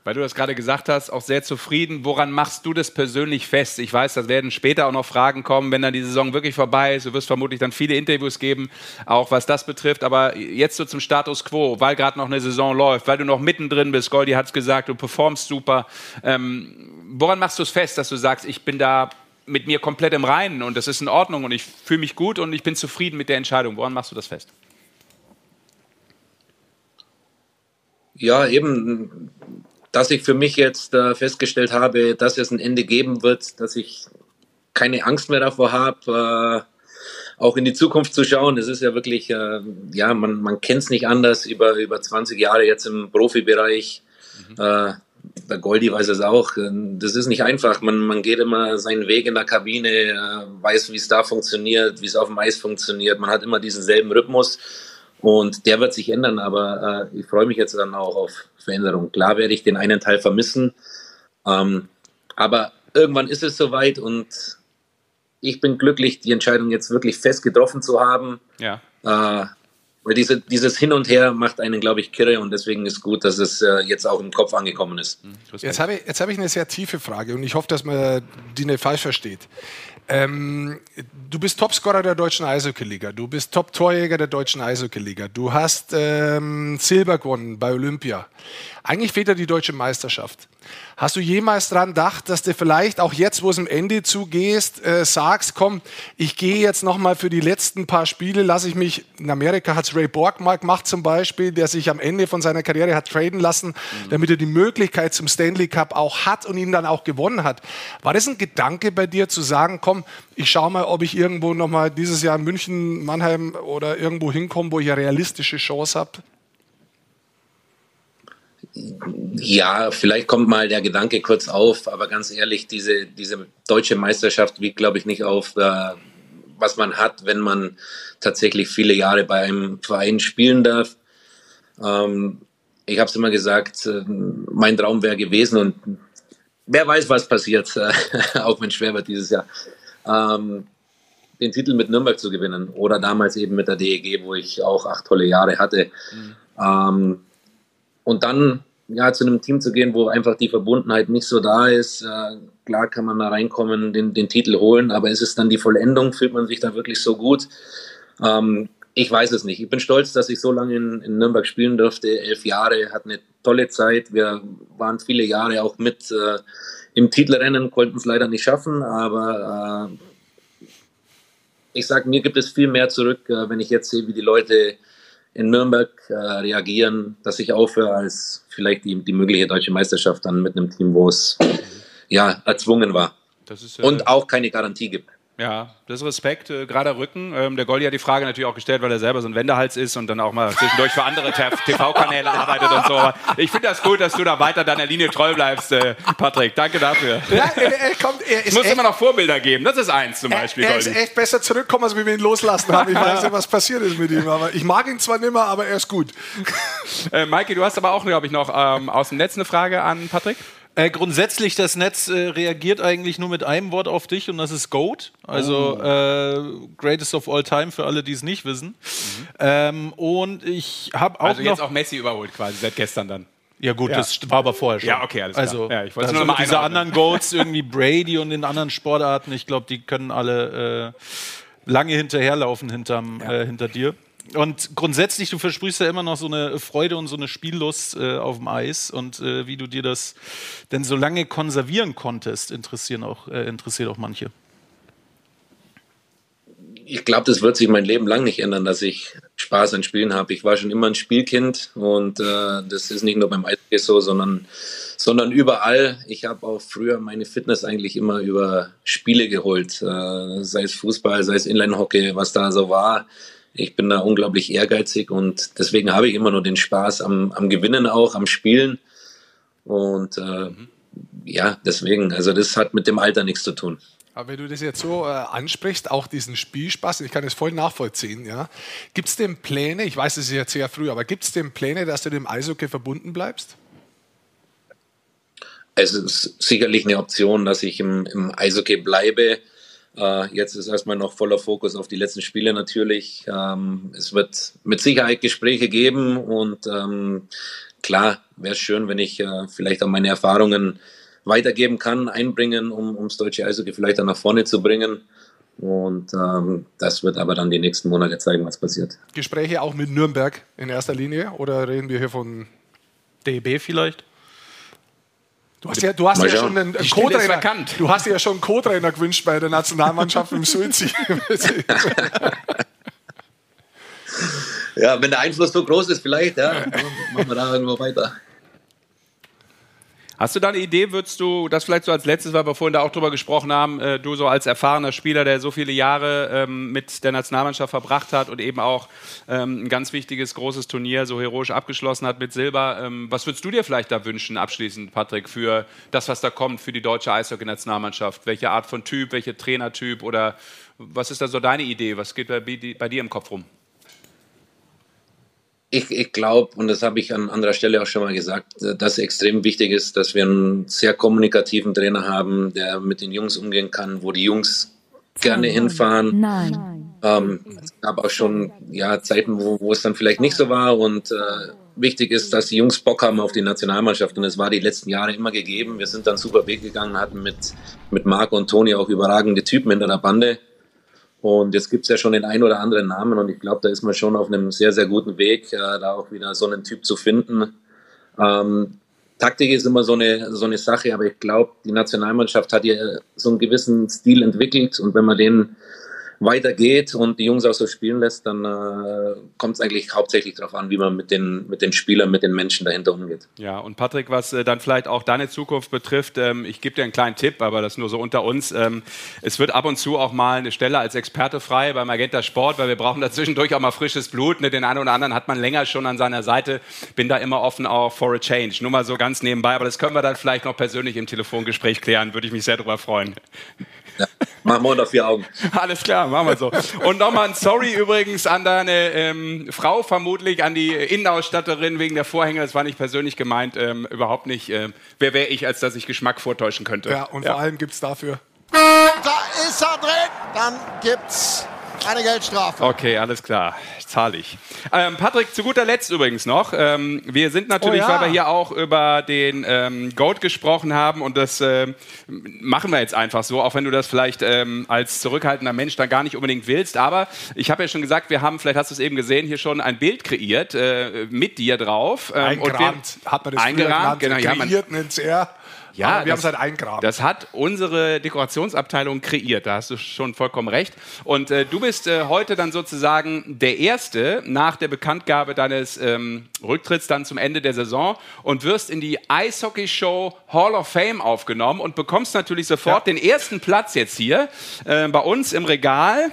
weil du das gerade gesagt hast, auch sehr zufrieden. Woran machst du das persönlich fest? Ich weiß, da werden später auch noch Fragen kommen, wenn dann die Saison wirklich vorbei ist. Du wirst vermutlich dann viele Interviews geben, auch was das betrifft. Aber jetzt so zum Status quo, weil gerade noch eine Saison läuft, weil du noch mittendrin bist. Goldi hat es gesagt, du performst super. Ähm, woran machst du es fest, dass du sagst, ich bin da mit mir komplett im Reinen und das ist in Ordnung und ich fühle mich gut und ich bin zufrieden mit der Entscheidung? Woran machst du das fest? Ja, eben dass ich für mich jetzt äh, festgestellt habe, dass es ein Ende geben wird, dass ich keine Angst mehr davor habe, äh, auch in die Zukunft zu schauen. Es ist ja wirklich, äh, ja, man, man kennt es nicht anders über, über 20 Jahre jetzt im Profibereich. Mhm. Äh, der Goldi weiß es auch. Das ist nicht einfach. Man, man geht immer seinen Weg in der Kabine, äh, weiß, wie es da funktioniert, wie es auf dem Eis funktioniert. Man hat immer diesen selben Rhythmus. Und der wird sich ändern, aber äh, ich freue mich jetzt dann auch auf Veränderung. Klar werde ich den einen Teil vermissen, ähm, aber irgendwann ist es soweit und ich bin glücklich, die Entscheidung jetzt wirklich fest getroffen zu haben. Ja. Äh, weil diese, dieses Hin und Her macht einen, glaube ich, kirre und deswegen ist gut, dass es äh, jetzt auch im Kopf angekommen ist. Mhm, jetzt habe ich, hab ich eine sehr tiefe Frage und ich hoffe, dass man die nicht falsch versteht. Ähm, du bist Topscorer der deutschen Eishockey-Liga, du bist Top-Torjäger der deutschen Eishockey-Liga, du hast ähm, Silber gewonnen bei Olympia. Eigentlich fehlt dir die deutsche Meisterschaft. Hast du jemals daran gedacht, dass du vielleicht auch jetzt, wo es am Ende zugehst, äh, sagst, komm, ich gehe jetzt nochmal für die letzten paar Spiele, lasse ich mich, in Amerika hat es Ray Borg mal gemacht zum Beispiel, der sich am Ende von seiner Karriere hat traden lassen, mhm. damit er die Möglichkeit zum Stanley Cup auch hat und ihn dann auch gewonnen hat. War das ein Gedanke bei dir zu sagen, komm, ich schaue mal, ob ich irgendwo nochmal dieses Jahr in München, Mannheim oder irgendwo hinkomme, wo ich eine realistische Chance habe? Ja, vielleicht kommt mal der Gedanke kurz auf, aber ganz ehrlich, diese, diese deutsche Meisterschaft wiegt, glaube ich, nicht auf, äh, was man hat, wenn man tatsächlich viele Jahre bei einem Verein spielen darf. Ähm, ich habe es immer gesagt, äh, mein Traum wäre gewesen und wer weiß, was passiert, äh, auch wenn es schwer wird dieses Jahr, ähm, den Titel mit Nürnberg zu gewinnen oder damals eben mit der DEG, wo ich auch acht tolle Jahre hatte. Mhm. Ähm, und dann ja, zu einem Team zu gehen, wo einfach die Verbundenheit nicht so da ist. Äh, klar kann man da reinkommen, den, den Titel holen, aber ist es dann die Vollendung? Fühlt man sich da wirklich so gut? Ähm, ich weiß es nicht. Ich bin stolz, dass ich so lange in, in, Nürnberg spielen durfte. Elf Jahre, hat eine tolle Zeit. Wir waren viele Jahre auch mit äh, im Titelrennen, konnten es leider nicht schaffen, aber äh, ich sage, mir gibt es viel mehr zurück, äh, wenn ich jetzt sehe, wie die Leute in Nürnberg äh, reagieren, dass ich aufhöre, als vielleicht die, die mögliche deutsche Meisterschaft dann mit einem Team, wo es ja erzwungen war. Äh, und auch keine Garantie gibt. Ja, das ist Respekt, äh, gerader Rücken. Ähm, der Goldi hat die Frage natürlich auch gestellt, weil er selber so ein Wendehals ist und dann auch mal zwischendurch für andere TV-Kanäle arbeitet und so. Ich finde das gut, dass du da weiter deiner Linie treu bleibst, äh, Patrick. Danke dafür. Ja, er, er kommt, er es muss immer noch Vorbilder geben. Das ist eins zum Beispiel, er, er ist echt besser zurückkommen, als wir ihn loslassen haben. Ich weiß nicht, was passiert ist mit ihm. Aber ich mag ihn zwar nicht mehr, aber er ist gut. Äh, Maike, du hast aber auch, glaube ich, noch ähm, aus dem Netz eine Frage an Patrick. Äh, grundsätzlich, das Netz äh, reagiert eigentlich nur mit einem Wort auf dich und das ist GOAT. Also oh. äh, Greatest of All Time für alle, die es nicht wissen. Mhm. Ähm, und ich habe auch. Also jetzt auch Messi überholt quasi seit gestern dann. Ja gut, ja. das war aber vorher schon. Ja, okay, alles klar. Also, ja, ich wollte also nur diese anderen Goats, irgendwie Brady und in anderen Sportarten, ich glaube, die können alle äh, lange hinterherlaufen hinterm, ja. äh, hinter dir. Und grundsätzlich, du versprühst ja immer noch so eine Freude und so eine Spiellust äh, auf dem Eis. Und äh, wie du dir das denn so lange konservieren konntest, interessieren auch, äh, interessiert auch manche. Ich glaube, das wird sich mein Leben lang nicht ändern, dass ich Spaß an Spielen habe. Ich war schon immer ein Spielkind und äh, das ist nicht nur beim Eishockey so, sondern, sondern überall. Ich habe auch früher meine Fitness eigentlich immer über Spiele geholt, äh, sei es Fußball, sei es Inline-Hockey, was da so war ich bin da unglaublich ehrgeizig und deswegen habe ich immer nur den Spaß am, am Gewinnen auch, am Spielen. Und äh, mhm. ja, deswegen, also das hat mit dem Alter nichts zu tun. Aber wenn du das jetzt so äh, ansprichst, auch diesen Spielspaß, ich kann das voll nachvollziehen, ja. Gibt es denn Pläne, ich weiß, es ist jetzt sehr früh, aber gibt es denn Pläne, dass du dem Eishockey verbunden bleibst? Es ist sicherlich eine Option, dass ich im, im Eishockey bleibe. Äh, jetzt ist erstmal noch voller Fokus auf die letzten Spiele natürlich. Ähm, es wird mit Sicherheit Gespräche geben und ähm, klar, wäre es schön, wenn ich äh, vielleicht auch meine Erfahrungen weitergeben kann, einbringen, um ums deutsche Eishockey vielleicht auch nach vorne zu bringen. Und ähm, das wird aber dann die nächsten Monate zeigen, was passiert. Gespräche auch mit Nürnberg in erster Linie oder reden wir hier von DEB vielleicht? Du hast ja, du hast ja schon einen ist Co-Trainer. Du hast ja schon einen Co-Trainer gewünscht bei der Nationalmannschaft im Suizid. Ja, wenn der Einfluss so groß ist, vielleicht, ja, dann machen wir da irgendwo weiter. Hast du da eine Idee, würdest du, das vielleicht so als letztes, weil wir vorhin da auch drüber gesprochen haben, äh, du so als erfahrener Spieler, der so viele Jahre ähm, mit der Nationalmannschaft verbracht hat und eben auch ähm, ein ganz wichtiges, großes Turnier so heroisch abgeschlossen hat mit Silber, ähm, was würdest du dir vielleicht da wünschen, abschließend, Patrick, für das, was da kommt, für die deutsche Eishockey-Nationalmannschaft? Welche Art von Typ, welche Trainertyp oder was ist da so deine Idee? Was geht bei, bei dir im Kopf rum? Ich, ich glaube, und das habe ich an anderer Stelle auch schon mal gesagt, dass extrem wichtig ist, dass wir einen sehr kommunikativen Trainer haben, der mit den Jungs umgehen kann, wo die Jungs gerne hinfahren. Nine. Ähm, es gab auch schon ja, Zeiten, wo, wo es dann vielleicht nicht so war. Und äh, wichtig ist, dass die Jungs Bock haben auf die Nationalmannschaft. Und es war die letzten Jahre immer gegeben. Wir sind dann super Weg gegangen, hatten mit, mit Marco und Toni auch überragende Typen hinter der Bande. Und jetzt gibt es ja schon den einen oder anderen Namen und ich glaube, da ist man schon auf einem sehr, sehr guten Weg, äh, da auch wieder so einen Typ zu finden. Ähm, Taktik ist immer so eine, so eine Sache, aber ich glaube, die Nationalmannschaft hat ja so einen gewissen Stil entwickelt und wenn man den weitergeht und die Jungs auch so spielen lässt, dann äh, kommt es eigentlich hauptsächlich darauf an, wie man mit den, mit den Spielern, mit den Menschen dahinter umgeht. Ja, und Patrick, was äh, dann vielleicht auch deine Zukunft betrifft, ähm, ich gebe dir einen kleinen Tipp, aber das nur so unter uns. Ähm, es wird ab und zu auch mal eine Stelle als Experte frei beim Magenta Sport, weil wir brauchen da zwischendurch auch mal frisches Blut. Ne? Den einen oder anderen hat man länger schon an seiner Seite. Bin da immer offen auch for a change. Nur mal so ganz nebenbei, aber das können wir dann vielleicht noch persönlich im Telefongespräch klären. Würde ich mich sehr darüber freuen. Ja, machen wir unter vier Augen. Alles klar, machen wir so. Und nochmal ein Sorry übrigens an deine ähm, Frau, vermutlich an die Innenausstatterin wegen der Vorhänge. Das war nicht persönlich gemeint, ähm, überhaupt nicht. Äh, wer wäre ich, als dass ich Geschmack vortäuschen könnte? ja, und vor allem gibt es dafür. Da ist er drin. Dann gibt's eine Geldstrafe. Okay, alles klar. Zahle ich. Ähm, Patrick, zu guter Letzt übrigens noch. Ähm, wir sind natürlich, Oh ja. weil wir hier auch über den ähm, Goat gesprochen haben und das ähm, machen wir jetzt einfach so, auch wenn du das vielleicht ähm, als zurückhaltender Mensch dann gar nicht unbedingt willst. Aber ich habe ja schon gesagt, wir haben, vielleicht hast du es eben gesehen, hier schon ein Bild kreiert äh, mit dir drauf. Ähm, und wir- Eingerahmt hat man das eingerahmt, genau. genannt. Ja, man, Kreiert nennt's er. Ja, Aber wir haben es halt eingerahmt. Das hat unsere Dekorationsabteilung kreiert. Da hast du schon vollkommen recht. Und äh, du bist äh, heute dann sozusagen der Erste nach der Bekanntgabe deines ähm, Rücktritts dann zum Ende der Saison und wirst in die Eishockey-Show Hall of Fame aufgenommen und bekommst natürlich sofort den ersten Platz jetzt hier äh, bei uns im Regal.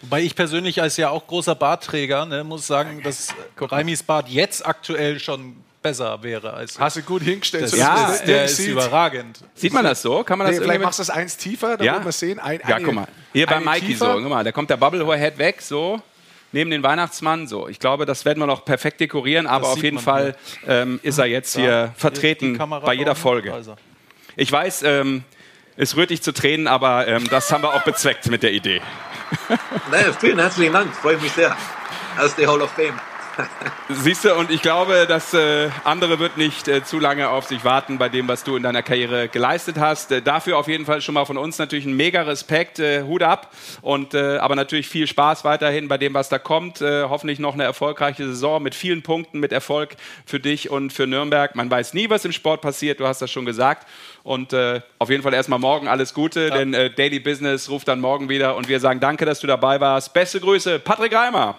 Wobei ich persönlich als ja auch großer Bartträger ne, muss sagen, dass Reimis Bart jetzt aktuell schon besser wäre als Hast du gut hingestellt. das Ja, ist, das der ist sieht. überragend. Sieht man das so? Kann man das Nee, vielleicht machst du es eins tiefer, dann Ja? wird man sehen. Ein, Ja, eine- guck mal. Hier bei Mikey tiefer. so, guck mal, da kommt der Bubblehead weg, so. Neben den Weihnachtsmann, so. Ich glaube, das werden wir noch perfekt dekorieren, aber Das auf jeden Fall ähm, ist er jetzt hier Die vertreten bei jeder. Folge. Ist. Ich weiß, ähm, es rührt dich zu Tränen, aber ähm, das haben wir auch bezweckt mit der Idee. Naja, vielen herzlichen Dank, freue mich sehr. Aus der Hall of Fame. Siehst du, und ich glaube, das äh, andere wird nicht äh, zu lange auf sich warten bei dem, was du in deiner Karriere geleistet hast. Äh, dafür auf jeden Fall schon mal von uns natürlich ein mega Respekt, äh, Hut ab. Und äh, aber natürlich viel Spaß weiterhin bei dem, was da kommt. Äh, hoffentlich noch eine erfolgreiche Saison mit vielen Punkten, mit Erfolg für dich und für Nürnberg. Man weiß nie, was im Sport passiert, du hast das schon gesagt. Und äh, auf jeden Fall erstmal morgen alles Gute, denn äh, Daily Business ruft dann morgen wieder und wir sagen danke, dass du dabei warst. Beste Grüße, Patrick Reimer.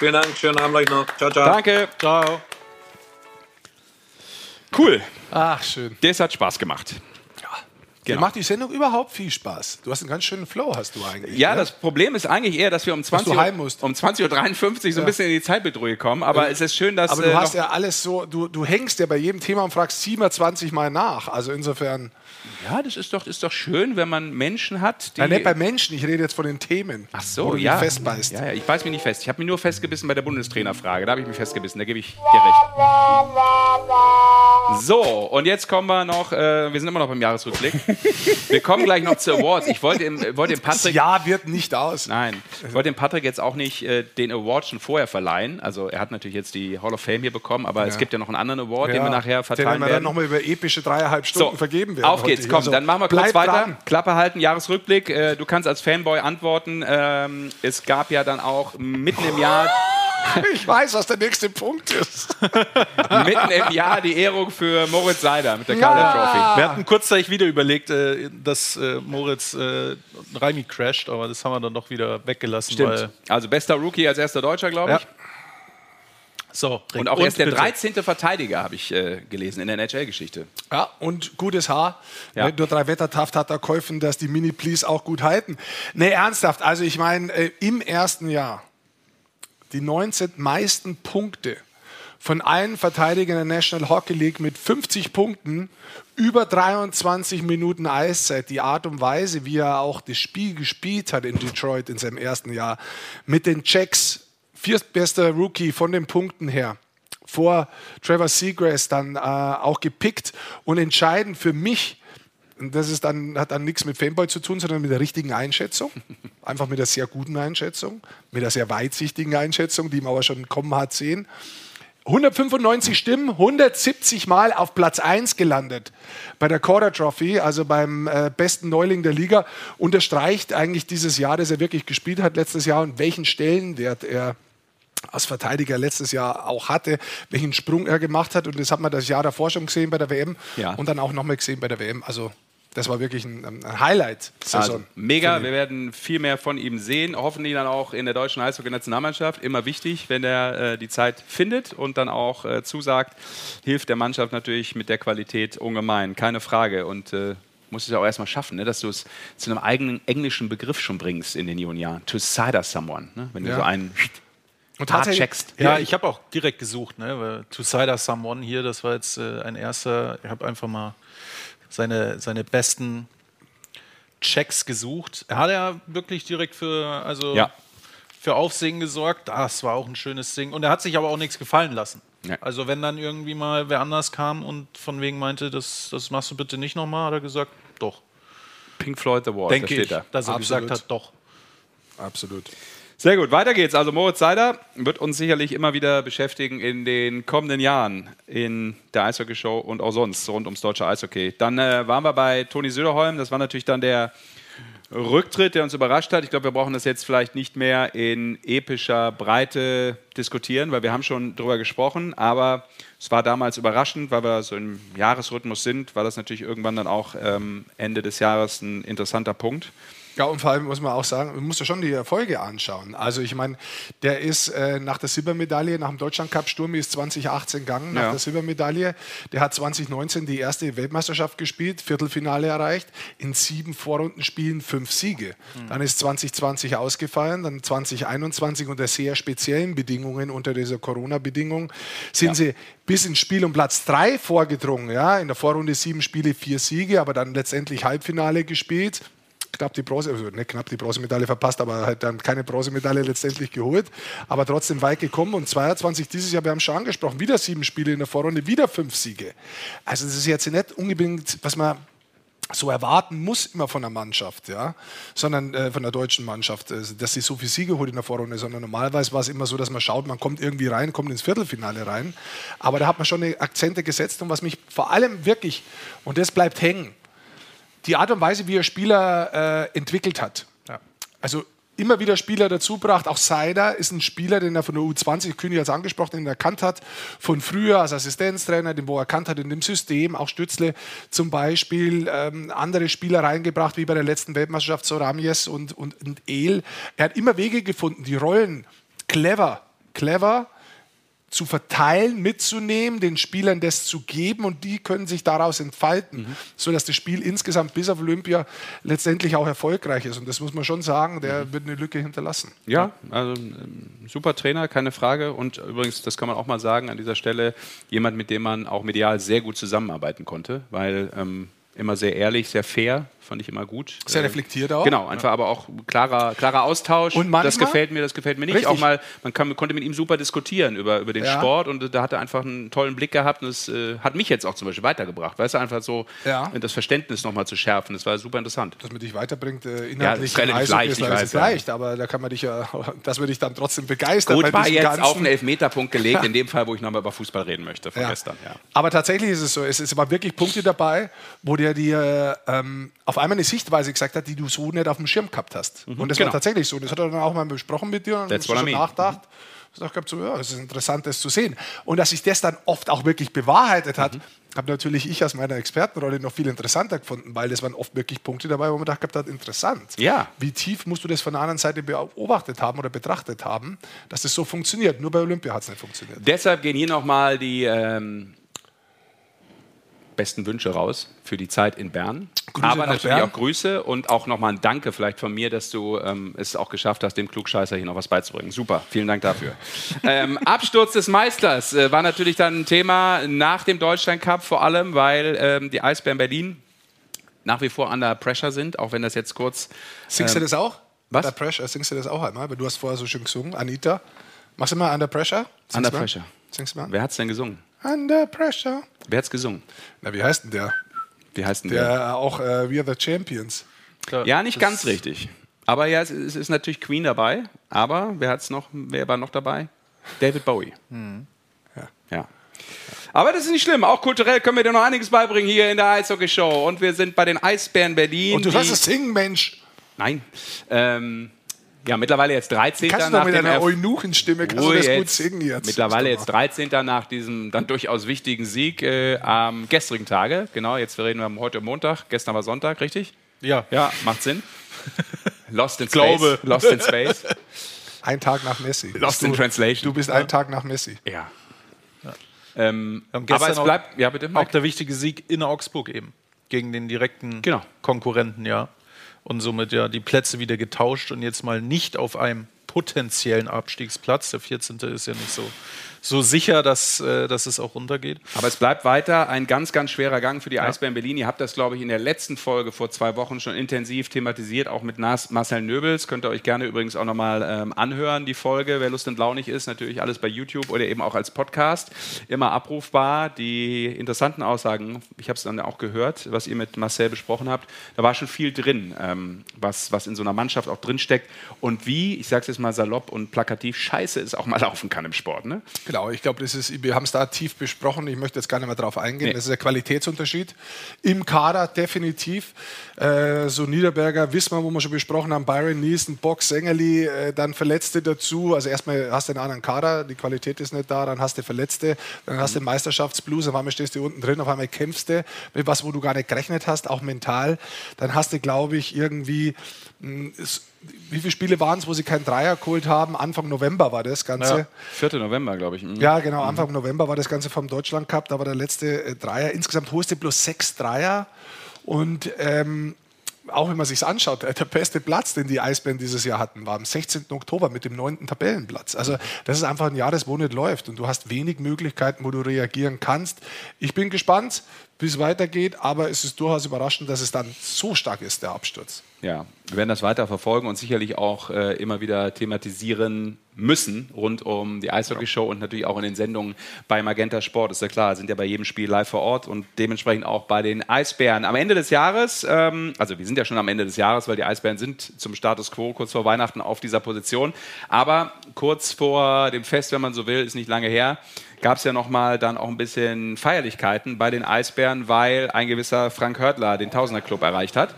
Vielen Dank, schönen Abend euch noch. Ciao, ciao. Danke. Ciao. Cool. Ach, schön. Das hat Spaß gemacht. Genau. macht die Sendung überhaupt viel Spaß. Du hast einen ganz schönen Flow, hast du eigentlich. Ja, ne? das Problem ist eigentlich eher, dass wir um 20 du Uhr, um 20.53 Uhr so ein bisschen in die Zeitbedrohung kommen. Aber es ist schön, dass. Aber du äh, hast ja alles so, du, du hängst ja bei jedem Thema und fragst 27 Mal nach. Also insofern, ja, das ist doch, ist doch schön, wenn man Menschen hat, die. nein, nicht bei Menschen, ich rede jetzt von den Themen. Ach so, wo du ja. festbeißt. Ja, ja, ich beiß mich nicht fest. Ich habe mich nur festgebissen bei der Bundestrainerfrage. Da habe ich mich festgebissen. Da gebe ich dir recht. So, und jetzt kommen wir noch. Äh, wir sind immer noch beim Jahresrückblick. Wir kommen gleich noch zu Awards. Ich wollte dem, wollte dem Das Patrick. Jahr wird nicht aus. Nein, ich wollte dem Patrick jetzt auch nicht äh, den Award schon vorher verleihen. Also er hat natürlich jetzt die Hall of Fame hier bekommen, aber es gibt ja noch einen anderen Award, den wir nachher den verteilen wir dann nochmal über epische dreieinhalb Stunden vergeben werden. Auf geht's, komm, Also, dann machen wir kurz bleib weiter. dran. Klappe halten, Jahresrückblick. Äh, du kannst als Fanboy antworten. Ähm, es gab ja dann auch mitten im Jahr, Ich weiß, was der nächste Punkt ist. mitten im Jahr die Ehrung für Moritz Seider mit der Calder Trophy. Wir hatten kurzzeitig wieder überlegt, äh, dass äh, Moritz äh, Raimi crasht, aber das haben wir dann doch wieder weggelassen. Stimmt. Weil, Also bester Rookie als erster Deutscher, glaube ich. Ja. So, Und auch erst der bitte. 13. Verteidiger, habe ich äh, gelesen in der NHL-Geschichte. Ja, und gutes Haar. Ja. Ne, Nur drei Wettertaft hat er geholfen, dass die Mini-Please auch gut halten. Nee, ernsthaft. Also ich meine, äh, im ersten Jahr die 19 meisten Punkte von allen Verteidigern der National Hockey League mit 50 Punkten, über 23 Minuten Eiszeit, die Art und Weise, wie er auch das Spiel gespielt hat in Detroit in seinem ersten Jahr, mit den Checks, viertbester Rookie von den Punkten her, vor Trevor Seagrass dann äh, auch gepickt und entscheidend für mich, und das ist dann, hat dann nichts mit Fanboy zu tun, sondern mit der richtigen Einschätzung. Einfach mit einer sehr guten Einschätzung, mit einer sehr weitsichtigen Einschätzung, die man aber schon kommen hat sehen. 195 Stimmen, 170 Mal auf Platz 1 gelandet bei der Calder Trophy, also beim äh, besten Neuling der Liga. Unterstreicht eigentlich dieses Jahr, das er wirklich gespielt hat letztes Jahr und welchen Stellenwert er als Verteidiger letztes Jahr auch hatte, welchen Sprung er gemacht hat. Und das hat man das Jahr davor schon gesehen bei der WM Ja. und dann auch nochmal gesehen bei der WM. Also das war wirklich ein, ein Highlight-Saison. Also, mega, wir werden viel mehr von ihm sehen. Hoffentlich dann auch in der deutschen Eishockey-Nationalmannschaft. Immer wichtig, wenn er äh, die Zeit findet und dann auch äh, zusagt, hilft der Mannschaft natürlich mit der Qualität ungemein. Keine Frage. Und äh, musst es ja auch erstmal schaffen, ne, dass du es zu einem eigenen englischen Begriff schon bringst in den jungen Jahren. To cider someone. Ne? Wenn du Ja. so einen Und hart hat checkst. Ja, ich habe auch direkt gesucht, ne? weil To Cider Someone hier, das war jetzt äh, ein erster. Ich habe einfach mal seine, seine besten Checks gesucht. Er hat ja wirklich direkt für, also Ja. für Aufsehen gesorgt. Das war auch ein schönes Ding. Und er hat sich aber auch nichts gefallen lassen. Ja. Also wenn dann irgendwie mal wer anders kam und von wegen meinte, das, das machst du bitte nicht nochmal, hat er gesagt, doch. Pink Floyd Award, Denke da steht ich, da. dass er Absolut. gesagt hat, doch. Absolut. Sehr gut, weiter geht's. Also Moritz Seider wird uns sicherlich immer wieder beschäftigen in den kommenden Jahren in der Eishockey-Show und auch sonst rund ums deutsche Eishockey. Dann äh, waren wir bei Toni Söderholm. Das war natürlich dann der Rücktritt, der uns überrascht hat. Ich glaube, wir brauchen das jetzt vielleicht nicht mehr in epischer Breite diskutieren, weil wir haben schon drüber gesprochen. Aber es war damals überraschend, weil wir so im Jahresrhythmus sind, war das natürlich irgendwann dann auch ähm, Ende des Jahres ein interessanter Punkt. Ja, und vor allem muss man auch sagen, man muss ja schon die Erfolge anschauen. Also ich meine, der ist äh, nach der Silbermedaille, nach dem Deutschlandcup Sturmi ist 2018 gegangen, nach Ja. der Silbermedaille. Der hat 2019 die erste Weltmeisterschaft gespielt, Viertelfinale erreicht, in sieben Vorrundenspielen fünf Siege. Dann ist 2020 ausgefallen, dann 2021 unter sehr speziellen Bedingungen, unter dieser Corona-Bedingung, sind sie bis ins Spiel um Platz drei vorgedrungen. Ja? In der Vorrunde sieben Spiele, vier Siege, aber dann letztendlich Halbfinale gespielt knapp die Bronze, also nicht knapp die Bronzemedaille verpasst, aber halt dann keine Bronzemedaille letztendlich geholt, aber trotzdem weit gekommen und 22 dieses Jahr, wir haben schon angesprochen, wieder sieben Spiele in der Vorrunde, wieder fünf Siege. Also das ist jetzt nicht unbedingt, was man so erwarten muss immer von der Mannschaft, ja, sondern äh, von der deutschen Mannschaft, äh, dass sie so viele Siege holt in der Vorrunde, sondern normalerweise war es immer so, dass man schaut, man kommt irgendwie rein, kommt ins Viertelfinale rein, aber da hat man schon Akzente gesetzt und was mich vor allem wirklich, und das bleibt hängen, die Art und Weise, wie er Spieler äh, entwickelt hat. Also immer wieder Spieler dazu gebracht. Auch Seider ist ein Spieler, den er von der U20, König als angesprochen, den er erkannt hat, von früher als Assistenztrainer, den wo er erkannt hat in dem System, auch Stützle zum Beispiel, ähm, andere Spieler reingebracht, wie bei der letzten Weltmeisterschaft, so Ramies und, und, und El. Er hat immer Wege gefunden, die Rollen clever, clever zu verteilen, mitzunehmen, den Spielern das zu geben und die können sich daraus entfalten, Mhm. sodass das Spiel insgesamt bis auf Olympia letztendlich auch erfolgreich ist. Und das muss man schon sagen, der Mhm. wird eine Lücke hinterlassen. Ja, also ähm, super Trainer, keine Frage. Und übrigens, das kann man auch mal sagen an dieser Stelle, jemand, mit dem man auch medial sehr gut zusammenarbeiten konnte, weil ähm, immer sehr ehrlich, sehr fair, Fand ich immer gut. Sehr Äh, reflektiert auch. Genau, einfach aber auch klarer, klarer Austausch. Und manchmal- das gefällt mir, das gefällt mir nicht. Richtig. Auch mal, man kann, konnte mit ihm super diskutieren über, über den Ja. Sport und da hat er einfach einen tollen Blick gehabt und das äh, hat mich jetzt auch zum Beispiel weitergebracht. Weißt du, einfach so Ja. das Verständnis nochmal zu schärfen. Das war super interessant. dass man dich weiterbringt, äh, Ja, das inhaltlich ist Eishockey leicht, ist ich weiß, ja. leicht, aber da kann man dich ja, dass wir dich dann trotzdem begeistern. Gut, war jetzt ganzen- auf einen Elfmeterpunkt gelegt, in dem Fall, wo ich nochmal über Fußball reden möchte von Ja. gestern. Ja. Aber tatsächlich ist es so, es, es waren wirklich Punkte dabei, wo der dir ähm, auf einmal eine Sichtweise gesagt hat, die du so nicht auf dem Schirm gehabt hast. Und das genau. war tatsächlich so. Das hat er dann auch mal besprochen mit dir und That's what I schon mean. nachgedacht. Ich habe so, ja, es ist interessant, das zu sehen. Und dass sich das dann oft auch wirklich bewahrheitet hat, Mhm. habe natürlich ich aus meiner Expertenrolle noch viel interessanter gefunden, weil das waren oft wirklich Punkte dabei, wo man gedacht hat, interessant. Ja. Wie tief musst du das von der anderen Seite beobachtet haben oder betrachtet haben, dass das so funktioniert? Nur bei Olympia hat es nicht funktioniert. Deshalb gehen hier nochmal die ähm, besten Wünsche raus für die Zeit in Bern. Grüße Aber natürlich Bern. auch Grüße und auch nochmal ein Danke vielleicht von mir, dass du ähm, es auch geschafft hast, dem Klugscheißer hier noch was beizubringen. Super, vielen Dank dafür. ähm, Absturz des Meisters äh, war natürlich dann ein Thema nach dem Deutschland Cup, vor allem, weil ähm, die Eisbären Berlin nach wie vor under pressure sind, auch wenn das jetzt kurz. Singst ähm, du das auch? was? Under Pressure, singst du das auch einmal? Weil du hast vorher so schön gesungen. Anita, machst du mal Under Pressure? Singst Under mal? Pressure. Singst du mal? Wer hat's denn gesungen? Under Pressure. Wer hat's gesungen? Na, wie heißt denn der? Wie heißt denn der? Der auch äh, We Are the Champions. Klar, Ja, nicht ganz richtig. Aber ja, es ist, es ist natürlich Queen dabei. Aber wer hat's noch? Wer war noch dabei? David Bowie. Ja. Ja. Aber das ist nicht schlimm. Auch kulturell können wir dir noch einiges beibringen hier in der Eishockey-Show. Und wir sind bei den Eisbären Berlin. Und du sollst es singen, Mensch. Nein. Ähm, ja, mittlerweile jetzt 13. Kannst du nach doch mit Erf- Eunuchenstimme kannst du das gut jetzt. singen jetzt. Mittlerweile Ist jetzt doch 13. nach diesem dann durchaus wichtigen Sieg äh, am gestrigen Tage. Genau, jetzt reden wir heute Montag. Gestern war Sonntag, richtig? Ja. Ja, macht Sinn. Lost in Space. Glaube. Lost in Space. Ein Tag nach Messi. Lost du, in Translation. Du bist ein Tag nach Messi. Ja. Ähm, Wir haben aber es auch- bleibt, ja bitte, Auch der wichtige Sieg in Augsburg eben. Gegen den direkten Genau. Konkurrenten, ja. Und somit ja die Plätze wieder getauscht und jetzt mal nicht auf einem potenziellen Abstiegsplatz. Der 14. ist ja nicht so, so sicher, dass, äh, dass es auch runtergeht. Aber es bleibt weiter ein ganz, ganz schwerer Gang für die Eisbären Berlin. Ihr habt das, glaube ich, in der letzten Folge vor zwei Wochen schon intensiv thematisiert, auch mit Nas Marcel Nöbels. Könnt ihr euch gerne übrigens auch nochmal ähm, anhören, die Folge. Wer Lust und launig ist, natürlich alles bei YouTube oder eben auch als Podcast. Immer abrufbar. Die interessanten Aussagen, ich habe es dann auch gehört, was ihr mit Marcel besprochen habt. Da war schon viel drin, ähm, was, was in so einer Mannschaft auch drinsteckt. Und wie, ich sage es jetzt mal salopp und plakativ, scheiße es auch mal laufen kann im Sport. Ne? Genau, ich glaube, das ist, wir haben es da tief besprochen. Ich möchte jetzt gar nicht mehr drauf eingehen. Nee. Das ist ein Qualitätsunterschied. Im Kader definitiv. Äh, so Niederberger, Wismar, wo wir schon besprochen haben, Byron Nielsen, Bock, Sängerli, äh, dann Verletzte dazu. Also erstmal hast du einen anderen Kader, die Qualität ist nicht da, dann hast du Verletzte, dann hast du Meisterschaftsblues, auf einmal stehst du unten drin, auf einmal kämpfst du mit was, wo du gar nicht gerechnet hast, auch mental. Dann hast du, glaube ich, irgendwie, mh, es- wie viele Spiele waren es, wo sie keinen Dreier geholt haben? Anfang November war das Ganze. Ja. 4. November, glaube ich. Mhm. Ja, genau. Anfang November war das Ganze vom Deutschland Cup. Da war der letzte äh, Dreier. Insgesamt holst du bloß sechs Dreier. Und ähm, auch wenn man sich anschaut, äh, der beste Platz, den die Eisbären dieses Jahr hatten, war am 16. Oktober mit dem neunten Tabellenplatz. Also das ist einfach ein Jahr, das wo nicht läuft. Und du hast wenig Möglichkeiten, wo du reagieren kannst. Ich bin gespannt, wie es weitergeht. Aber es ist durchaus überraschend, dass es dann so stark ist, der Absturz. Ja, wir werden das weiter verfolgen und sicherlich auch äh, immer wieder thematisieren müssen rund um die Eishockey-Show und natürlich auch in den Sendungen bei Magenta Sport. Ist ja klar, sind ja bei jedem Spiel live vor Ort und dementsprechend auch bei den Eisbären. Am Ende des Jahres, ähm, also wir sind ja schon am Ende des Jahres, weil die Eisbären sind zum Status quo kurz vor Weihnachten auf dieser Position. Aber kurz vor dem Fest, wenn man so will, ist nicht lange her, gab es ja nochmal dann auch ein bisschen Feierlichkeiten bei den Eisbären, weil ein gewisser Frank Hörtler den Tausender Club erreicht hat.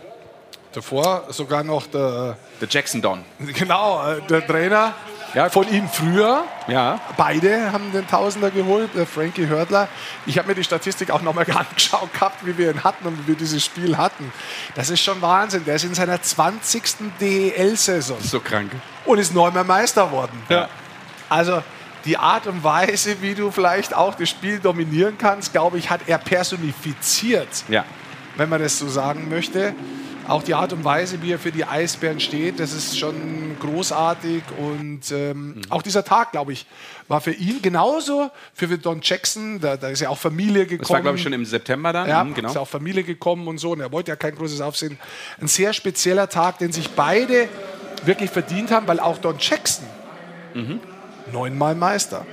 Davor sogar noch der, Der Jackson Don. genau, äh, der Trainer Ja. von ihm früher. Ja. Beide haben den Tausender geholt, der Frankie Hördler. Ich habe mir die Statistik auch nochmal angeschaut gehabt, wie wir ihn hatten und wie wir dieses Spiel hatten. Das ist schon Wahnsinn. Der ist in seiner 20. DEL-Saison So krank. und ist neunmal Meister worden. Also die Art und Weise, wie du vielleicht auch das Spiel dominieren kannst, glaube ich, hat er personifiziert Ja. wenn man das so sagen möchte. Auch die Art und Weise, wie er für die Eisbären steht, das ist schon großartig. Und ähm, auch dieser Tag, glaube ich, war für ihn genauso für Don Jackson. Da, da ist ja auch Familie gekommen. Das war, glaube ich, schon im September dann. Ja, Mhm, genau. ist ja auch Familie gekommen und so. Und er wollte ja kein großes Aufsehen. Ein sehr spezieller Tag, den sich beide wirklich verdient haben, weil auch Don Jackson neunmal Meister.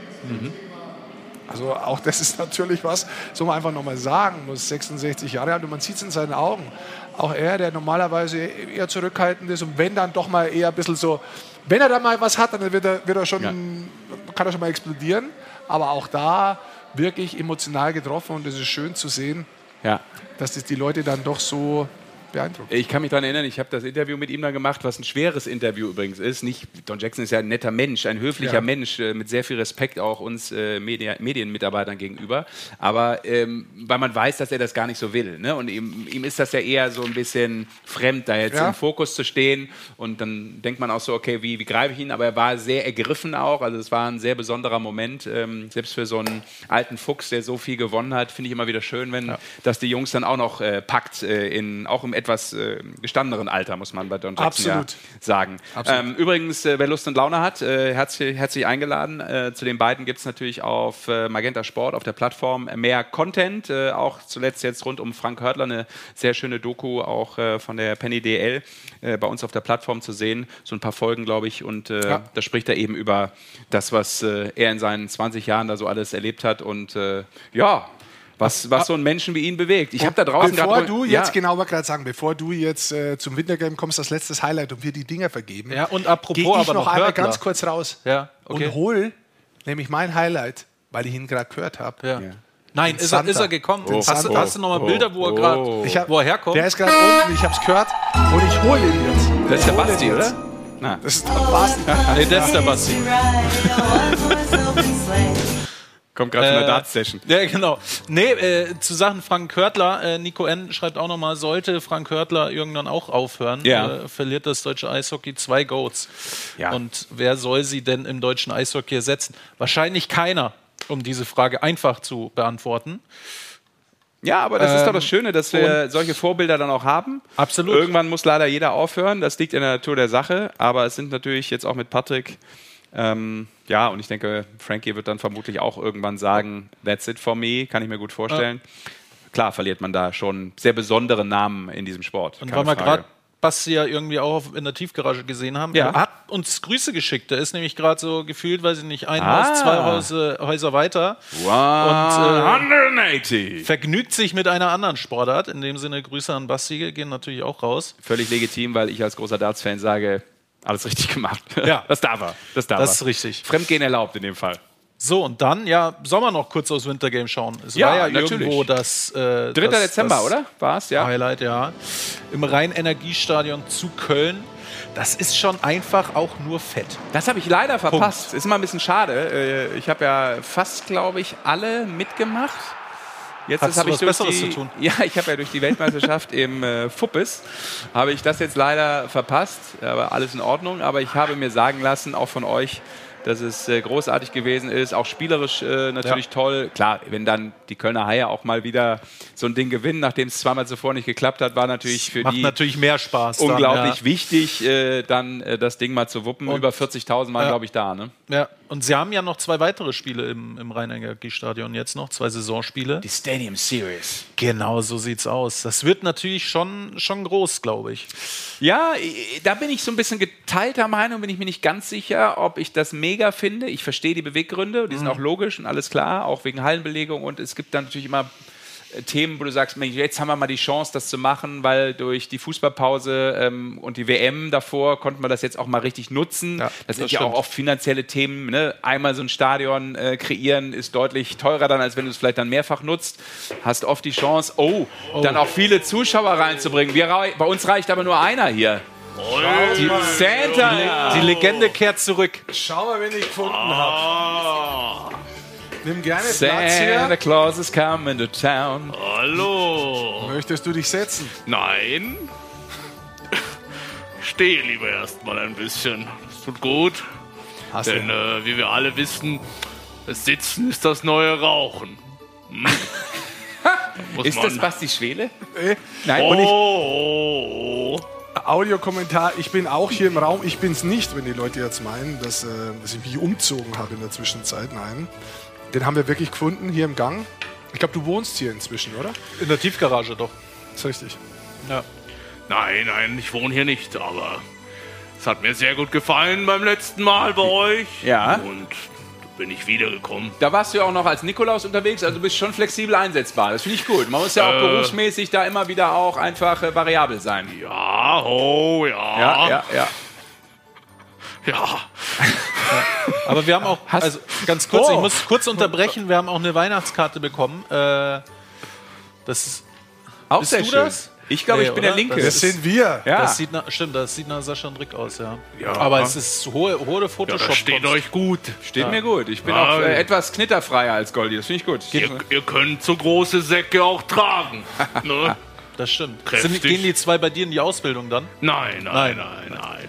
Also auch das ist natürlich was, so man einfach nochmal sagen muss, 66 Jahre alt und man sieht es in seinen Augen. Auch er, der normalerweise eher zurückhaltend ist und wenn dann doch mal eher ein bisschen so, wenn er da mal was hat, dann wird er, wird er schon, kann er schon mal explodieren. Aber auch da wirklich emotional getroffen und es ist schön zu sehen, Ja. dass das die Leute dann doch so beeindruckt. Ich kann mich daran erinnern, ich habe das Interview mit ihm dann gemacht, was ein schweres Interview übrigens ist. Nicht, Don Jackson ist ja ein netter Mensch, ein höflicher Ja. Mensch, äh, mit sehr viel Respekt auch uns äh, Media, Medienmitarbeitern gegenüber. Aber ähm, weil man weiß, dass er das gar nicht so will. Ne? Und ihm, ihm ist das ja eher so ein bisschen fremd, da jetzt Ja. im Fokus zu stehen. Und dann denkt man auch so, okay, wie, wie greife ich ihn? Aber er war sehr ergriffen auch. Also es war ein sehr besonderer Moment. Ähm, selbst für so einen alten Fuchs, der so viel gewonnen hat, finde ich immer wieder schön, wenn das die Jungs dann auch noch äh, packt, äh, in, auch im etwas äh, gestandeneren Alter, muss man bei Don Jackson Absolut. ja sagen. Ähm, übrigens, äh, wer Lust und Laune hat, äh, herzlich, herzlich eingeladen. Äh, zu den beiden gibt es natürlich auf äh, Magenta Sport, auf der Plattform, mehr Content. Äh, auch zuletzt jetzt rund um Frank Hörtler eine sehr schöne Doku, auch von der Penny DL, bei uns auf der Plattform zu sehen. So ein paar Folgen, glaube ich. Und Ja. da spricht er eben über das, was er in seinen 20 Jahren da so alles erlebt hat. Und ja, was, was so einen Menschen wie ihn bewegt. Ich habe da draußen Bevor grad- du jetzt, ja. genau gerade sagen, bevor du jetzt äh, zum Wintergame kommst, das letztes Highlight und wir die Dinger vergeben, Ja, und apropos gehe ich aber noch noch einmal Hörtler. ganz kurz raus Ja, okay. und hol nämlich mein Highlight, weil ich ihn gerade gehört habe. Ja. Nein, ist er, ist er gekommen? Den hast, du- Santa. hast du noch mal Oh, Bilder, wo er oh. gerade, hab- wo er herkommt? Der ist gerade unten, ich habe es gehört und ich hole ihn jetzt. Das ist der Basti, oder? Na. Das ist der Basti. nee, das ist der Basti. Kommt gerade von der Äh, Darts-Session. Ja, genau. Nee, äh, zu Sachen Frank Körtler, äh, Nico N. schreibt auch nochmal, sollte Frank Körtler irgendwann auch aufhören, Ja. äh, verliert das deutsche Eishockey zwei Goats. Ja. Und wer soll sie denn im deutschen Eishockey ersetzen? Wahrscheinlich keiner, um diese Frage einfach zu beantworten. Ja, aber das ist doch Ähm, das Schöne, dass wir solche Vorbilder dann auch haben. Absolut. Irgendwann muss leider jeder aufhören. Das liegt in der Natur der Sache. Aber es sind natürlich jetzt auch mit Patrick. Ähm, ja, und ich denke, Frankie wird dann vermutlich auch irgendwann sagen, that's it for me, kann ich mir gut vorstellen. Klar verliert man da schon sehr besondere Namen in diesem Sport. Und weil wir gerade Basti ja irgendwie auch in der Tiefgarage gesehen haben, Ja. er hat uns Grüße geschickt. Der ist nämlich gerade so gefühlt, weiß ich nicht, ein Ah. Haus, zwei Häuser, Häuser weiter. Wow, Und, äh, 180. vergnügt sich mit einer anderen Sportart. In dem Sinne Grüße an Basti gehen natürlich auch raus. Völlig legitim, weil ich als großer Darts-Fan sage, alles richtig gemacht. Ja. Das darf er. Das darf Das ist richtig. Fremdgehen erlaubt in dem Fall. So, und dann, ja, sollen wir noch kurz aufs Wintergame schauen? Es Ja, war ja natürlich. irgendwo das, äh, 3. das, Dezember, das oder? War es, ja? Highlight, ja. Im Rhein-Energiestadion zu Köln. Das ist schon einfach auch nur fett. Das habe ich leider verpasst. Ist immer ein bisschen schade. Äh, Ich habe ja fast, glaube ich, alle mitgemacht. Jetzt habe ich durch Besseres die, zu tun? Ja, ich habe ja durch die Weltmeisterschaft im äh, Fuppes habe ich das jetzt leider verpasst. Aber alles in Ordnung. Aber ich habe mir sagen lassen, auch von euch, dass es äh, großartig gewesen ist, auch spielerisch äh, natürlich Ja. toll. Klar, wenn dann die Kölner Haie auch mal wieder so ein Ding gewinnen, nachdem es zweimal zuvor nicht geklappt hat, war natürlich für Macht die natürlich mehr Spaß. dann, unglaublich ja. wichtig, äh, dann äh, das Ding mal zu wuppen. Und- Über 40.000 waren, Ja. glaube ich, da. Ne? Ja, und sie haben ja noch zwei weitere Spiele im, im Rhein-Energiestadion jetzt noch, zwei Saisonspiele. Die Stadium Series. Genau, so sieht's aus. Das wird natürlich schon, schon groß, glaube ich. Ja, da bin ich so ein bisschen geteilter Meinung, bin ich mir nicht ganz sicher, ob ich das mega finde. Ich verstehe die Beweggründe, die sind auch logisch und alles klar, auch wegen Hallenbelegung. Und es gibt dann natürlich immer Themen, wo du sagst, jetzt haben wir mal die Chance, das zu machen, weil durch die Fußballpause ähm, und die WM davor konnten wir das jetzt auch mal richtig nutzen. Ja, das das sind ja stimmt. auch oft finanzielle Themen. Ne? Einmal so ein Stadion äh, kreieren ist deutlich teurer dann, als wenn du es vielleicht dann mehrfach nutzt. Hast oft die Chance, oh, dann auch viele Zuschauer reinzubringen. Wir, bei uns reicht aber nur einer hier. Die Santa! Die Legende kehrt zurück. Schau mal, wen ich gefunden habe. Nimm gerne Platz Santa hier. Claus is coming to town. Hallo. Möchtest du dich setzen? Nein. Ich stehe lieber erstmal ein bisschen. Das tut gut. Hast Denn äh, wie wir alle wissen, das Sitzen ist das neue Rauchen. Hm. Da muss Ist das man- Basti Schwele? Äh, Nein, Oh, und ich, oh, Audiokommentar, ich bin auch hier im Raum. Ich bin es nicht, wenn die Leute jetzt meinen, dass, äh, dass ich mich umzogen habe in der Zwischenzeit. Nein. Den haben wir wirklich gefunden hier im Gang. Ich glaube, du wohnst hier inzwischen, oder? In der Tiefgarage doch. Das ist richtig. Ja. Nein, nein, ich wohne hier nicht, aber es hat mir sehr gut gefallen beim letzten Mal bei euch. Ja. Und bin ich wiedergekommen. Da warst du ja auch noch als Nikolaus unterwegs, also du bist schon flexibel einsetzbar. Das finde ich gut. Man muss ja auch Äh. berufsmäßig da immer wieder auch einfach äh, variabel sein. Ja, oh, ja. Ja, ja, ja. Ja. Aber wir haben auch, also ganz kurz, ich muss kurz unterbrechen, wir haben auch eine Weihnachtskarte bekommen. Äh, das ist, Auch Bist sehr du schön. das? Ich glaube, Nee, ich bin der oder? Linke. Das Das sind wir. ja. das sieht nach, stimmt, das sieht nach Sascha und Rick aus, ja. Ja. Aber es ist hohe, hohe ja, Photoshop. das steht euch gut. Steht mir gut. Ich bin Ja. auch äh, etwas knitterfreier als Goldi. Das finde ich gut. Ihr, ihr könnt so große Säcke auch tragen. ne? Das stimmt. Kräftig. Sind, gehen die zwei bei dir in die Ausbildung dann? Nein, Nein. nein, nein, nein, nein,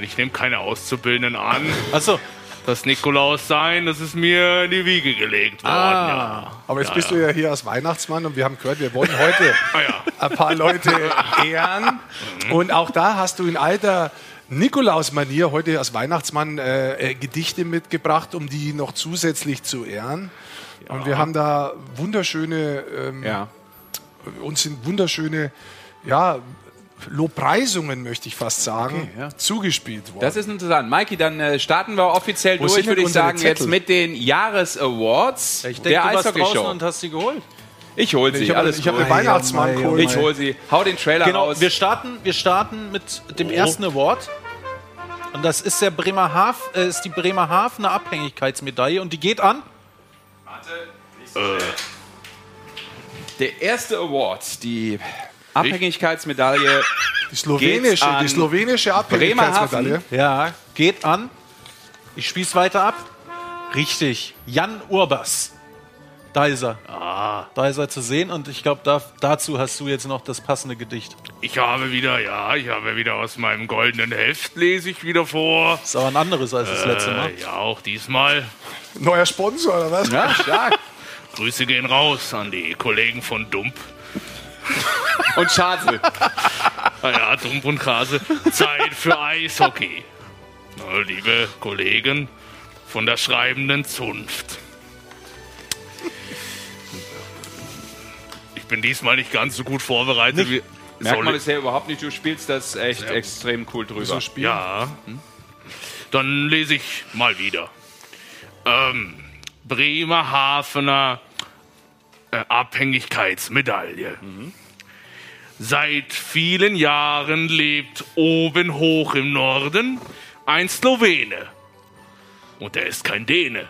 nein. Ich nehme keine Auszubildenden an. Achso. Das Nikolaus sein, das ist mir in die Wiege gelegt worden. Ah. Ja. Aber jetzt ja, bist ja. du ja hier als Weihnachtsmann und wir haben gehört, wir wollen heute Ah, ja. ein paar Leute ehren. Und auch da hast du in alter Nikolaus-Manier heute als Weihnachtsmann äh, äh, Gedichte mitgebracht, um die noch zusätzlich zu ehren. Und wir haben da wunderschöne, ähm, Ja. uns sind wunderschöne, ja, Lobpreisungen, möchte ich fast sagen, Okay, ja. zugespielt worden. Das ist interessant. Mikey, dann äh, starten wir offiziell Wo durch, würde ich sagen, jetzt mit den Jahresawards Ich denke, der du warst draußen Eishockey-Show. und hast sie geholt. Ich hol sie, ich habe alles ich hab einen Weihnachtsmann geholt. Ich hol sie. Hau den Trailer Genau, raus. wir starten, wir starten mit dem Oh. ersten Award. Und das ist der Bremerhaven, äh, ist die Bremerhavener Abhängigkeitsmedaille und die geht an. Der erste Award, die Abhängigkeitsmedaille Die slowenische, die slowenische Abhängigkeitsmedaille. Ja, geht an. Ich spieß weiter ab. Richtig. Jan Urbas. Da ist er. Ah, Da ist er zu sehen und ich glaube, da, dazu hast du jetzt noch das passende Gedicht. ich habe wieder, ja, ich habe wieder aus meinem goldenen Heft, lese ich wieder vor. Ist aber ein anderes als das letzte Mal. Äh, ja, auch diesmal. Neuer Sponsor, oder was? Ja, stark. Grüße gehen raus an die Kollegen von Dump. Und Schadel. Ah ja, Dump und Krase. Zeit für Eishockey. Na, liebe Kollegen von der schreibenden Zunft. Ich bin diesmal nicht ganz so gut vorbereitet wie. Merkt man ich- bisher überhaupt nicht, du spielst das echt extrem cool drüber. So spielen. Ja. Dann lese ich mal wieder. Ähm, Bremerhavener äh, Abhängigkeitsmedaille. Seit vielen Jahren lebt oben hoch im Norden ein Slowene. Und er ist kein Däne.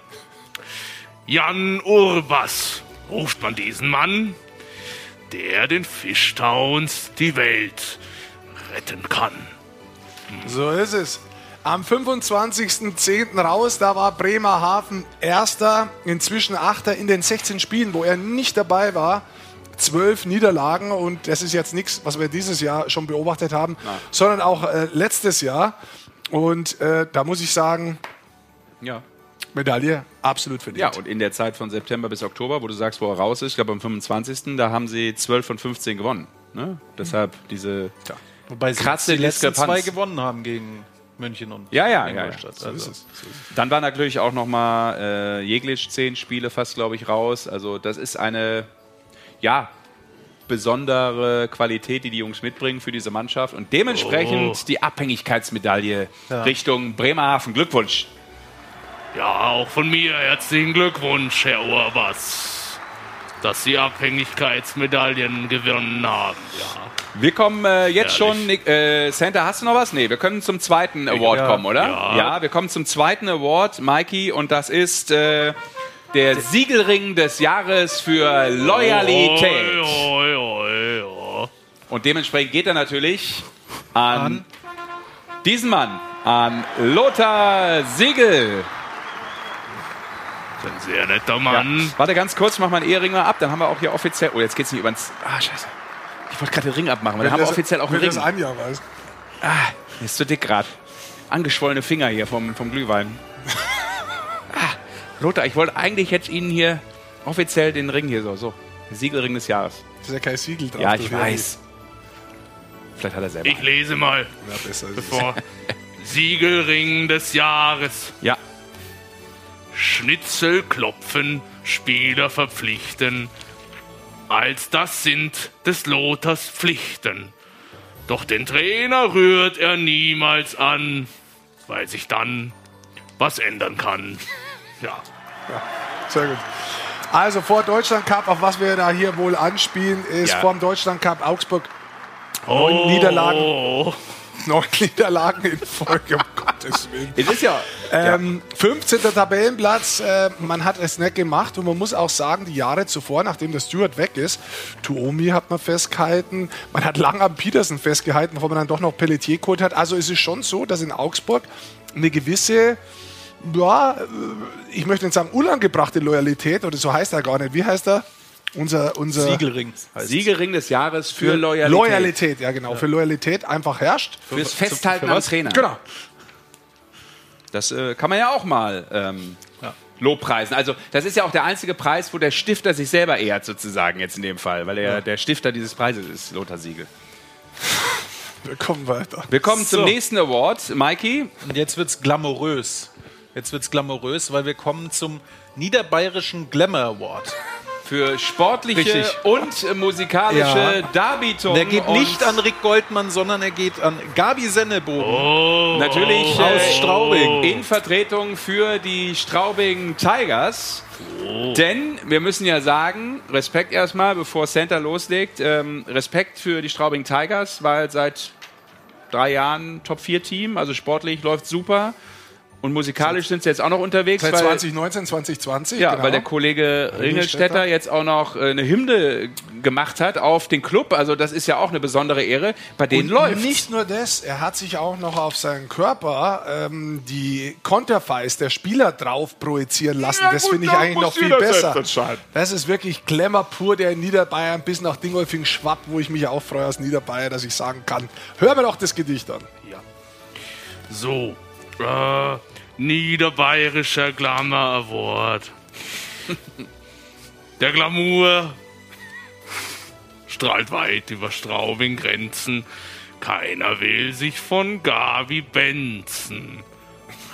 Jan Urbas ruft man diesen Mann, der den Fischtowns die Welt retten kann. So ist es. Am 25.10. raus, da war Bremerhaven Erster, inzwischen Achter in den 16 Spielen, wo er nicht dabei war. Zwölf Niederlagen und das ist jetzt nichts, was wir dieses Jahr schon beobachtet haben, sondern auch äh, letztes Jahr. Und äh, da muss ich sagen, Ja. Medaille absolut verdient. Ja, und in der Zeit von September bis Oktober, wo du sagst, wo er raus ist, ich glaube am 25., da haben sie 12 von 15 gewonnen. Ne? Deshalb diese. Wobei sie Krasse die letzten zwei gewonnen haben gegen München und Ja, ja, ja, Ingolstadt. ja. Also, Dann war natürlich auch nochmal äh, Jeglic zehn Spiele fast, glaube ich, raus. Also das ist eine, ja, besondere Qualität, die die Jungs mitbringen für diese Mannschaft. Und dementsprechend Oh. die Abhängigkeitsmedaille Richtung Bremerhaven. Glückwunsch. Ja, auch von mir herzlichen Glückwunsch, Herr Urbas, dass Sie Abhängigkeitsmedaillen gewonnen haben. Ja. Wir kommen äh, jetzt Ehrlich. schon. Äh, Santa, hast du noch was? Nee, wir können zum zweiten Award Ja. kommen, oder? Ja. wir kommen zum zweiten Award, Mikey, und das ist äh, der Siegelring des Jahres für Loyalität. Und dementsprechend geht er natürlich an, diesen Mann, an Lothar Siegel. Ein sehr netter Ja. Mann. Warte ganz kurz, mach mal einen Ehering mal ab, dann haben wir auch hier offiziell. Oh, jetzt geht's nicht übers. Ah, scheiße. Ich wollte gerade den Ring abmachen, weil dann haben wir offiziell auch einen Ring. das ein Jahr weiß. Ah, ist zu dick gerade. Angeschwollene Finger hier vom, vom Glühwein. Lothar, ich wollte eigentlich jetzt Ihnen hier offiziell den Ring hier so, so. Siegelring des Jahres. Das ist ja kein Siegel drauf. Ja, ich weiß. Vielleicht hat er selber. Ich lese mal, Ja, besser bevor. Siegelring des Jahres. Ja. Schnitzel klopfen, Spieler verpflichten. Als das sind des Lothars Pflichten. Doch den Trainer rührt er niemals an, weil sich dann was ändern kann. Ja. Sehr gut. Also vor Deutschland Cup, auf was wir da hier wohl anspielen, ist Ja. vor dem Deutschland Cup Augsburg neun Niederlagen. Oh, Neun Niederlagen in Folge, um Gottes Willen. Es ist ja. Ähm, 15. Tabellenplatz, äh, man hat es nicht gemacht und man muss auch sagen, die Jahre zuvor, nachdem der Stewart weg ist, Tuomi hat man festgehalten, man hat lang am Petersen festgehalten, bevor man dann doch noch Pelletier geholt hat. Also es ist schon so, dass in Augsburg eine gewisse, ja, äh, ich möchte nicht sagen unangebrachte Loyalität, oder so heißt er gar nicht. Wie heißt er? Unser, unser Siegelring. es. Siegelring des Jahres für, für Loyalität. Loyalität, ja genau, für Loyalität einfach herrscht. Fürs Festhalten für am? Trainer. Genau. Das äh, kann man ja auch mal ähm, lobpreisen. Also das ist ja auch der einzige Preis, wo der Stifter sich selber ehrt, sozusagen jetzt in dem Fall, weil er der Stifter dieses Preises ist, Lothar Siegel. Wir kommen weiter. Wir kommen zum So. nächsten Award. Mikey, Und jetzt wird's glamourös. Jetzt wird's glamourös, weil wir kommen zum Niederbayerischen Glamour Award. für sportliche Richtig. und äh, musikalische Ja. Darbietung. Der geht nicht an Rick Goldmann, sondern er geht an Gabi Sennebogen. Natürlich Aus äh, Straubing. in Vertretung für die Straubing Tigers. Denn wir müssen ja sagen, Respekt erstmal, bevor Santa loslegt, ähm, Respekt für die Straubing Tigers, weil seit drei Jahren Top-4-Team, also sportlich läuft super. Und musikalisch sind sie jetzt auch noch unterwegs. Seit weil- 2019, 2020. Ja, genau. weil der Kollege Ringelstädter Ringelstädter jetzt auch noch äh, eine Hymne gemacht hat auf den Club. Also das ist ja auch eine besondere Ehre. Bei denen Und läuft. Nicht nur das, er hat sich auch noch auf seinen Körper ähm, die Konterfeis der Spieler drauf projizieren lassen. das finde ich eigentlich noch viel besser. Das ist wirklich Glamour pur, der in Niederbayern bis nach Dingolfing schwappt, wo ich mich auch freue als Niederbayer, dass ich sagen kann. Hör mir doch das Gedicht an. So, äh, Niederbayerischer Glamour Award. Der Glamour strahlt weit über Straubing Grenzen. Keiner will sich von Gabi Benzen.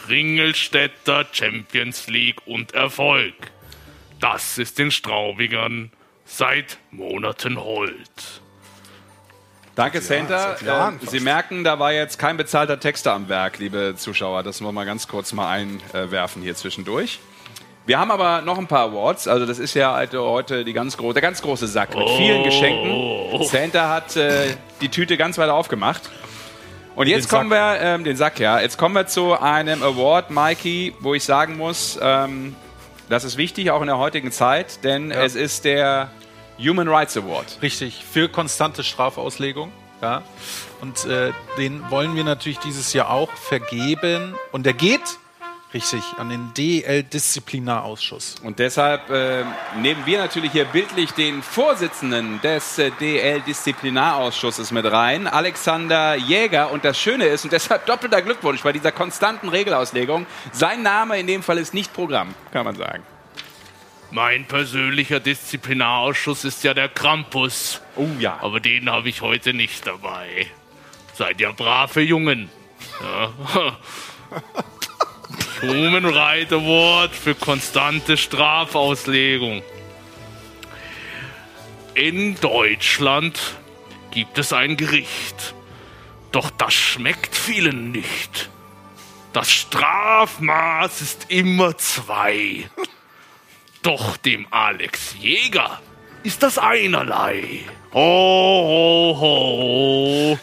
Ringelstädter Champions League und Erfolg. Das ist den Straubingern seit Monaten hold. Danke, Santa. Ähm, fast. Sie merken, da war jetzt kein bezahlter Texter am Werk, liebe Zuschauer. Das wollen wir mal ganz kurz mal einwerfen hier zwischendurch. Wir haben aber noch ein paar Awards. Also das ist ja heute die ganz gro der ganz große Sack mit vielen Geschenken. Santa hat äh, die Tüte ganz weit aufgemacht. Und jetzt Den kommen wir, ähm, den Sack, ja. Jetzt kommen wir zu einem Award, Mikey, wo ich sagen muss, ähm, das ist wichtig, auch in der heutigen Zeit, denn es ist der Human Rights Award. Richtig, für konstante Strafauslegung. Ja. Und äh, den wollen wir natürlich dieses Jahr auch vergeben. Und der geht, richtig, an den DL-Disziplinarausschuss. Und deshalb äh, nehmen wir natürlich hier bildlich den Vorsitzenden des äh, DL-Disziplinarausschusses mit rein, Alexander Jäger. Und das Schöne ist, und deshalb doppelter Glückwunsch bei dieser konstanten Regelauslegung, sein Name in dem Fall ist nicht Programm, kann man sagen. Mein persönlicher Disziplinarausschuss ist ja der Krampus. Oh ja. Aber den habe ich heute nicht dabei. Seid ihr brave Jungen. Ja. Human Right Award für konstante Strafauslegung. In Deutschland gibt es ein Gericht. Doch das schmeckt vielen nicht. Das Strafmaß ist immer zwei. Doch dem Alex Jäger ist das einerlei. Ho, ho, ho.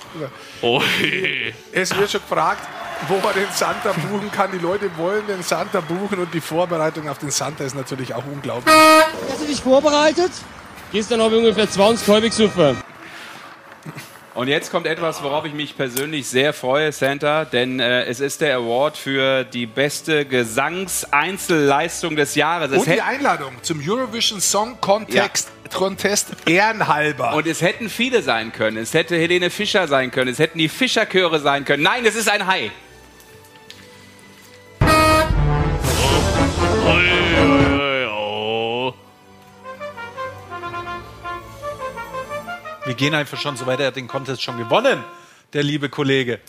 Oh, he. Es wird schon gefragt, wo man den Santa buchen kann. Die Leute wollen den Santa buchen und die Vorbereitung auf den Santa ist natürlich auch unglaublich. Hast du dich vorbereitet? Gestern habe ich ungefähr 20 Halbigsufer. Und jetzt kommt etwas, worauf ich mich persönlich sehr freue, Santa, denn äh, es ist der Award für die beste Gesangseinzelleistung des Jahres. Es Und die Einladung zum Eurovision Song Contest, Contest ehrenhalber. Und es hätten viele sein können. Es hätte Helene Fischer sein können. Es hätten die Fischerchöre sein können. Nein, es ist ein Hai. Wir gehen einfach schon so weit. Er hat den Contest schon gewonnen, der liebe Kollege.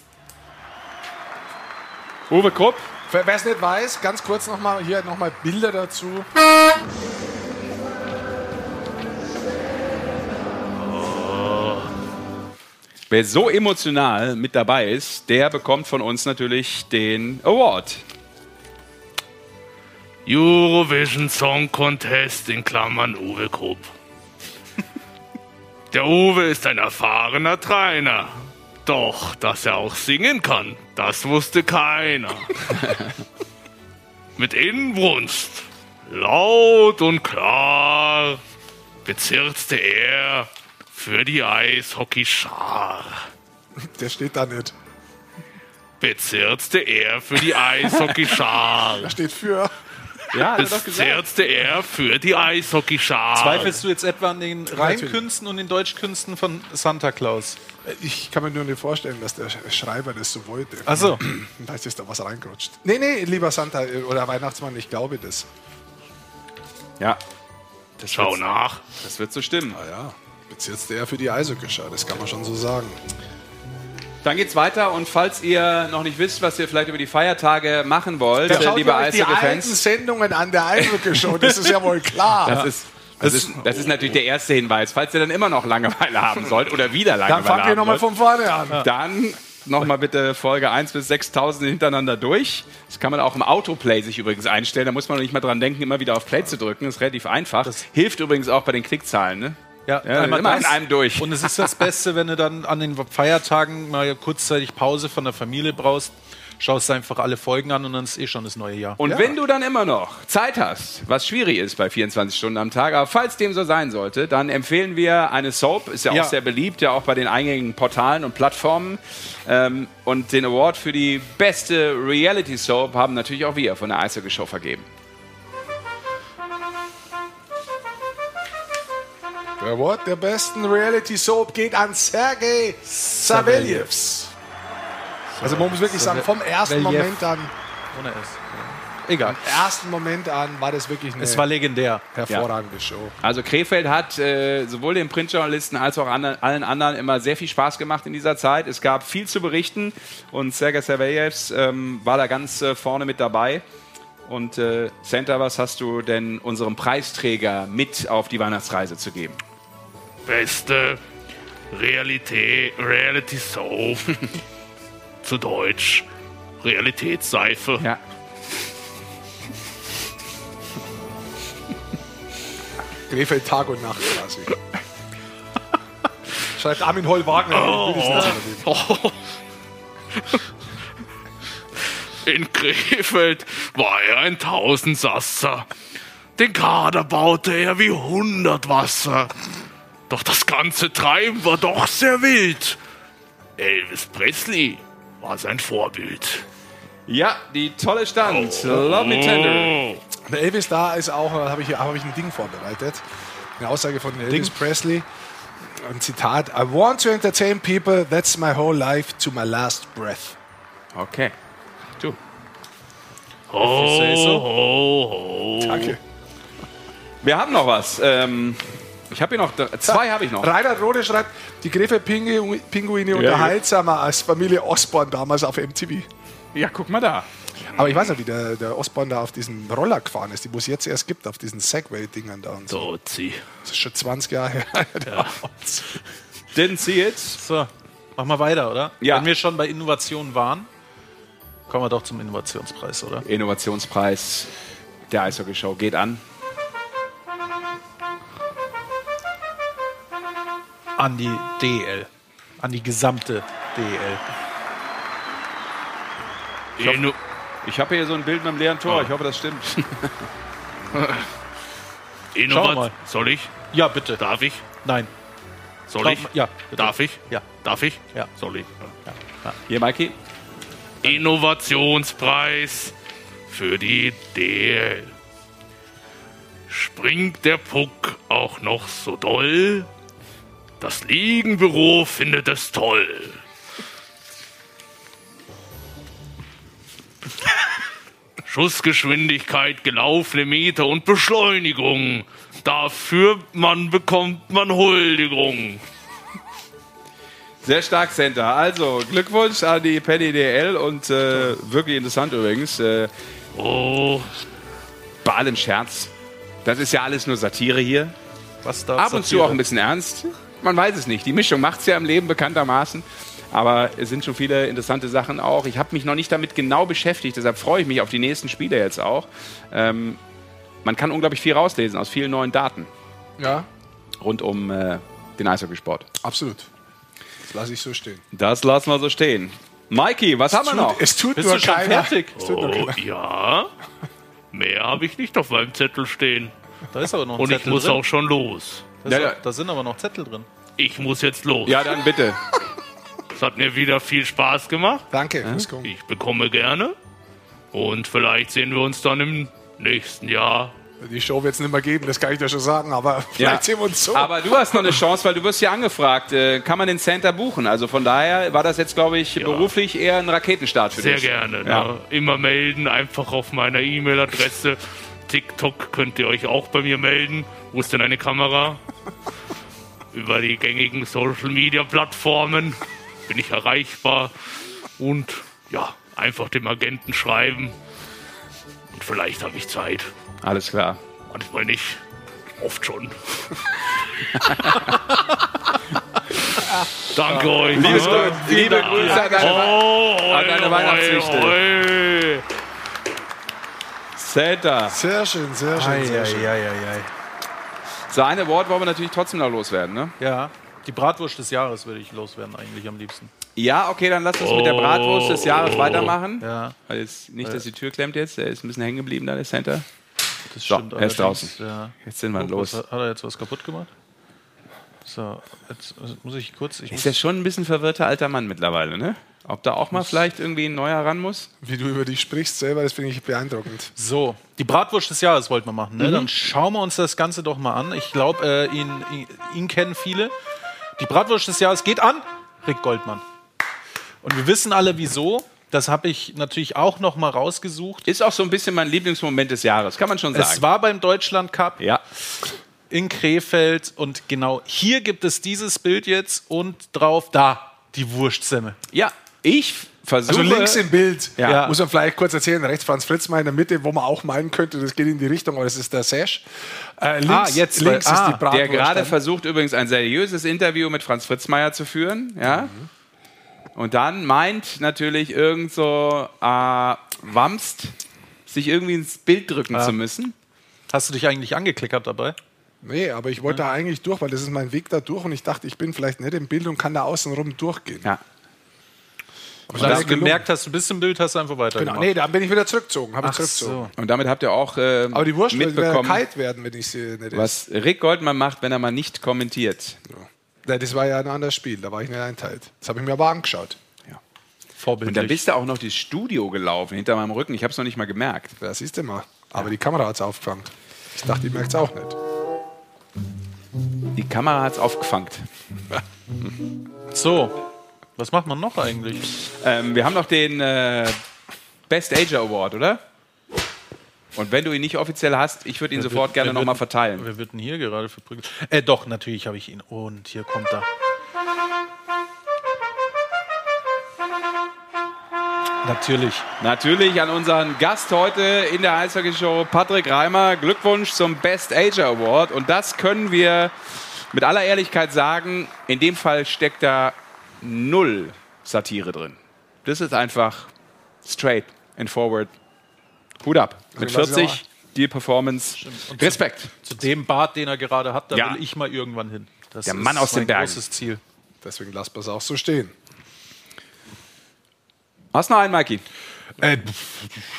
Uwe Krupp. Wer es nicht weiß, ganz kurz nochmal hier nochmal Bilder dazu. Wer so emotional mit dabei ist, der bekommt von uns natürlich den Award. Eurovision Song Contest in Klammern Uwe Krupp. Der Uwe ist ein erfahrener Trainer. Doch, dass er auch singen kann, das wusste keiner. Mit Inbrunst, laut und klar, bezirzte er für die Eishockeyschar. Der steht da nicht. Bezirzte er für die Eishockeyschar. Da steht für. Ja, Bezirzte er für die Eishockeyschar. Zweifelst du jetzt etwa an den Rheinkünsten und den Deutschkünsten von Santa Claus? Ich kann mir nur nicht vorstellen, dass der Schreiber das so wollte. Ach so. Da ist da was reingerutscht. Nee, nee, lieber Santa oder Weihnachtsmann, ich glaube das. Ja, Schau wird- nach. das wird so stimmen. Ah ja, bezirzte er für die Eishockeyschar, das kann man schon so sagen. Dann geht's weiter und falls ihr noch nicht wisst, was ihr vielleicht über die Feiertage machen wollt, Da äh, schaut liebe euch die Eishockey-Fans, Sendungen an der Eishockey-Show, das ist ja wohl klar. das ist das ist, das ist natürlich der erste Hinweis. Falls ihr dann immer noch Langeweile haben sollt oder wieder Langeweile Dann fangt ihr haben nochmal von vorne an. dann nochmal bitte Folge 1 bis 6000 hintereinander durch. Das kann man auch im Autoplay sich übrigens einstellen. Da muss man nicht mal dran denken, immer wieder auf Play zu drücken. Das ist relativ einfach. Hilft übrigens auch bei den Klickzahlen. Ne? Ja, Ja, immer in einem durch. Und es ist das Beste, wenn du dann an den Feiertagen mal kurzzeitig Pause von der Familie brauchst, schaust einfach alle Folgen an und dann ist eh schon das neue Jahr. Und wenn du dann immer noch Zeit hast, was schwierig ist bei 24 Stunden am Tag, aber falls dem so sein sollte, dann empfehlen wir eine Soap, ist ja, Ja. auch sehr beliebt, ja auch bei den eingängigen Portalen und Plattformen. Ähm, und den Award für die beste Reality Soap haben natürlich auch wir von der Eishockey Show vergeben. Der Award der besten Reality Soap geht an Sergei Saveljevs. Also man muss wirklich sagen, vom ersten. Moment an, Ohne S. Egal. ersten Moment an war das wirklich eine Es war legendär. hervorragende Show. Also Krefeld hat äh, sowohl den Printjournalisten als auch ander- allen anderen immer sehr viel Spaß gemacht in dieser Zeit. Es gab viel zu berichten und Sergei Servejevs ähm, war da ganz äh, vorne mit dabei. Und äh, Santa, was hast du denn unserem Preisträger mit auf die Weihnachtsreise zu geben? Beste Realität, Reality Soap. Zu Deutsch. Realitätsseife. Ja. Krefeld Tag und Nacht quasi. Schreibt Armin will das nicht erwähnen. In Krefeld war er ein Tausendsasser. Den Kader baute er wie hundert Wasser. Doch das ganze Treiben war doch sehr wild. Elvis Presley war sein Vorbild. Ja, die tolle Stand. Love Me Tender. Oh. Der Elvis da ist auch, da habe ich, hab ich ein Ding vorbereitet. Eine Aussage von Elvis Presley. Ein Zitat. I want to entertain people, that's my whole life to my last breath. Okay. Du. Ho, say so. ho, ho. Danke. Wir haben noch was. Ähm, ich habe hier noch zwei habe ich noch. Reinhard Rode schreibt, die Griffe Pingu- Pinguine unterhaltsamer als Familie Osborn damals auf MTV. Ja, guck mal da. Aber ich weiß noch, wie der, der Osborn da auf diesen Roller gefahren ist, die wo es jetzt erst gibt, auf diesen Segway-Dingern da und so. Dozi. Das ist schon 20 Jahre her. Didn't see it. So, machen wir weiter, oder? Ja. Wenn wir schon bei Innovation waren, kommen wir doch zum Innovationspreis, oder? Innovationspreis der Eishockey Show geht an. An die DL. An die gesamte DL. Ich habe hier so ein Bild mit einem leeren Tor. Ich hoffe, das stimmt. Schauen wir mal. Innovat Soll ich? Ja, bitte. Darf ich? Nein. Soll Schau ich? Ja, bitte. Darf ich? Ja. Darf ich? Ja. Soll ich? Hier, Mikey. Innovationspreis für die DL. Springt der Puck auch noch so doll? Das Liegenbüro findet es toll. Schussgeschwindigkeit, gelaufene Meter und Beschleunigung. Dafür man bekommt man Huldigung. Sehr stark, Center. Also, Glückwunsch an die Penny DL und äh, wirklich interessant übrigens. Äh, Oh, bei allem Scherz. Das ist ja alles nur Satire hier. Was da Ab und zu auch ein bisschen ernst. Man weiß es nicht. Die Mischung macht es ja im Leben bekanntermaßen. Aber es sind schon viele interessante Sachen auch. Ich habe mich noch nicht damit genau beschäftigt, deshalb freue ich mich auf die nächsten Spiele jetzt auch. Ähm, man kann unglaublich viel rauslesen aus vielen neuen Daten Ja, rund um äh, den Eishockeysport. absolut. Das lasse ich so stehen. Das lassen wir so stehen. Mikey, was haben wir noch? Es tut Bist nur du schon keiner. fertig? Es tut nur oh keiner. ja. Mehr habe ich nicht auf meinem Zettel stehen. Da ist aber noch ein Und ich Zettel muss drin. auch schon los. Ja, ja. da sind aber noch Zettel drin. Ich muss jetzt los. Ja, dann bitte. Es hat mir wieder viel Spaß gemacht. Danke, fürs Kommen. Ich bekomme gerne. Und vielleicht sehen wir uns dann im nächsten Jahr. Die Show wird es nicht mehr geben, das kann ich dir schon sagen, aber vielleicht Ja. sehen wir uns so. Aber du hast noch eine Chance, weil du wirst ja angefragt. Äh, kann man den Center buchen? Also von daher war das jetzt, glaube ich, beruflich eher ein Raketenstart für Sehr dich. gerne. Ja. Ne? Immer melden, einfach auf meiner E-Mail-Adresse. TikTok könnt ihr euch auch bei mir melden. Wo ist denn eine Kamera? Über die gängigen Social-Media-Plattformen bin ich erreichbar. Und ja, einfach dem Agenten schreiben. Und vielleicht habe ich Zeit. Alles klar. Manchmal nicht. Oft schon. Danke euch. Liebe, ne? Grüße, liebe Grüße an deine, Oh, an deine oi, Weihnachtswichte. oi, oi. Center. Sehr schön, sehr schön, sehr schön. So ein Award wollen wir natürlich trotzdem noch loswerden, ne? Ja, die Bratwurst des Jahres würde ich loswerden eigentlich am liebsten. Ja, okay, dann lass uns mit der Bratwurst des Jahres weitermachen. Ja, Weil jetzt nicht, dass die Tür klemmt jetzt. Der ist ein bisschen hängen geblieben da, der Center. das So, stimmt. er ist draußen. Ja. Jetzt sind wir Oh, los. hat er jetzt was kaputt gemacht? So, jetzt muss ich kurz. Ich Ist ja schon ein bisschen verwirrter alter Mann mittlerweile, ne? Ob da auch mal vielleicht irgendwie ein neuer ran muss? Wie du über dich sprichst selber, das finde ich beeindruckend. so, die Bratwurst des Jahres wollten wir machen. Mhm. Ne? Dann schauen wir uns das Ganze doch mal an. Ich glaube, äh, ihn, ihn, ihn kennen viele. Die Bratwurst des Jahres geht an Rick Goldmann. Und wir wissen alle, wieso. Das habe ich natürlich auch noch mal rausgesucht. Ist auch so ein bisschen mein Lieblingsmoment des Jahres, kann man schon sagen. Es war beim Deutschland Cup ja. in Krefeld und genau hier gibt es dieses Bild jetzt und drauf da die Wurstsemme. ja, ich versuche. Also links im Bild, Ja. muss man vielleicht kurz erzählen, rechts Franz Fritzmeier in der Mitte, wo man auch meinen könnte, das geht in die Richtung, aber das ist der Sash. Äh, links Ah, jetzt, links weil- ist ah, die Bratwurst. der gerade versucht übrigens ein seriöses Interview mit Franz Fritzmeier zu führen, ja. Und dann meint natürlich irgend so äh, Wamst, sich irgendwie ins Bild drücken zu müssen. Hast du dich eigentlich angeklickert dabei? Nee, aber ich wollte da eigentlich durch, weil das ist mein Weg da durch und ich dachte, ich bin vielleicht nicht im Bild und kann da außen rum durchgehen. Ja. Und als das du gemerkt hast, du bist im Bild, hast du einfach weitergemacht. Genau, nee, dann bin ich wieder zurückgezogen. Habe ich zurückgezogen. so. Und damit habt ihr auch äh, Aber die Wurst mitbekommen, kalt werden, wenn ich sie nicht was Rick Goldmann macht, wenn er mal nicht kommentiert. Ja, das war ja ein anderes Spiel, da war ich nicht einteilt. Das habe ich mir aber angeschaut. Und dann bist du auch noch das Studio gelaufen, hinter meinem Rücken. Ich habe es noch nicht mal gemerkt. Da siehst du mal. Aber die Kamera hat es aufgefangen. Ich dachte, die merkt es auch nicht. Die Kamera hat es aufgefangen. So, was macht man noch eigentlich? Ähm, wir haben noch den äh, Best Ager Award, oder? Und wenn du ihn nicht offiziell hast, ich würde ihn sofort wird- gerne nochmal verteilen. Wer wird denn hier gerade verprügelt? Äh, doch, natürlich habe ich ihn. Und hier kommt er. Natürlich. Natürlich an unseren Gast heute in der Eishockey-Show, Patrick Reimer. Glückwunsch zum Best Ager Award. Und das können wir mit aller Ehrlichkeit sagen. In dem Fall steckt da null Satire drin. Das ist einfach straight and forward. Hut ab. Mit lass ich 40, die Performance. Respekt. Zu dem Bart, den er gerade hat, da Ja. will ich mal irgendwann hin. Das Der ist Mann aus den mein Bergen. großes Ziel. Deswegen lasst es auch so stehen. Hast du noch einen, Mikey? Äh,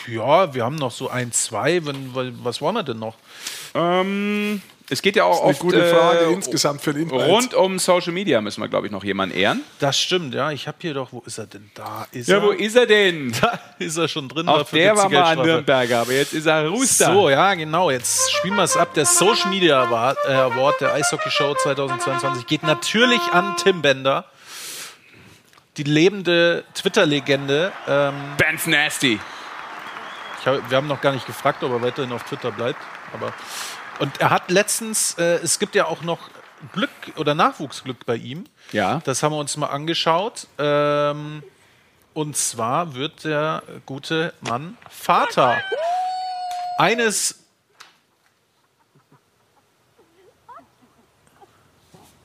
ja, wir haben noch so ein, zwei. Wenn, was wollen wir denn noch? Ähm, es geht ja auch Eine oft gute Frage äh, insgesamt für den Inhalt. Rund um Social Media müssen wir, glaube ich, noch jemanden ehren. Das stimmt, ja. Ich habe hier doch, wo ist er denn? Da ist Ja, er. wo ist er denn? Da ist er schon drin. Auch der war mal ein. Nürnberger, aber jetzt ist er Rooster. So, ja, genau. Jetzt spielen wir es ab. Der Social Media Award, äh, Award der Eishockey Show 2022 geht natürlich an Tim Bender. Die lebende Twitter-Legende. Ähm, Ben's Nasty. ich hab, wir haben noch gar nicht gefragt, ob er weiterhin auf Twitter bleibt. Aber und er hat letztens, äh, es gibt ja auch noch Glück oder Nachwuchsglück bei ihm. Ja. Das haben wir uns mal angeschaut. Ähm, und zwar wird der gute Mann Vater eines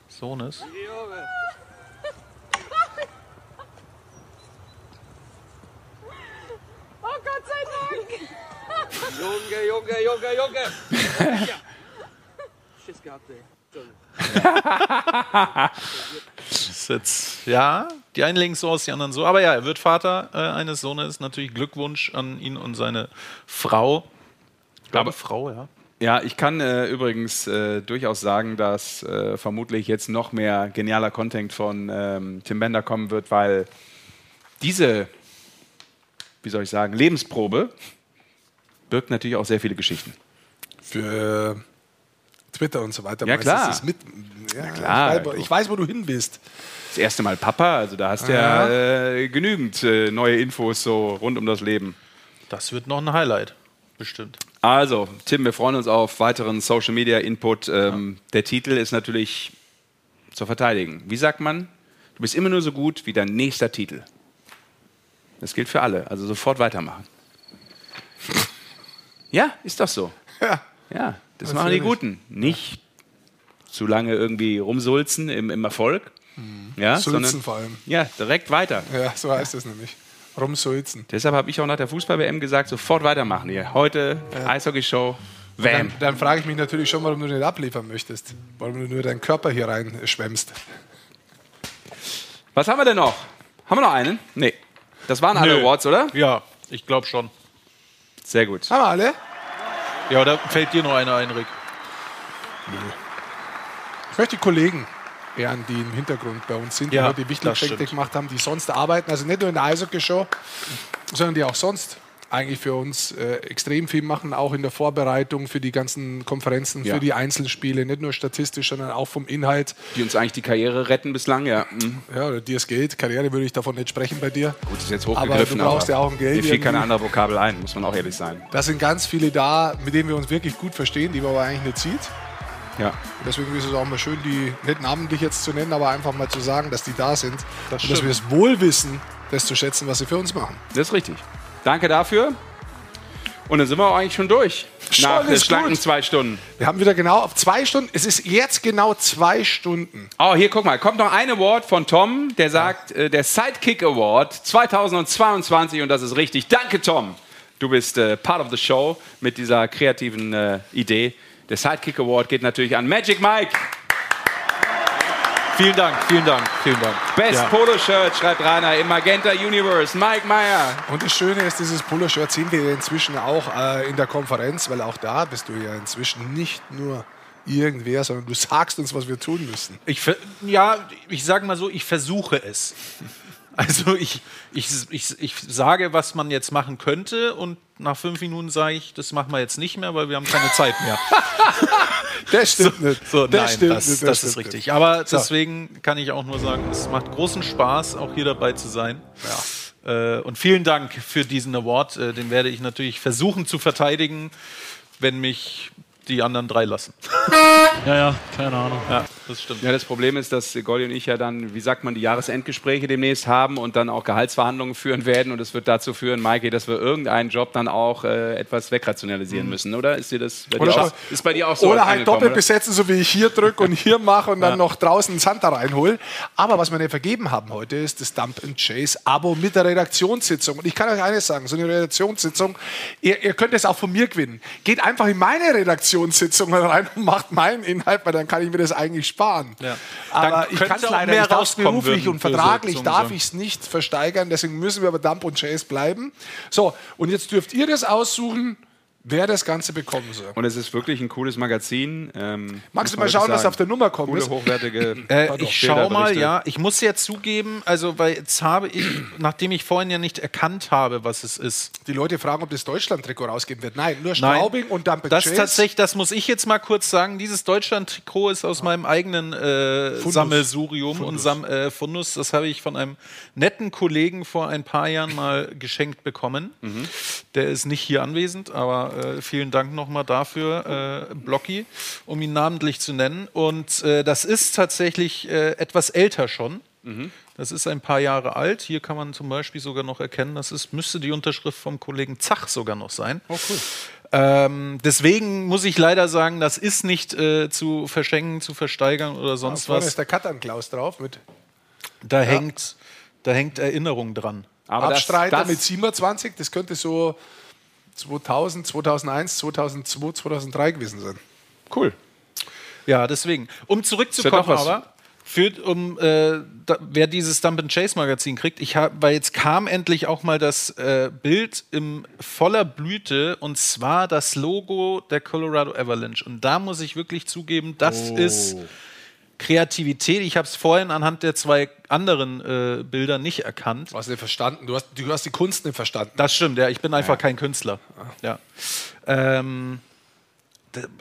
Sohnes. Oh Gott sei Dank! Junge, Junge, Junge, Junge! Schiss gehabt, ey. Jetzt, ja, die einen legen es so aus, die anderen so. Aber ja, er wird Vater äh, eines Sohnes. Natürlich Glückwunsch an ihn und seine Frau. Ich glaube, Aber- Frau, ja. Ja, ich kann äh, übrigens äh, durchaus sagen, dass äh, vermutlich jetzt noch mehr genialer Content von ähm, Tim Bender kommen wird, weil diese, wie soll ich sagen, Lebensprobe birgt natürlich auch sehr viele Geschichten. Für Twitter und so weiter. Ja, klar. mit, ja, klar. Ich weiß, ich weiß, wo du hin bist. Das erste Mal Papa, also da hast du ja, äh, genügend äh, neue Infos so rund um das Leben. Das wird noch ein Highlight. Bestimmt. Also, Tim, wir freuen uns auf weiteren Social Media Input. Ähm, Der Titel ist natürlich zu verteidigen. Wie sagt man? Du bist immer nur so gut wie dein nächster Titel. Das gilt für alle. Also sofort weitermachen. Ja, ist doch so. Ja. Ja, das machen die. Guten. Nicht zu lange irgendwie rumsulzen im, im Erfolg. Ja, Sulzen sondern, vor allem. Ja, direkt weiter. Ja, so heißt es nämlich. Rumsulzen. Deshalb habe ich auch nach der Fußball-WM gesagt, sofort weitermachen hier. Heute Eishockey-Show. Wham. Dann, dann frage ich mich natürlich schon, warum du nicht abliefern möchtest. Warum du nur deinen Körper hier reinschwemmst. Was haben wir denn noch? Haben wir noch einen? Nee. Das waren alle Nö. Awards, oder? Ja, ich glaube schon. Sehr gut. Haben wir alle? Ja, da fällt dir noch einer ein, Rick. Ich möchte die Kollegen ehren, die im Hintergrund bei uns sind, die Ja, die das Wichtelgeschenke gemacht haben, die sonst arbeiten. Also nicht nur in der Eishockey-Show, sondern die auch sonst eigentlich für uns äh, extrem viel machen, auch in der Vorbereitung für die ganzen Konferenzen, Ja. für die Einzelspiele, nicht nur statistisch, sondern auch vom Inhalt. Die uns eigentlich die Karriere retten bislang, ja. Mhm. Ja, oder dir es Geld, Karriere würde ich davon nicht sprechen bei dir. Gut, das ist jetzt Aber hochgegriffen. du brauchst ja auch ein Geld Mir fiel keine irgendwie. andere Vokabel ein, muss man auch ehrlich sein. Da sind ganz viele da, mit denen wir uns wirklich gut verstehen, die man aber eigentlich nicht sieht. Ja. Und deswegen ist es auch mal schön, die nicht namentlich jetzt zu nennen, aber einfach mal zu sagen, dass die da sind. und dass wir es wohl wissen, das zu schätzen, was sie für uns machen. Das ist richtig. Danke dafür. Und dann sind wir auch eigentlich schon durch. Schon nach den ist schlanken zwei Stunden. Wir haben wieder genau auf zwei Stunden. Es ist jetzt genau zwei Stunden. Oh, hier, guck mal, kommt noch ein Award von Tom, der sagt, äh, der Sidekick Award 2022 und das ist richtig. Danke, Tom. Du bist äh, part of the show mit dieser kreativen äh, Idee. Der Sidekick Award geht natürlich an Magic Mike. Vielen Dank, vielen Dank, vielen Dank. Best Ja. Polo-Shirt, schreibt Rainer im Magenta Universe. Mike Meyer. Und das Schöne ist, dieses Poloshirt sehen wir inzwischen auch äh, in der Konferenz, weil auch da bist du ja inzwischen nicht nur irgendwer, sondern du sagst uns, was wir tun müssen. Ich, ja, ich sage mal so, ich versuche es. Also ich, ich, ich, ich sage, was man jetzt machen könnte und nach fünf Minuten sage ich, das machen wir jetzt nicht mehr, weil wir haben keine Zeit mehr. Das stimmt nicht. So, Das nein, stimmt das, nicht, das, das ist richtig. nicht. Aber So. deswegen kann ich auch nur sagen, es macht großen Spaß, auch hier dabei zu sein. Äh, und vielen Dank für diesen Award. Äh, den werde ich natürlich versuchen zu verteidigen, wenn mich die anderen drei lassen. Ja, ja, keine Ahnung. Ja, das stimmt. Ja, das Problem ist, dass Goldi und ich ja dann, wie sagt man, die Jahresendgespräche demnächst haben und dann auch Gehaltsverhandlungen führen werden. Und es wird dazu führen, Maike, dass wir irgendeinen Job dann auch äh, etwas wegrationalisieren müssen, oder? Ist, dir das bei dir Oder, auch, ist bei dir auch so? oder halt doppelt oder? besetzen, so wie ich hier drücke und hier mache und dann noch draußen einen Santa reinhole. Aber was wir nicht vergeben haben heute ist das Dump and Chase Abo mit der Redaktionssitzung. Und ich kann euch eines sagen, so eine Redaktionssitzung, ihr, ihr könnt es auch von mir gewinnen. Geht einfach in meine Redaktionssitzung rein und macht meinen Inhalt, weil dann kann ich mir das eigentlich sparen. Ja. Aber ich kann es leider mehr nicht. Ich darf's rauskommen beruflich würden und vertraglich so- darf ich es nicht versteigern. Deswegen müssen wir aber Dump und Chase bleiben. So, und jetzt dürft ihr das aussuchen, wer das Ganze bekommen soll. Und es ist wirklich ein cooles Magazin. Ähm, Magst du mal schauen, was auf der Nummer kommt? Coole, hochwertige Äh, ich schau mal, ja. Ich muss ja zugeben, also weil jetzt habe ich, nachdem ich vorhin ja nicht erkannt habe, was es ist. Die Leute fragen, ob das Deutschland-Trikot rausgeben wird. Nein, nur Straubing und Dump and Das Chase. tatsächlich, das muss ich jetzt mal kurz sagen. Dieses Deutschland-Trikot ist aus meinem eigenen äh, Fundus. Sammelsurium und Fundus. Sam äh, Fundus. Das habe ich von einem netten Kollegen vor ein paar Jahren mal geschenkt bekommen. Der ist nicht hier anwesend, aber äh, vielen Dank nochmal dafür, äh, Blocky, um ihn namentlich zu nennen. Und äh, das ist tatsächlich äh, etwas älter schon. Das ist ein paar Jahre alt. Hier kann man zum Beispiel sogar noch erkennen, das ist, müsste die Unterschrift vom Kollegen Zach sogar noch sein. Oh, cool. Ähm, deswegen muss ich leider sagen, das ist nicht äh, zu verschenken, zu versteigern oder sonst Vorne was. ist der Katan-Klaus drauf mit Da, hängt, da hängt Erinnerung dran. Aber das- Abstreiter das- mit 27. Das könnte so 2000, 2001, 2002, 2003 gewesen sein. Cool. Ja, deswegen. Um zurückzukommen, ja aber, für, um, äh, da, wer dieses Dump and Chase Magazin kriegt, ich hab, weil jetzt kam endlich auch mal das äh, Bild in voller Blüte und zwar das Logo der Colorado Avalanche. Und da muss ich wirklich zugeben, das Oh. ist Kreativität. Ich habe es vorhin anhand der zwei anderen äh, Bilder nicht erkannt. Du hast nicht verstanden. Du hast, du hast die Kunst nicht verstanden. Das stimmt, ja. Ich bin einfach kein Künstler. Ja. Ähm,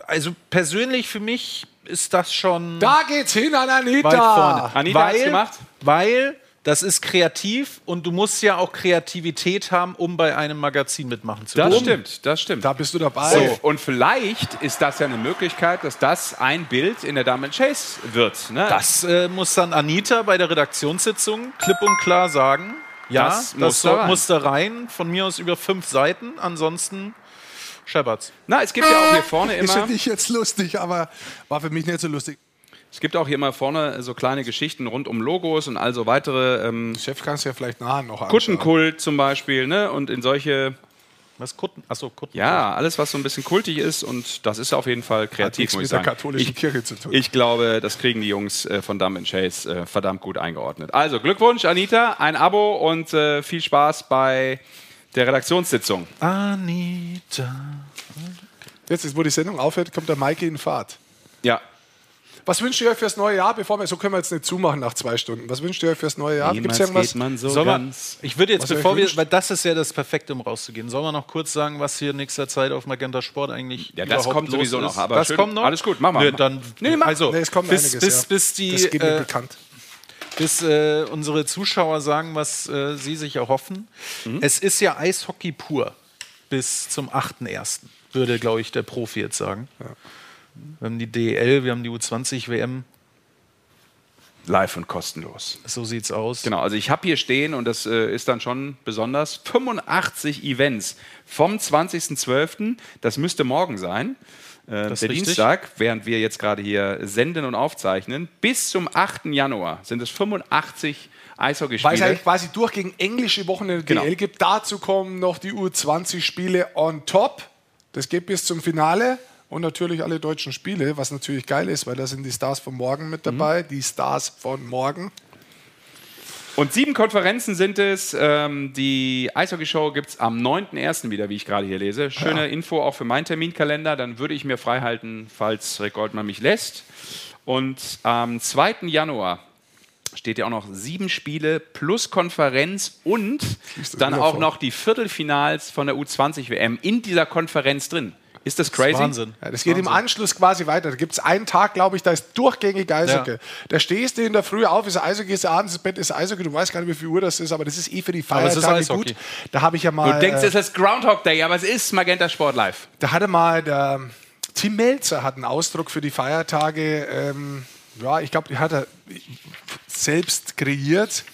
also persönlich für mich ist das schon Da geht's hin an Anita. weit vorne. Anita weil, hat's gemacht? Weil das ist kreativ und du musst ja auch Kreativität haben, um bei einem Magazin mitmachen zu Das können. stimmt, das stimmt. Da bist du dabei. So, und vielleicht ist das ja eine Möglichkeit, dass das ein Bild in der Dame Chase wird. Ne? Das äh, muss dann Anita bei der Redaktionssitzung klipp und klar sagen. Ja, Das das, muss da rein. muss da rein. Von mir aus über fünf Seiten. Ansonsten scheppert's. Na, es gibt ja auch hier vorne Ist immer. für dich jetzt lustig, aber war für mich nicht so lustig. Es gibt auch hier immer vorne so kleine Geschichten rund um Logos und all so weitere. Ähm, Chef kannst du ja vielleicht nachher noch anschauen. Kuttenkult zum Beispiel, ne? Und in solche. Was Kutten? Achso, Kutten. Ja, alles, was so ein bisschen kultig ist und das ist auf jeden Fall Hat kreativ, nichts muss mit ich der sagen. katholischen Ich, Kirche zu tun. ich glaube, das kriegen die Jungs äh, von Dumb Chase äh, verdammt gut eingeordnet. Also Glückwunsch, Anita, ein Abo und äh, viel Spaß bei der Redaktionssitzung. Anita. Jetzt, ist, wo die Sendung aufhört, kommt der Maike in Fahrt. Ja. Was wünscht ihr euch fürs neue Jahr? Bevor wir, so können wir jetzt nicht zumachen nach zwei Stunden. Was wünscht ihr euch fürs neue Jahr? Gibt's irgendwas? so Soll man, ich würde jetzt, bevor wir, weil das ist ja das Perfekte, um rauszugehen, sollen wir noch kurz sagen, was hier in nächster Zeit auf Magenta Sport eigentlich Ja, das überhaupt kommt los sowieso ist? noch, aber das schön. kommt noch? Alles gut, mach mal. Nö, dann, Nee, mach. Also, Nee, es kommt bis, einiges, bis, ja. bis die, das geht mir äh, bekannt. bis äh, unsere Zuschauer sagen, was äh, sie sich erhoffen. Mhm. Es ist ja Eishockey pur bis zum 8.1., würde, glaube ich, der Profi jetzt sagen. Wir haben die DEL, wir haben die U20 WM. Live und kostenlos. So sieht's aus. Genau, also ich habe hier stehen und das äh, ist dann schon besonders 85 Events vom 20.12., das müsste morgen sein, äh, der richtig. Dienstag, während wir jetzt gerade hier senden und aufzeichnen, bis zum 8. Januar sind es 85 Weil es Eishockeyspiele. eigentlich quasi durchgehend englische Wochen in der Genau. DL gibt. Dazu kommen noch die U20-Spiele on top. Das geht bis zum Finale. Und natürlich alle deutschen Spiele, was natürlich geil ist, weil da sind die Stars von morgen mit dabei. Die Stars von morgen. Und sieben Konferenzen sind es. Ähm, die Eishockey-Show gibt es am 9.1. wieder, wie ich gerade hier lese. Schöne Info auch für meinen Terminkalender. Dann würde ich mir frei halten, falls Rick Goldmann mich lässt. Und am 2. Januar steht ja auch noch sieben Spiele plus Konferenz und dann auch noch die Viertelfinals von der U20-WM in dieser Konferenz drin. Ist das crazy? Wahnsinn. Ja, das geht im Anschluss quasi weiter. Da gibt es einen Tag, glaube ich, da ist durchgängig Eishockey. Ja. Da stehst du in der Früh auf, ist Eishockey, du abends ins Bett, ist Eishockey. Du weißt gar nicht, wie viel Uhr das ist, aber das ist eh für die ist Feiertage gut. Da habe ich ja mal. Du denkst, äh, es ist Groundhog Day, aber es ist Magenta Sport Live. Da hatte mal der Tim Melzer hat einen Ausdruck für die Feiertage. Ähm, ja, ich glaube, die hat er selbst kreiert.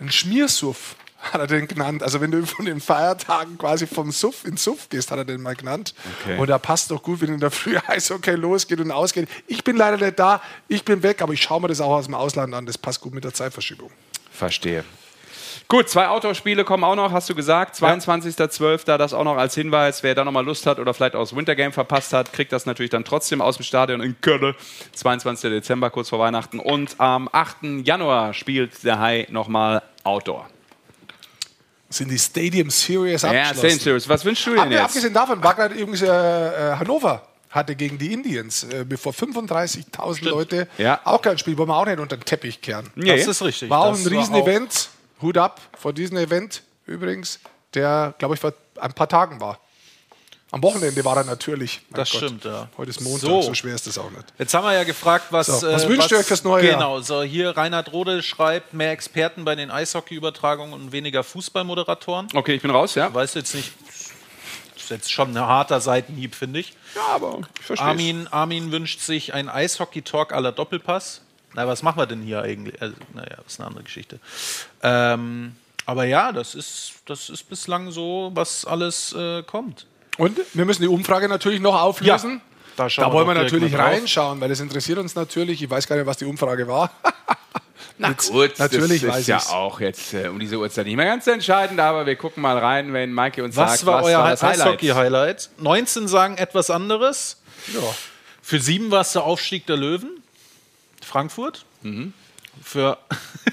Ein Schmiersuff hat er den genannt. Also wenn du von den Feiertagen quasi vom Suff in Suff gehst, hat er den mal genannt. Okay. Und da passt doch gut, wenn in der Früh Eishockey losgeht und ausgeht. Ich bin leider nicht da, ich bin weg, aber ich schaue mir das auch aus dem Ausland an. Das passt gut mit der Zeitverschiebung. Verstehe. Gut, zwei Outdoor-Spiele kommen auch noch, hast du gesagt. 22.12. Das auch noch als Hinweis. Wer da noch mal Lust hat oder vielleicht auch das Wintergame verpasst hat, kriegt das natürlich dann trotzdem aus dem Stadion in Köln. 22. Dezember, kurz vor Weihnachten. Und am 8. Januar spielt der Hai noch mal Outdoor. Sind die Stadium Series Ja, abgeschlossen? Stadium Series. Was wünschst du denn jetzt? abgesehen davon war gerade übrigens äh, äh, Hannover hatte gegen die Indians äh, bevor 35.000 Leute Ja. auch kein Spiel, wollen wir auch nicht unter den Teppich kehren. Nee. Das ist richtig. War auch ein Riesenevent. Hut ab vor diesem Event übrigens, der, glaube ich, vor ein paar Tagen war. Am Wochenende war er natürlich. Mein Das Gott. stimmt, ja. Heute ist Montag, So. so, schwer ist das auch nicht. Jetzt haben wir ja gefragt, was, So, was wünscht ihr euch fürs neue Jahr? Genau, so hier Reinhard Rode schreibt, mehr Experten bei den Eishockey-Übertragungen und weniger Fußballmoderatoren. Okay, ich bin raus, ja? Weiß jetzt nicht, jetzt schon ein harter Seitenhieb, finde ich. Ja, aber ich verstehe Armin, Armin wünscht sich ein Eishockey-Talk aller Doppelpass. Na, was machen wir denn hier eigentlich? Also, naja, das ist eine andere Geschichte. Ähm, aber ja, das ist, das ist bislang so, was alles äh, kommt. Und wir müssen die Umfrage natürlich noch auflösen. Da, schauen Da wollen wir direkt natürlich reinschauen, weil das interessiert uns natürlich. Ich weiß gar nicht, was die Umfrage war. Na Jetzt- gut, natürlich das weiß ist ja ich's. auch jetzt äh, um diese Uhrzeit nicht mehr ganz entscheidend, aber wir gucken mal rein, wenn Maike uns Was sagt, war was euer war das Highlight? Eishockey-Highlight? 19 sagen etwas anderes. Ja. Für sieben war es der Aufstieg der Löwen. Frankfurt. Mhm. Für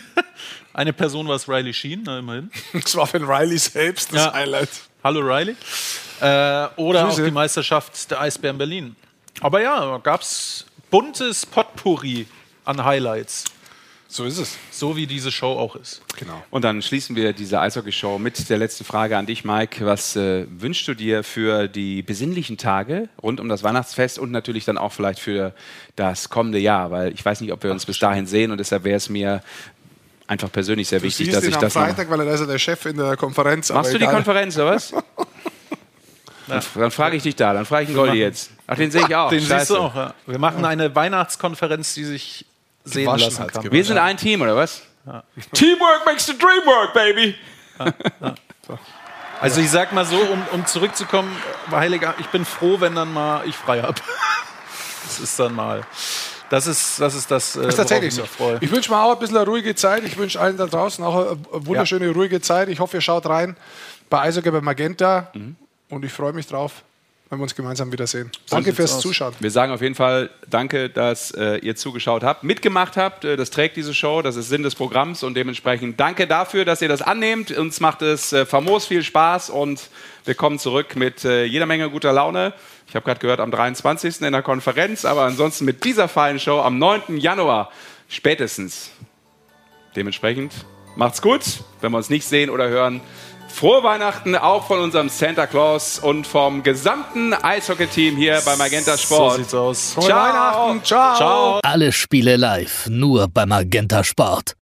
eine Person war es Riley Sheen, na immerhin. Das war für den Riley selbst das Ja. Highlight. Hallo Riley. Äh, oder Grüße. auch die Meisterschaft der Eisbären Berlin. Aber ja, gab es buntes Potpourri an Highlights. So ist es. So wie diese Show auch ist. Genau. Und dann schließen wir diese Eishockey-Show mit der letzten Frage an dich, Mike. Was äh, wünschst du dir für die besinnlichen Tage rund um das Weihnachtsfest und natürlich dann auch vielleicht für das kommende Jahr? Weil ich weiß nicht, ob wir uns bis dahin sehen und deshalb wäre es mir einfach persönlich sehr Du wichtig, dass ihn ich am das noch Freitag, weil er da ist ja der Chef in der Konferenz. Machst aber du die egal. Konferenz oder was? Dann, dann frage ich dich da, dann frage ich einen Goldi jetzt. Ach, den sehe ich auch. Den Scheiße. siehst du auch. Ja. Wir machen eine Weihnachtskonferenz, die sich sehen lassen kann. gewaschen. Wir sind ein Team, oder was? Teamwork makes the dream work, baby. Also ich sag mal so, um, um zurückzukommen, Heiliger, ich bin froh, wenn dann mal ich frei habe. Das ist dann mal. Das ist das, ist das, äh, Das ist tatsächlich so. ich freue. Ich wünsche mir auch ein bisschen eine ruhige Zeit. Ich wünsche allen da draußen auch eine wunderschöne, ruhige Zeit. Ich hoffe, ihr schaut rein bei Eishockey bei Magenta. Mhm. Und ich freue mich drauf, wenn wir uns gemeinsam wiedersehen. Danke fürs aus. Zuschauen. Wir sagen auf jeden Fall Danke, dass äh, ihr zugeschaut habt, mitgemacht habt. Äh, das trägt diese Show, das ist Sinn des Programms und dementsprechend danke dafür, dass ihr das annehmt. Uns macht es äh, famos viel Spaß und wir kommen zurück mit äh, jeder Menge guter Laune. Ich habe gerade gehört, am 23. in der Konferenz, aber ansonsten mit dieser feinen Show am 9. Januar spätestens. Dementsprechend macht's gut, wenn wir uns nicht sehen oder hören. Frohe Weihnachten auch von unserem Santa Claus und vom gesamten Eishockey-Team hier bei Magenta Sport. So sieht's aus. Frohe Ciao. Weihnachten. Ciao. Ciao. Alle Spiele live, nur bei Magenta Sport.